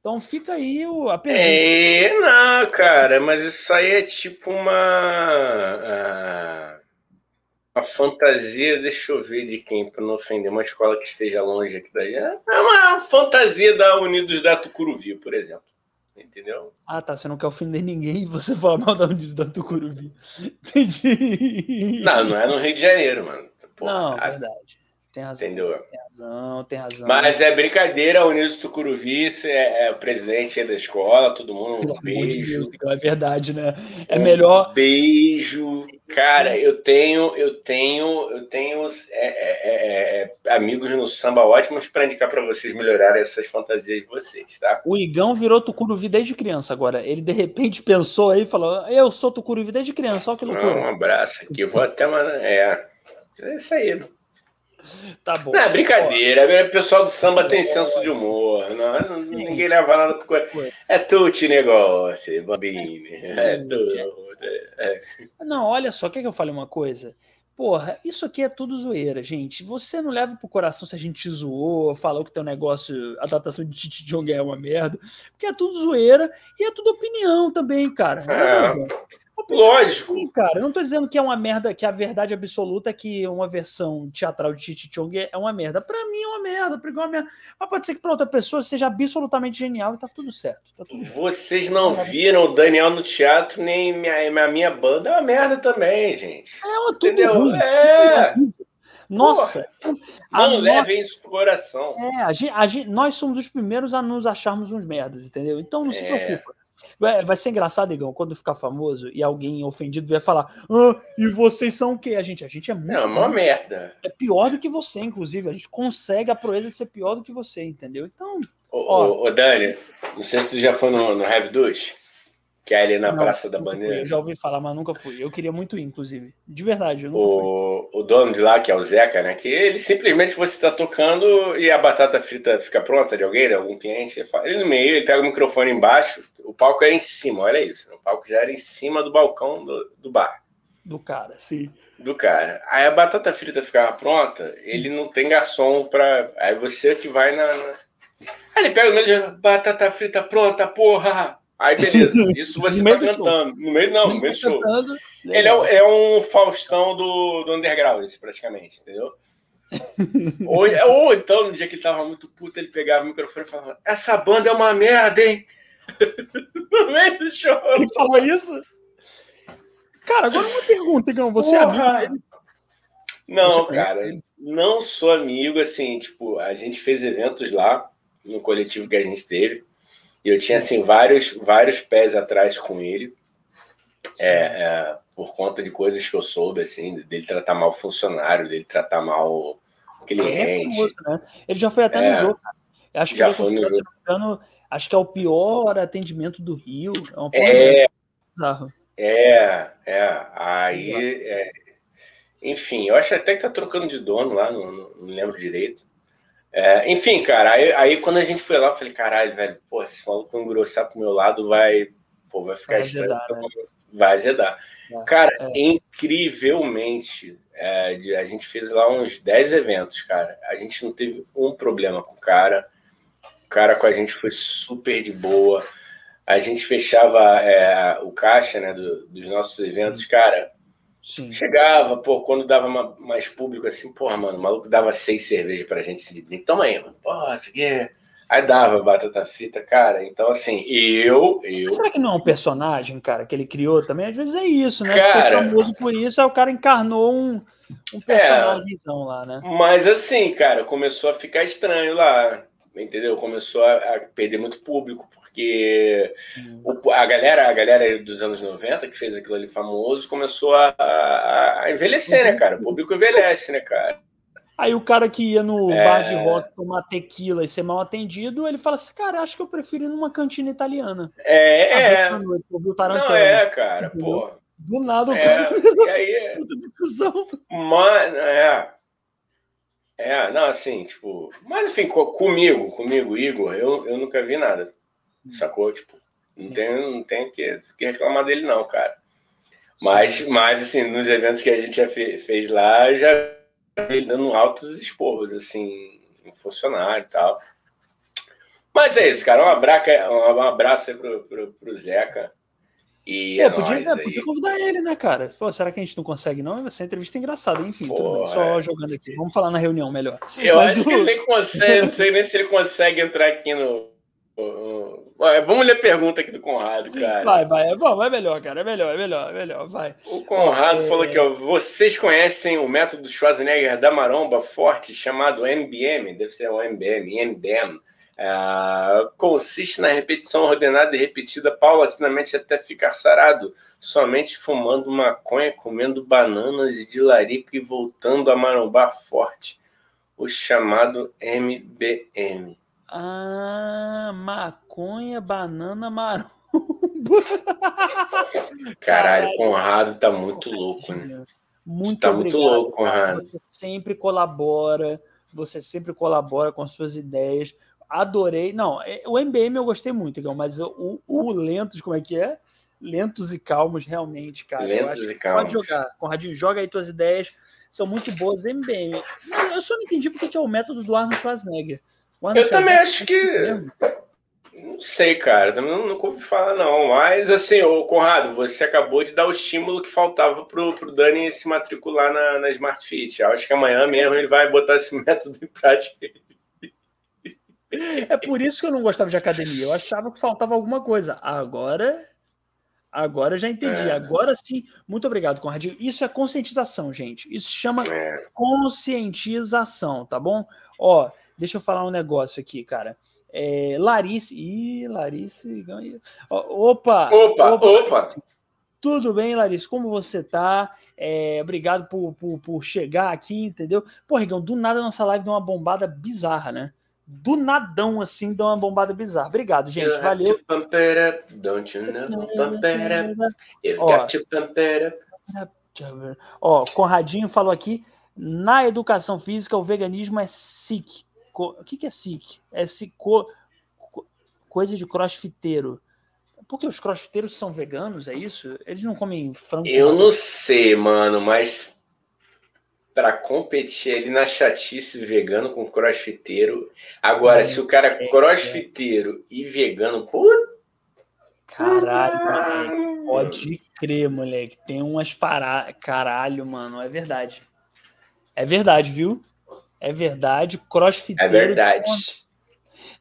Então fica aí o, a pergunta. É, não, cara, mas isso aí é tipo uma. A, a fantasia, deixa eu ver de quem, para não ofender uma escola que esteja longe aqui daí. É uma fantasia da Unidos da Tucuruvi, por exemplo. Entendeu? Ah, tá. Você não quer ofender ninguém e você fala mal da Unidos da Tucuruvi. [LAUGHS] Entendi. Não, não é no Rio de Janeiro, mano. Porra, não, a... verdade. Tem razão. Entendeu? Tem razão, tem razão. Mas é brincadeira, o Nilson Tucuruvi é, é, o presidente da escola, todo mundo um beijo. Deus, é verdade, né? É um melhor. Beijo. Cara, eu tenho, eu tenho, eu tenho é, é, é, é amigos no samba ótimos para indicar para vocês melhorarem essas fantasias de vocês, tá? O Igão virou Tucuruvi desde criança agora. Ele de repente pensou aí e falou: Eu sou Tucuruvi desde criança, olha que loucura. um abraço aqui, vou até mandar. É, é isso aí. Tá bom. Não, é brincadeira. O pessoal do samba tem senso de humor. Não, ninguém leva nada pro coisa. É tudo negócio, Bambini. É tudo. É. Não, olha só, quer que eu fale uma coisa? Porra, isso aqui é tudo zoeira, gente. Você não leva pro coração se a gente zoou, falou que teu negócio, a adaptação de Titi Jong é uma merda, porque é tudo zoeira e é tudo opinião também, cara. É. Lógico. Sim, cara, eu não tô dizendo que é uma merda, que a verdade absoluta é que uma versão teatral de Titi Chong é uma merda. Pra mim é uma merda, pra é uma merda. Mas pode ser que pra outra pessoa seja absolutamente genial e tá tudo certo. Tá tudo Vocês não viram o Daniel no teatro, nem minha, a minha banda é uma merda também, gente. É, uma tudo Entendeu? Ruim, é. Nossa, não levem isso pro coração. É, a gente, a gente, nós somos os primeiros a nos acharmos uns merdas, entendeu? Então não se é. preocupa. Vai, ser engraçado, Igão, quando ficar famoso e alguém ofendido vier falar: ah, e vocês são o quê? A gente, a gente é muito. É uma merda. É pior do que você, inclusive. A gente consegue a proeza de ser pior do que você, entendeu? Então. Ô, ó, ô, Dani, não sei se tu já foi no, no Heavy Duty que é ali na não, Praça da Bandeira. Eu já ouvi falar, mas nunca fui. Eu queria muito ir, inclusive. De verdade, o, o dono de lá, que é o Zeca, né? Que ele simplesmente você está tocando e a batata frita fica pronta de alguém, de algum cliente. Ele, fala, ele no meio, ele pega o microfone embaixo, o palco era em cima, olha isso. O palco já era em cima do balcão do, do bar. Do cara, sim. Do cara. Aí a batata frita ficava pronta, ele não tem garçom para. Aí você que vai na. na... Aí ele pega o meio batata frita pronta, porra! Aí, beleza. [LAUGHS] Isso você está cantando. No meio, não, no meio do show. Cantando, Ele é, é, um Faustão do, do underground, esse, praticamente, entendeu? [LAUGHS] ou, ou então, no dia que ele tava muito puto, ele pegava o microfone e falava: Essa banda é uma merda, hein? [LAUGHS] no meio do show. Ele falou isso? Cara, agora uma pergunta, Igão. Você é amigo Não, cara, não sou amigo, assim, tipo, a gente fez eventos lá no coletivo que a gente teve. E eu tinha assim vários, vários pés atrás com ele, é, é, por conta de coisas que eu soube, assim, dele tratar mal funcionário, dele tratar mal cliente. É famoso, né? Ele já foi até no é. jogo, cara. Acho que já foi no jogo. acho que é o pior atendimento do Rio. É, é, bizarro. é, é. Aí, é, enfim, eu acho até que tá trocando de dono lá, não, não, não lembro direito. É, enfim, cara, aí, aí, quando a gente foi lá, eu falei, caralho, velho, pô, esse maluco engrossar pro meu lado vai, pô, vai ficar vai estranho. Azedar, né? Vai azedar. É, cara, é. incrivelmente, é, a gente fez lá uns 10 eventos, cara. A gente não teve um problema com o cara. O cara com a gente foi super de boa. A gente fechava é, o caixa né, do, dos nossos eventos, cara Sim. Chegava, pô, quando dava mais público assim, porra, mano, o maluco dava seis cervejas pra gente se assim, Toma aí, mano. Porra, isso aqui é... Aí dava batata frita, cara. Então, assim, eu. eu... será que não é um personagem, cara, que ele criou também? Às vezes é isso, né? Cara, Ficou famoso por isso, aí o cara encarnou um, um personagemzão é, lá, né? Mas assim, cara, começou a ficar estranho lá, entendeu? Começou a, a perder muito público, porque porque o, a galera, a galera dos anos 90 que fez aquilo ali famoso começou a, a envelhecer, né, cara? O público envelhece, né, cara? Aí o cara que ia no é... bar de rock tomar tequila e ser mal atendido, ele fala assim, cara, acho que eu prefiro ir numa cantina italiana. É, é. Noite, Não, é, cara, pô. Do nada o é, cara. E [LAUGHS] aí... Puta discussão. Mano, é. É, não, assim, tipo. Mas enfim, comigo, comigo, Igor, eu, eu nunca vi nada. Sacou? Tipo, não tem, não tem que, que reclamar dele, não, cara. Mas, mas, assim, nos eventos que a gente já fez lá, já ele dando altos esporros, assim, em funcionário e tal. Mas é isso, cara. Um abraço, um abraço aí pro, pro, pro Zeca. E Pô, é podia, é, podia, convidar ele, né, cara? Pô, será que a gente não consegue, não? Essa entrevista é engraçada, enfim, bem, só é. jogando aqui. Vamos falar na reunião melhor. Eu Mas acho o... que ele nem consegue, não sei nem se ele consegue entrar aqui no. Vamos ler a pergunta aqui do Conrado, cara. Vai, vai, é bom, é melhor, cara, é melhor, é melhor, é melhor, vai. O Conrado é... falou aqui, ó, vocês conhecem o método Schwarzenegger da maromba forte chamado MBM? Deve ser o MBM, MBM é, consiste na repetição ordenada e repetida paulatinamente até ficar sarado, somente fumando maconha, comendo bananas e de larico e voltando a marombar forte, o chamado MBM. Ah, maconha, banana, maromba. [LAUGHS] Caralho, Conrado tá muito louco, né? Muito tá obrigado, muito louco, Conrado. Você sempre colabora, você sempre colabora com as suas ideias adorei. Não, é, o MBM eu gostei muito, mas o, o Lentos, como é que é? Lentos e calmos, realmente, cara. Lentos e calmos. Pode jogar. Conradinho, joga aí tuas ideias. São muito boas. MBM. Eu só não entendi porque que é o método do Arnold Schwarzenegger. Arnold eu também acho que. Não sei, cara. Também não, nunca ouvi falar, não. Mas, assim, ô Conrado, você acabou de dar o estímulo que faltava pro, pro Dani se matricular na, na Smart Fit. Eu acho que amanhã mesmo ele vai botar esse [LAUGHS] método em prática. É por isso que eu não gostava de academia. Eu achava que faltava alguma coisa. Agora, agora já entendi. É. Agora sim. Muito obrigado, Conradinho. Isso é conscientização, gente. Isso chama é. conscientização, tá bom? Ó, deixa eu falar um negócio aqui, cara. É, Larice. Ih, Larice. Opa! Opa! Opa! opa. Tudo bem, Larice? Como você tá? É, obrigado por, por, por, chegar aqui, entendeu? Pô, Rigão, do nada a nossa live deu uma bombada bizarra, né? do nadão, assim, dá uma bombada bizarra. Obrigado, gente. Valeu. Ó, Conradinho falou aqui, na educação física, o veganismo é sick. O que, que é sick? É sico... coisa de crossfiteiro. Porque os crossfiteiros são veganos, é isso? Eles não comem frango? Eu não sei, mano, mas para competir ali na chatice vegano com crossfiteiro. Agora, se o cara é crossfiteiro é. e vegano, puta. Caralho, moleque. Pode crer, moleque. Tem umas paradas. Caralho, mano. É verdade. É verdade, viu? É verdade. Crossfiteiro. É verdade.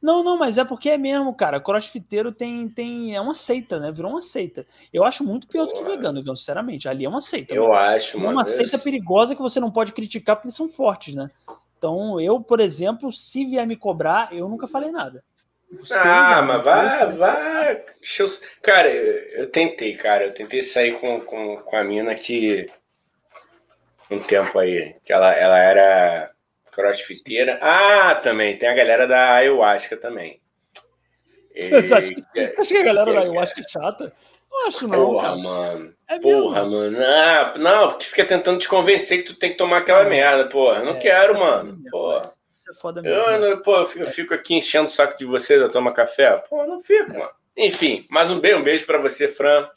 Não, não, mas é porque é mesmo, cara. Crossfiteiro tem, tem. É uma seita, né? Virou uma seita. Eu acho muito pior do que vegano, então, sinceramente. Ali é uma seita. Eu mano. acho, mano. É uma seita perigosa que você não pode criticar porque eles são fortes, né? Então, eu, por exemplo, se vier me cobrar, eu nunca falei nada. ah, mas vai, vai. Eu... Cara, eu tentei, cara. Eu tentei sair com, com, com a mina que. Um tempo aí. Que ela, ela era crossfiteira. Ah, também, tem a galera da ayahuasca também. Você acha, que, a galera da ayahuasca é chata? Não acho, não. Porra, cara. mano. É porra, mesmo? mano. Ah, não, porque fica tentando te convencer que tu tem que tomar aquela é. merda, porra. Não é, quero, é mano. Porra. Isso é foda mesmo. Eu, pô, eu fico aqui enchendo o saco de vocês, eu tomo café. Pô, não fico, mano. Enfim, mais um beijo, um beijo pra você, Fran.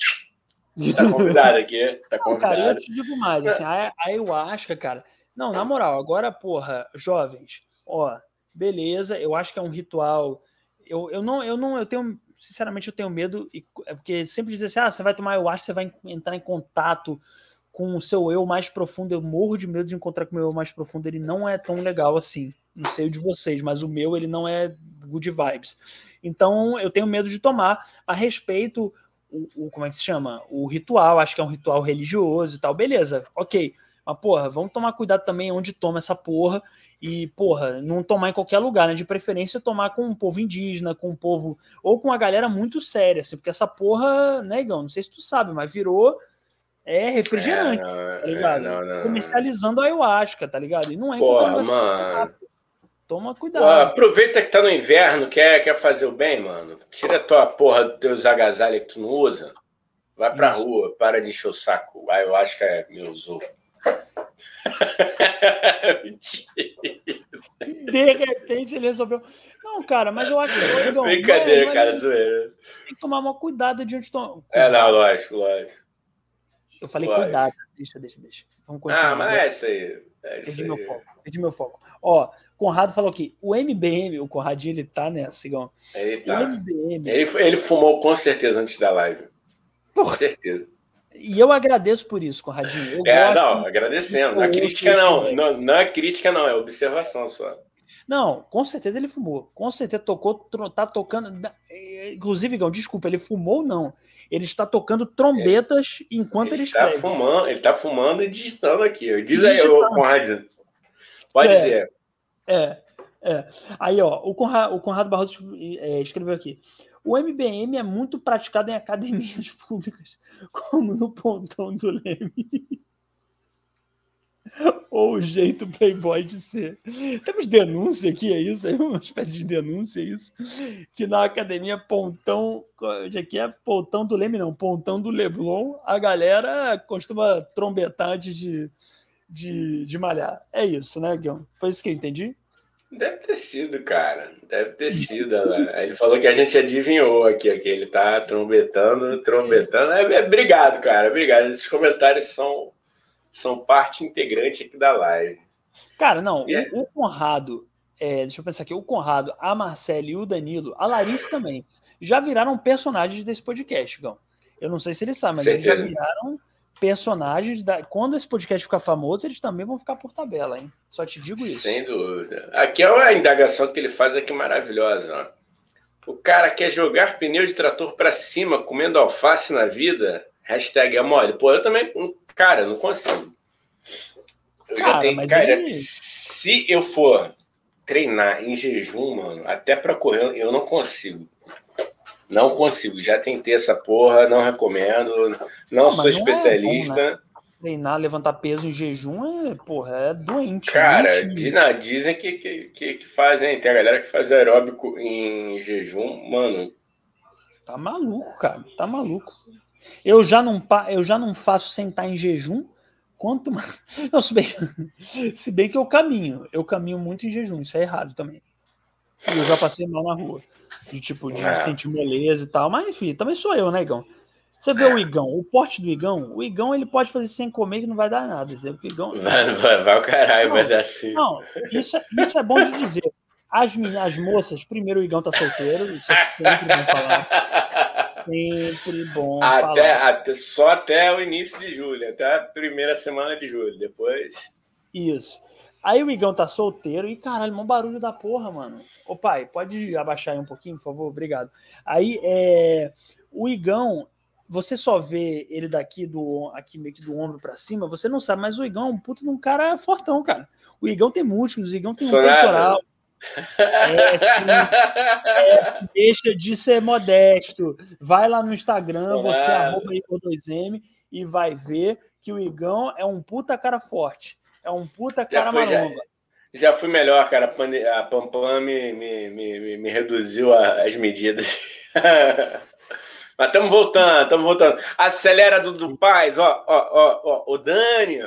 Tá convidado aqui. Tá convidado. Não, cara, eu te digo mais, assim, a ayahuasca, cara, não, na moral, agora, porra, jovens, ó, beleza, eu acho que é um ritual. Eu, eu não, eu não, eu tenho, sinceramente, eu tenho medo, é porque sempre dizer assim, ah, você vai tomar, eu acho você vai entrar em contato com o seu eu mais profundo. Eu morro de medo de encontrar com o meu eu mais profundo, ele não é tão legal assim. Não sei o de vocês, mas o meu, ele não é good vibes. Então, eu tenho medo de tomar a respeito o, o como é que se chama? O ritual, acho que é um ritual religioso e tal, beleza, ok Mas, porra, vamos tomar cuidado também onde toma essa porra. E, porra, não tomar em qualquer lugar, né? De preferência tomar com um povo indígena, com um povo. Ou com uma galera muito séria, assim, porque essa porra, negão, né, não sei se tu sabe, mas virou. É refrigerante, é, não, tá ligado? É, não, não, Comercializando a ayahuasca, tá ligado? E não é Porra, mano. Toma cuidado. Pô, aproveita que tá no inverno, quer, quer fazer o bem, mano. Tira a tua porra dos teus agasalhos que tu não usa. Vai pra Isso. rua, para de encher o saco. Ah, que é meu usou. [LAUGHS] de repente ele resolveu. Não, cara, mas eu acho que. Não, Brincadeira, não é, cara, zoeira. Tem que tomar uma cuidado de onde. É, não, lógico, lógico. Eu falei lógico. cuidado. Deixa, deixa, deixa. Vamos continuar. Ah, mas é isso aí. É isso perdi, aí. Meu foco, perdi meu foco. Ó, Conrado falou aqui, o MBM, o Conradinho, ele tá nessa, Sigão. Ele tá. O MBM. Ele, ele fumou com certeza antes da live. Com certeza. E eu agradeço por isso, Conradinho. Eu é, não, agradecendo. Na crítica não. Na, na crítica não, é observação só. Não, com certeza ele fumou. Com certeza tocou, tá tocando. Inclusive, Gão, desculpa, ele fumou ou não? Ele está tocando trombetas é. enquanto ele, ele está fumando, ele está fumando e digitando aqui. Diz aí, Conrado. Pode é, dizer. É, é. Aí, ó, o Conrado, o Conrado Barroso é, escreveu aqui. O MBM é muito praticado em academias [LAUGHS] públicas, como no pontão do Leme. Ou o jeito playboy de ser. Temos denúncia aqui, é isso? É uma espécie de denúncia, é isso? Que na academia Pontão, onde é que é? Pontão do Leme, não, Pontão do Leblon, a galera costuma trombetar de, de, de malhar. É isso, né, Guilherme? Foi isso que eu entendi? Deve ter sido, cara. Deve ter sido. Né? Ele falou que a gente adivinhou aqui, que ele tá trombetando, trombetando. É, é, obrigado, cara. Obrigado. Esses comentários são, são parte integrante aqui da live. Cara, não, o, é... o, Conrado, é, deixa eu pensar aqui, o Conrado, a Marcela e o Danilo, a Larissa também, já viraram personagens desse podcast, Gão. Eu não sei se eles sabem, mas Certeza. eles já viraram personagens da. Quando esse podcast ficar famoso, eles também vão ficar por tabela, hein? Só te digo isso. Sem dúvida. Aqui é uma indagação que ele faz aqui maravilhosa. Ó. O cara quer jogar pneu de trator para cima, comendo alface na vida. Hashtag é mole. Pô, eu também. Cara, não consigo. Eu cara, já tenho. Cara, ele... se eu for treinar em jejum, mano, até para correr, eu não consigo. Não consigo, já tentei essa porra, não recomendo, não, não sou especialista. É bom, né? Treinar, levantar peso em jejum é, porra, é doente. Cara, doente. dizem que, que, que, que fazem, tem a galera que faz aeróbico em jejum, mano. Tá maluco, cara, tá maluco. Eu já não, eu já não faço sentar em jejum, quanto mais. [LAUGHS] Não, se bem, [LAUGHS] se bem que eu caminho, eu caminho muito em jejum, isso é errado também. Eu já passei mal na rua de tipo de é. sentir moleza e tal. Mas enfim, também sou eu, né, Igão? Você vê é. o Igão, o porte do Igão, o Igão ele pode fazer sem comer que não vai dar nada. Entendeu? Igão, [LAUGHS] vai, vai, vai o caralho, não, vai dar assim. Não, isso, é, isso é bom de dizer. As, as moças, primeiro o Igão tá solteiro, isso é sempre bom falar. Sempre bom até, falar. Até, só até o início de julho, até a primeira semana de julho, depois. Isso. Aí o Igão tá solteiro e, caralho, mó barulho da porra, mano. Ô pai, pode abaixar aí um pouquinho, por favor? Obrigado. Aí, é, o Igão, você só vê ele daqui do aqui meio que do ombro para cima, você não sabe, mas o Igão é um puto de um cara fortão, cara. O Igão tem músculos, o Igão tem um peitoral. É, [LAUGHS] é, deixa de ser modesto. Vai lá no Instagram, você arroba Igor2M e vai ver que o Igão é um puta cara forte. É um puta cara já já, já fui melhor, cara. A Pampam me, me, me, me reduziu as medidas. [LAUGHS] Mas estamos voltando, estamos voltando. Acelera do, do Paz, ó, ó, ó, ó, o Dani.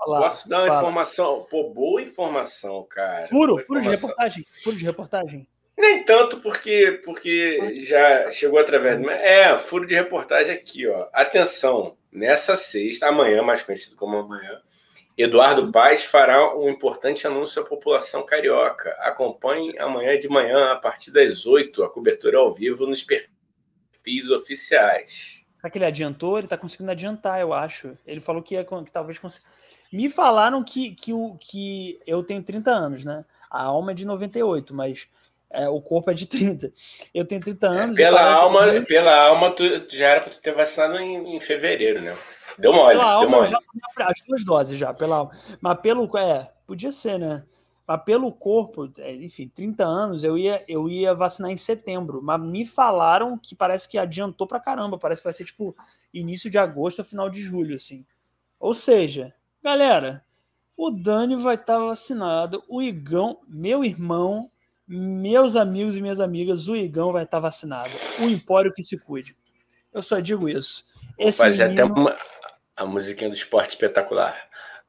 Olá, Posso dar uma fala. informação? Pô, boa informação, cara. Furo, boa furo informação. de reportagem. Furo de reportagem. Nem tanto porque, porque já chegou através do. É, furo de reportagem aqui, ó. Atenção, nessa sexta, amanhã, mais conhecido como amanhã, Eduardo Paes fará um importante anúncio à população carioca. Acompanhe amanhã de manhã, a partir das 8, a cobertura ao vivo nos perfis oficiais. Será que ele adiantou? Ele está conseguindo adiantar, eu acho. Ele falou que, ia, que talvez consiga. Me falaram que, que, o, que eu tenho 30 anos, né? A alma é de 98, mas é, o corpo é de 30. Eu tenho 30 anos. É, pela, alma, que... pela alma, tu, já era para tu ter vacinado em, em fevereiro, né? Deu mole, pela deu alma, mole. Já, as duas doses já, pela alma. Mas pelo. É, podia ser, né? Mas pelo corpo, é, enfim, 30 anos, eu ia, eu ia vacinar em setembro. Mas me falaram que parece que adiantou pra caramba. Parece que vai ser tipo início de agosto ou final de julho, assim. Ou seja, galera, o Dani vai estar tá vacinado. O Igão, meu irmão, meus amigos e minhas amigas, o Igão vai estar tá vacinado. O Empório que se cuide. Eu só digo isso. Esse Fazer menino... até uma, a musiquinha do esporte espetacular.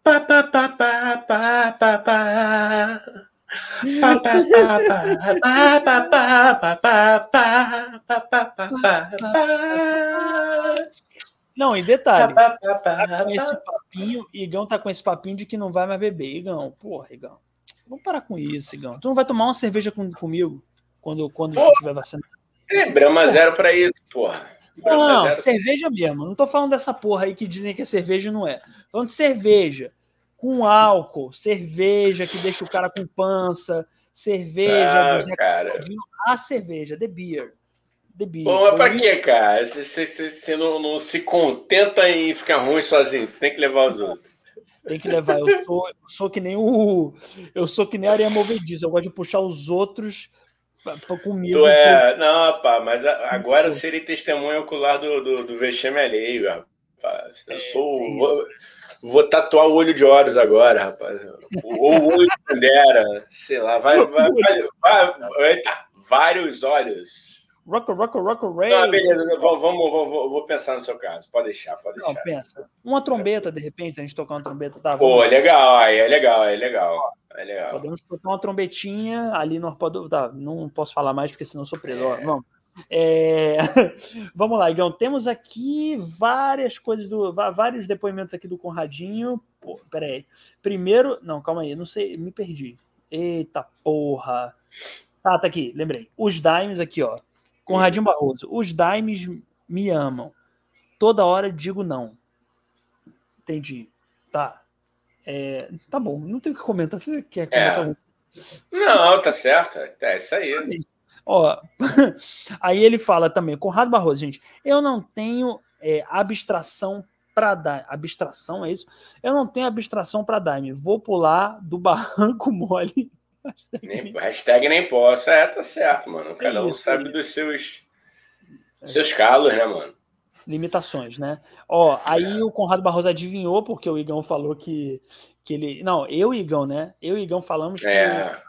Pá, pá, pá, pá, pá, pá, pá. Não, em detalhe, tá com esse papinho, Igão tá com esse papinho de que não vai mais beber. Igão, porra, Igão. Vamos parar com isso, Igão. Tu não vai tomar uma cerveja com, comigo quando, quando porra. tiver vacinado? É, Brahma zero pra isso, porra. Não, não cerveja mesmo. Não tô falando dessa porra aí que dizem que é cerveja não é. Tô falando de cerveja com álcool, cerveja que deixa o cara com pança, cerveja. Ah, cara. A cerveja, the beer. The beer. Bom, mas pra quê, cara? Você, você, você não, não, se contenta em ficar ruim sozinho, tem que levar os outros. Tem que levar. Eu sou, eu sou que nem o. Eu sou que nem a areia movediça. Eu gosto de puxar os outros comigo. Tu é, não, pá, mas agora serei testemunha ocular do, do, do vexame alheio, rapaz. Eu é, sou. Vou, vou, tatuar o olho de Horus agora, rapaz. Ou o olho de Pandera, sei lá, vai, vai, vai, vai, eita, vários olhos. Rock, rock, rock, ray. Não, beleza, vamos, vamos, vamos, vou pensar no seu caso. Pode deixar, pode deixar. Não, pensa. Uma trombeta, de repente, a gente tocar uma trombeta, tá? Pô, legal, aí é legal, é legal. É legal. Podemos tocar uma trombetinha ali no arpoador. Tá, não posso falar mais porque senão sou preso. É. Vamos. É... [LAUGHS] Vamos lá, Igão. Temos aqui várias coisas do. vários depoimentos aqui do Conradinho. Pô, peraí. Primeiro. Não, calma aí, não sei, me perdi. Eita porra. Tá, tá aqui, lembrei. Os Dimes aqui, ó. Conradinho Barroso. Os Dimes me amam. Toda hora digo não. Entendi. Tá. É, tá bom, não tem o que comentar. Você quer é. comentar? É. Não, tá certo. É isso aí. Ó, [LAUGHS] aí ele fala também, Conrado Barroso, gente, eu não tenho é, abstração para dar. Abstração, é isso? Eu não tenho abstração para dar. Vou pular do barranco [LAUGHS] mole Hashtag nem, hashtag nem posso. É, tá certo, mano. Cada um sabe dos seus, seus calos, né, mano? Limitações, né? Ó, aí é. o Conrado Barroso adivinhou, porque o Igão falou que, que ele. Não, eu e Igão, né? Eu e Igão falamos que é.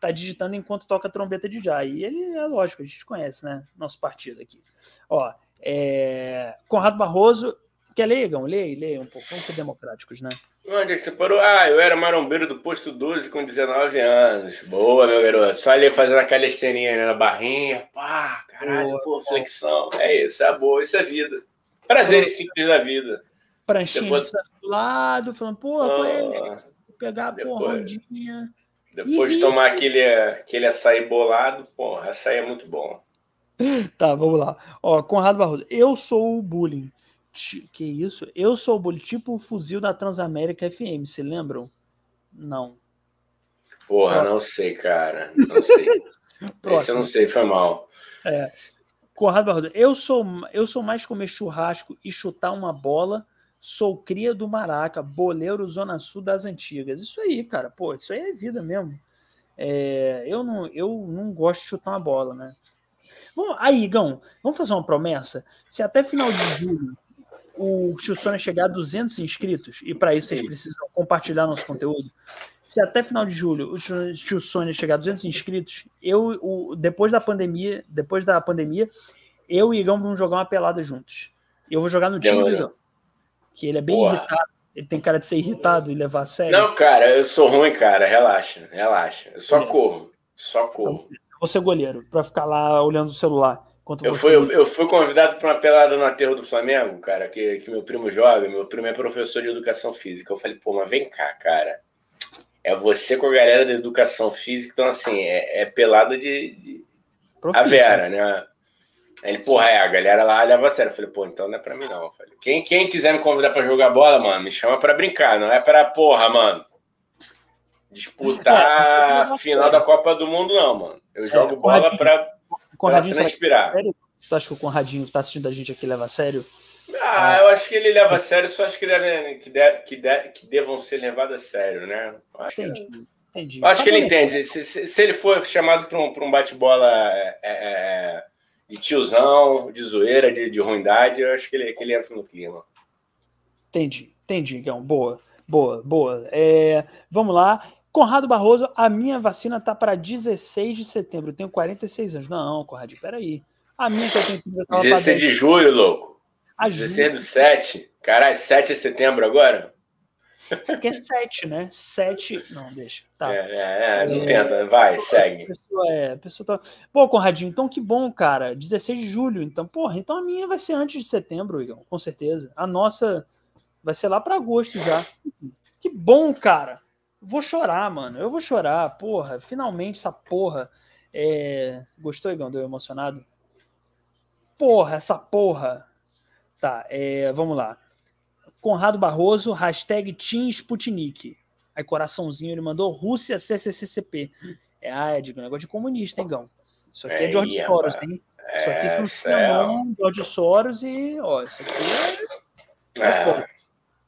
tá digitando enquanto toca trombeta de já. E ele é lógico, a gente conhece, né? Nosso partido aqui. Ó, é... Conrado Barroso. Quer ler, Igão? Leia, leia um pouco. Vamos ser democráticos, né? Onde é que você parou? Ah, eu era marombeiro do posto 12 com 19 anos. Boa, meu garoto. Só ali fazendo aquela esteirinha né, na barrinha. Pá, caralho, boa, pô, flexão. É isso, é boa, isso é vida. Prazeres simples da vida. Pranchinha depois... do lado, falando, pô, ah, é? pegar, depois, porra. Depois de tomar aquele, aquele açaí bolado, porra, açaí é muito bom. Tá, vamos lá. Ó, Conrado Barroso, eu sou o bullying. Que isso? Eu sou o bullying, tipo o fuzil da Transamérica FM, se lembram? Não. Porra, não sei, cara. Não sei. [LAUGHS] Esse eu não sei, foi mal. É. Conrado Barroso, eu sou, eu sou mais comer churrasco e chutar uma bola. Sou cria do Maraca, boleiro Zona Sul das Antigas. Isso aí, cara. Pô, isso aí é vida mesmo. É, eu, não, eu não gosto de chutar uma bola, né? Bom, aí, Igão, vamos fazer uma promessa? Se até final de julho o Tio Sônia chegar a 200 inscritos, e para isso vocês precisam compartilhar nosso conteúdo, se até final de julho o Sônia chegar a 200 inscritos, eu, o, depois da pandemia, depois da pandemia, eu e o Igão vamos jogar uma pelada juntos. Eu vou jogar no time do Igão, que ele é bem irritado. Ele tem cara de ser irritado e levar a sério. Não, cara, eu sou ruim, cara. Relaxa, relaxa. Eu só Beleza. corro. Só corro. Então, eu vou ser goleiro, para ficar lá olhando o celular eu, fui, eu, eu, fui convidado para uma pelada no aterro do Flamengo, cara, que, que meu primo joga. Meu primo é professor de educação física. Eu falei, pô, mas vem cá, cara. É você com a galera da educação física. Então, assim, é, é pelada de, de a Vera, né? ele, porra, é, a galera lá leva a sério. Eu falei, pô, então não é pra mim, não. Eu falei, quem, quem quiser me convidar para jogar bola, mano, me chama para brincar, não é pra, porra, mano. Disputar [LAUGHS] a final da Copa do Mundo, não, mano. Eu jogo bola para Conradinho, pra transpirar. Sério? Tu acha que o Conradinho tá assistindo a gente aqui leva a sério? Ah, eu acho que ele leva a sério, só acho que, deve, que, deve, que, deve, que devam ser levados a sério, né? Acho entendi, que, entendi. Acho que ele entende. Se, se, se, ele for chamado para um, um bate-bola é, é, é, de tiozão, de zoeira, de, de ruindade, eu acho que ele, que ele entra no clima. Entendi, entendi, Gão. Boa, boa, boa. É, vamos lá. Conrado Barroso, a minha vacina tá para 16 de setembro. Eu tenho 46 anos. Não, Conrado, peraí. A minha que eu tenho. 16 de julho, louco. A 16 do 7. Caralho, 7 de setembro agora? É porque é 7, né? 7. Não, deixa. Tá. É, é, é não é... tenta, vai, segue. A pessoa, é, a pessoa tá... Pô, Conradinho, então que bom, cara. 16 de julho. Então, porra, então a minha vai ser antes de setembro, Igor, com certeza. A nossa vai ser lá para agosto já. Que bom, cara. Vou chorar, mano. Eu vou chorar, porra. Finalmente essa porra. É... Gostou, Igão? Deu emocionado? Porra, essa porra Tá, é, vamos lá. Conrado Barroso, hashtag Team Sputnik. Aí coraçãozinho ele mandou Rússia CCCCP. É, ah, é de negócio de comunista, hein, Gão? Isso aqui é, é George Soros, hein? Isso aqui é, se não George Soros e, ó, isso aqui é, é, é.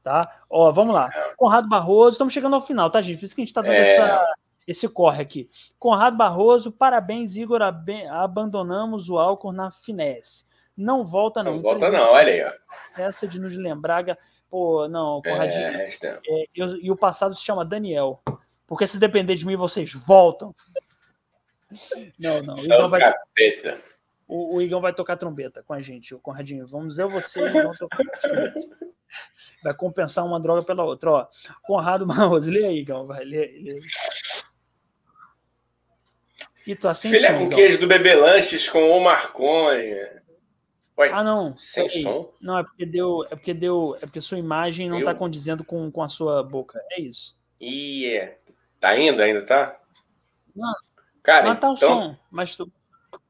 Tá? Ó, vamos lá. É. Conrado Barroso, estamos chegando ao final, tá, gente? Por isso que a gente tá dando é. essa, esse corre aqui. Conrado Barroso, parabéns, Igor, abandonamos o álcool na finesse. Não volta, não. Não volta, não, olha aí. Ó. Essa de nos lembrar. Pô, não, Conradinho. É, é, e o passado se chama Daniel. Porque se depender de mim, vocês voltam. Não, não. O Igão, vai, capeta. O, o Igão vai tocar trombeta com a gente, o Conradinho. Vamos eu, você [LAUGHS] e vão tocar trombeta. Vai compensar uma droga pela outra. Ó, Conrado [LAUGHS] Barroso, lê aí, Igão. Vai, lê, lê. E tu assim, Filha com queijo do Bebê Lanches com o Marconi. Ué, ah, não. Sem som? Não, é porque deu. É porque deu. É porque sua imagem não está condizendo com, com a sua boca. É isso. E é. Tá indo? Ainda tá? Não. Cara, não tá o então... som, mas tu...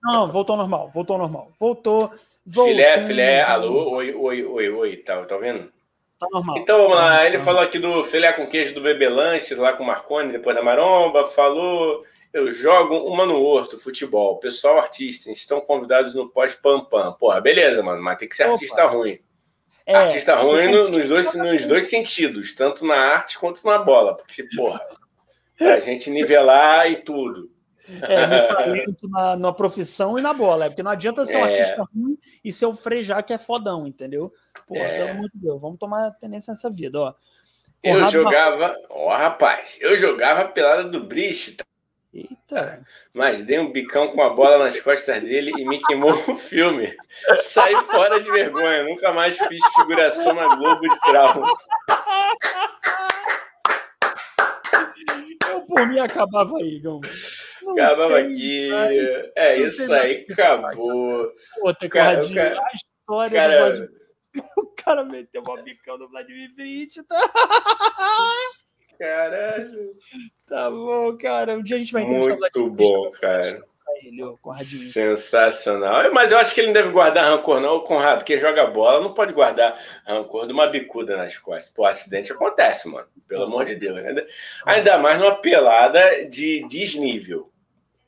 Não, não, voltou normal, voltou normal. Voltou. Filé, filé, alô, oi, oi, oi, oi, tá, tá ouvindo? Tá normal. Então vamos lá, ele falou aqui do filé com queijo do Bebê Lanches lá com o Marconi, depois da Maromba, falou eu jogo uma no horto, futebol. Pessoal, artista, estão convidados no pós-pam-pam. Porra, beleza, mano, mas tem que ser Opa. artista ruim. É, artista ruim no, nos, dois, nos dois sentidos, tanto na arte quanto na bola. Porque, porra, a gente nivelar e tudo. É, no talento, na, na, profissão e na bola. É porque não adianta ser um é. artista ruim e ser o Frejar que é fodão, entendeu? Porra, é. pelo amor de Deus, vamos tomar tendência nessa vida, ó. Eu jogava, ó, oh, rapaz, eu jogava pelada do Brist, tá? Eita! Mas dei um bicão com a bola nas costas dele e me queimou o filme. Saí fora de vergonha. Nunca mais fiz figuração na Globo de trauma. Eu, por mim, acabava aí, Gão. Acabava aqui. É isso aí, acabou. Outra cara, cara, a história cara... do [LAUGHS] O cara meteu uma bicão no Vladimir. Tá? [LAUGHS] Caralho. Tá bom, cara. Um dia a gente vai Muito bom, cara. Ele, Sensacional. Mas eu acho que ele não deve guardar rancor, não. O Conrado, que joga bola, não pode guardar rancor de uma bicuda nas costas. Pô, acidente acontece, mano. Pelo amor de Deus. Ainda, ainda mais numa pelada de desnível.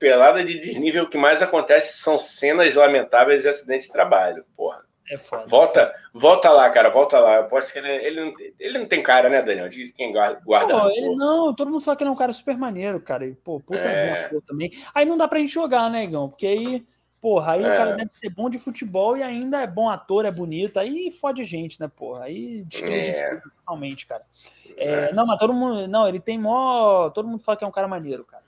Pelada de desnível, o que mais acontece são cenas lamentáveis e acidentes de trabalho. Porra. É foda. Volta, é foda. volta lá, cara, volta lá. Eu posso que ele, ele, não, ele não tem cara, né, Daniel? De quem guarda. Pô, ele não, todo mundo fala que ele é um cara super maneiro, cara. E, pô, puta é. boa também. Aí não dá pra gente jogar, né, Igão? Porque aí, porra, aí é. o cara deve ser bom de futebol e ainda é bom ator, é bonito. Aí fode a gente, né, porra? Aí descrede é. totalmente, cara. É, é. Não, mas todo mundo. Não, ele tem mó. Todo mundo fala que é um cara maneiro, cara.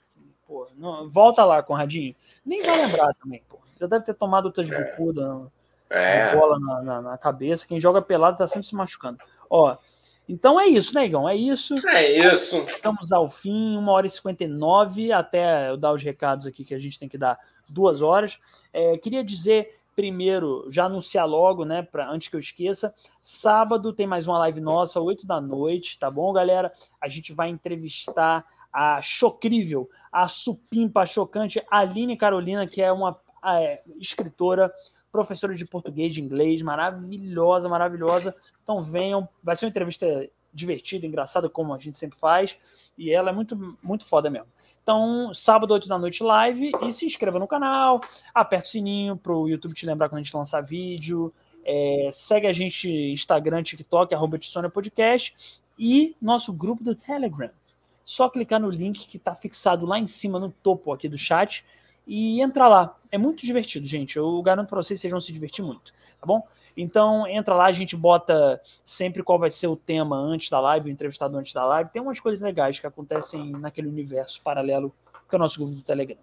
Pô, não, volta lá, Conradinho. Nem vai lembrar também, pô. Já deve ter tomado outras é. bicudas é. bola na, na, na, cabeça. Quem joga pelado tá sempre se machucando. Ó, então é isso, né, Igão? É isso. É isso. Estamos ao fim, uma hora e 59, até eu dar os recados aqui que a gente tem que dar duas horas. É, queria dizer primeiro, já anunciar logo, né, pra, antes que eu esqueça, sábado tem mais uma live nossa, 8 da noite, tá bom, galera? A gente vai entrevistar a Chocrível, a supimpa chocante Aline Carolina, que é uma é, escritora professora de português, de inglês, maravilhosa, maravilhosa. Então venham, vai ser uma entrevista divertida, engraçada, como a gente sempre faz, e ela é muito, muito foda mesmo. Então, sábado, 8 da noite, live, e se inscreva no canal, aperta o sininho para o YouTube te lembrar quando a gente lançar vídeo. É, segue a gente Instagram, TikTok, arroba Podcast e nosso grupo do Telegram. Só clicar no link que está fixado lá em cima no topo aqui do chat e entrar lá. É muito divertido, gente. Eu garanto para vocês vocês vão se divertir muito, tá bom? Então entra lá, a gente bota sempre qual vai ser o tema antes da live, o entrevistado antes da live. Tem umas coisas legais que acontecem naquele universo paralelo que é o nosso grupo do Telegram.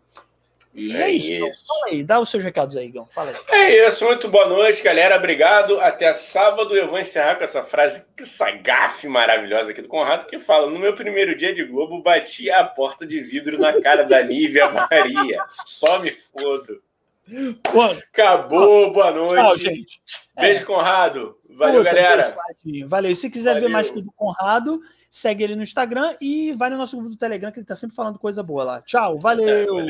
E é, é isso. isso. Então, fala aí, dá os seus recados aí, Gão. Fala aí. É isso, muito boa noite, galera. Obrigado. Até sábado. Eu vou encerrar com essa frase, essa gafe maravilhosa aqui do Conrado, que fala: No meu primeiro dia de Globo, bati a porta de vidro na cara da Nívia Maria. Só me fodo. Acabou, boa noite. Tchau, gente. Beijo, é. Conrado. Valeu, Puta, galera. Valeu. Se quiser Valeu. ver mais do Conrado, segue ele no Instagram e vai no nosso grupo do Telegram, que ele tá sempre falando coisa boa lá. Tchau, valeu. É, valeu.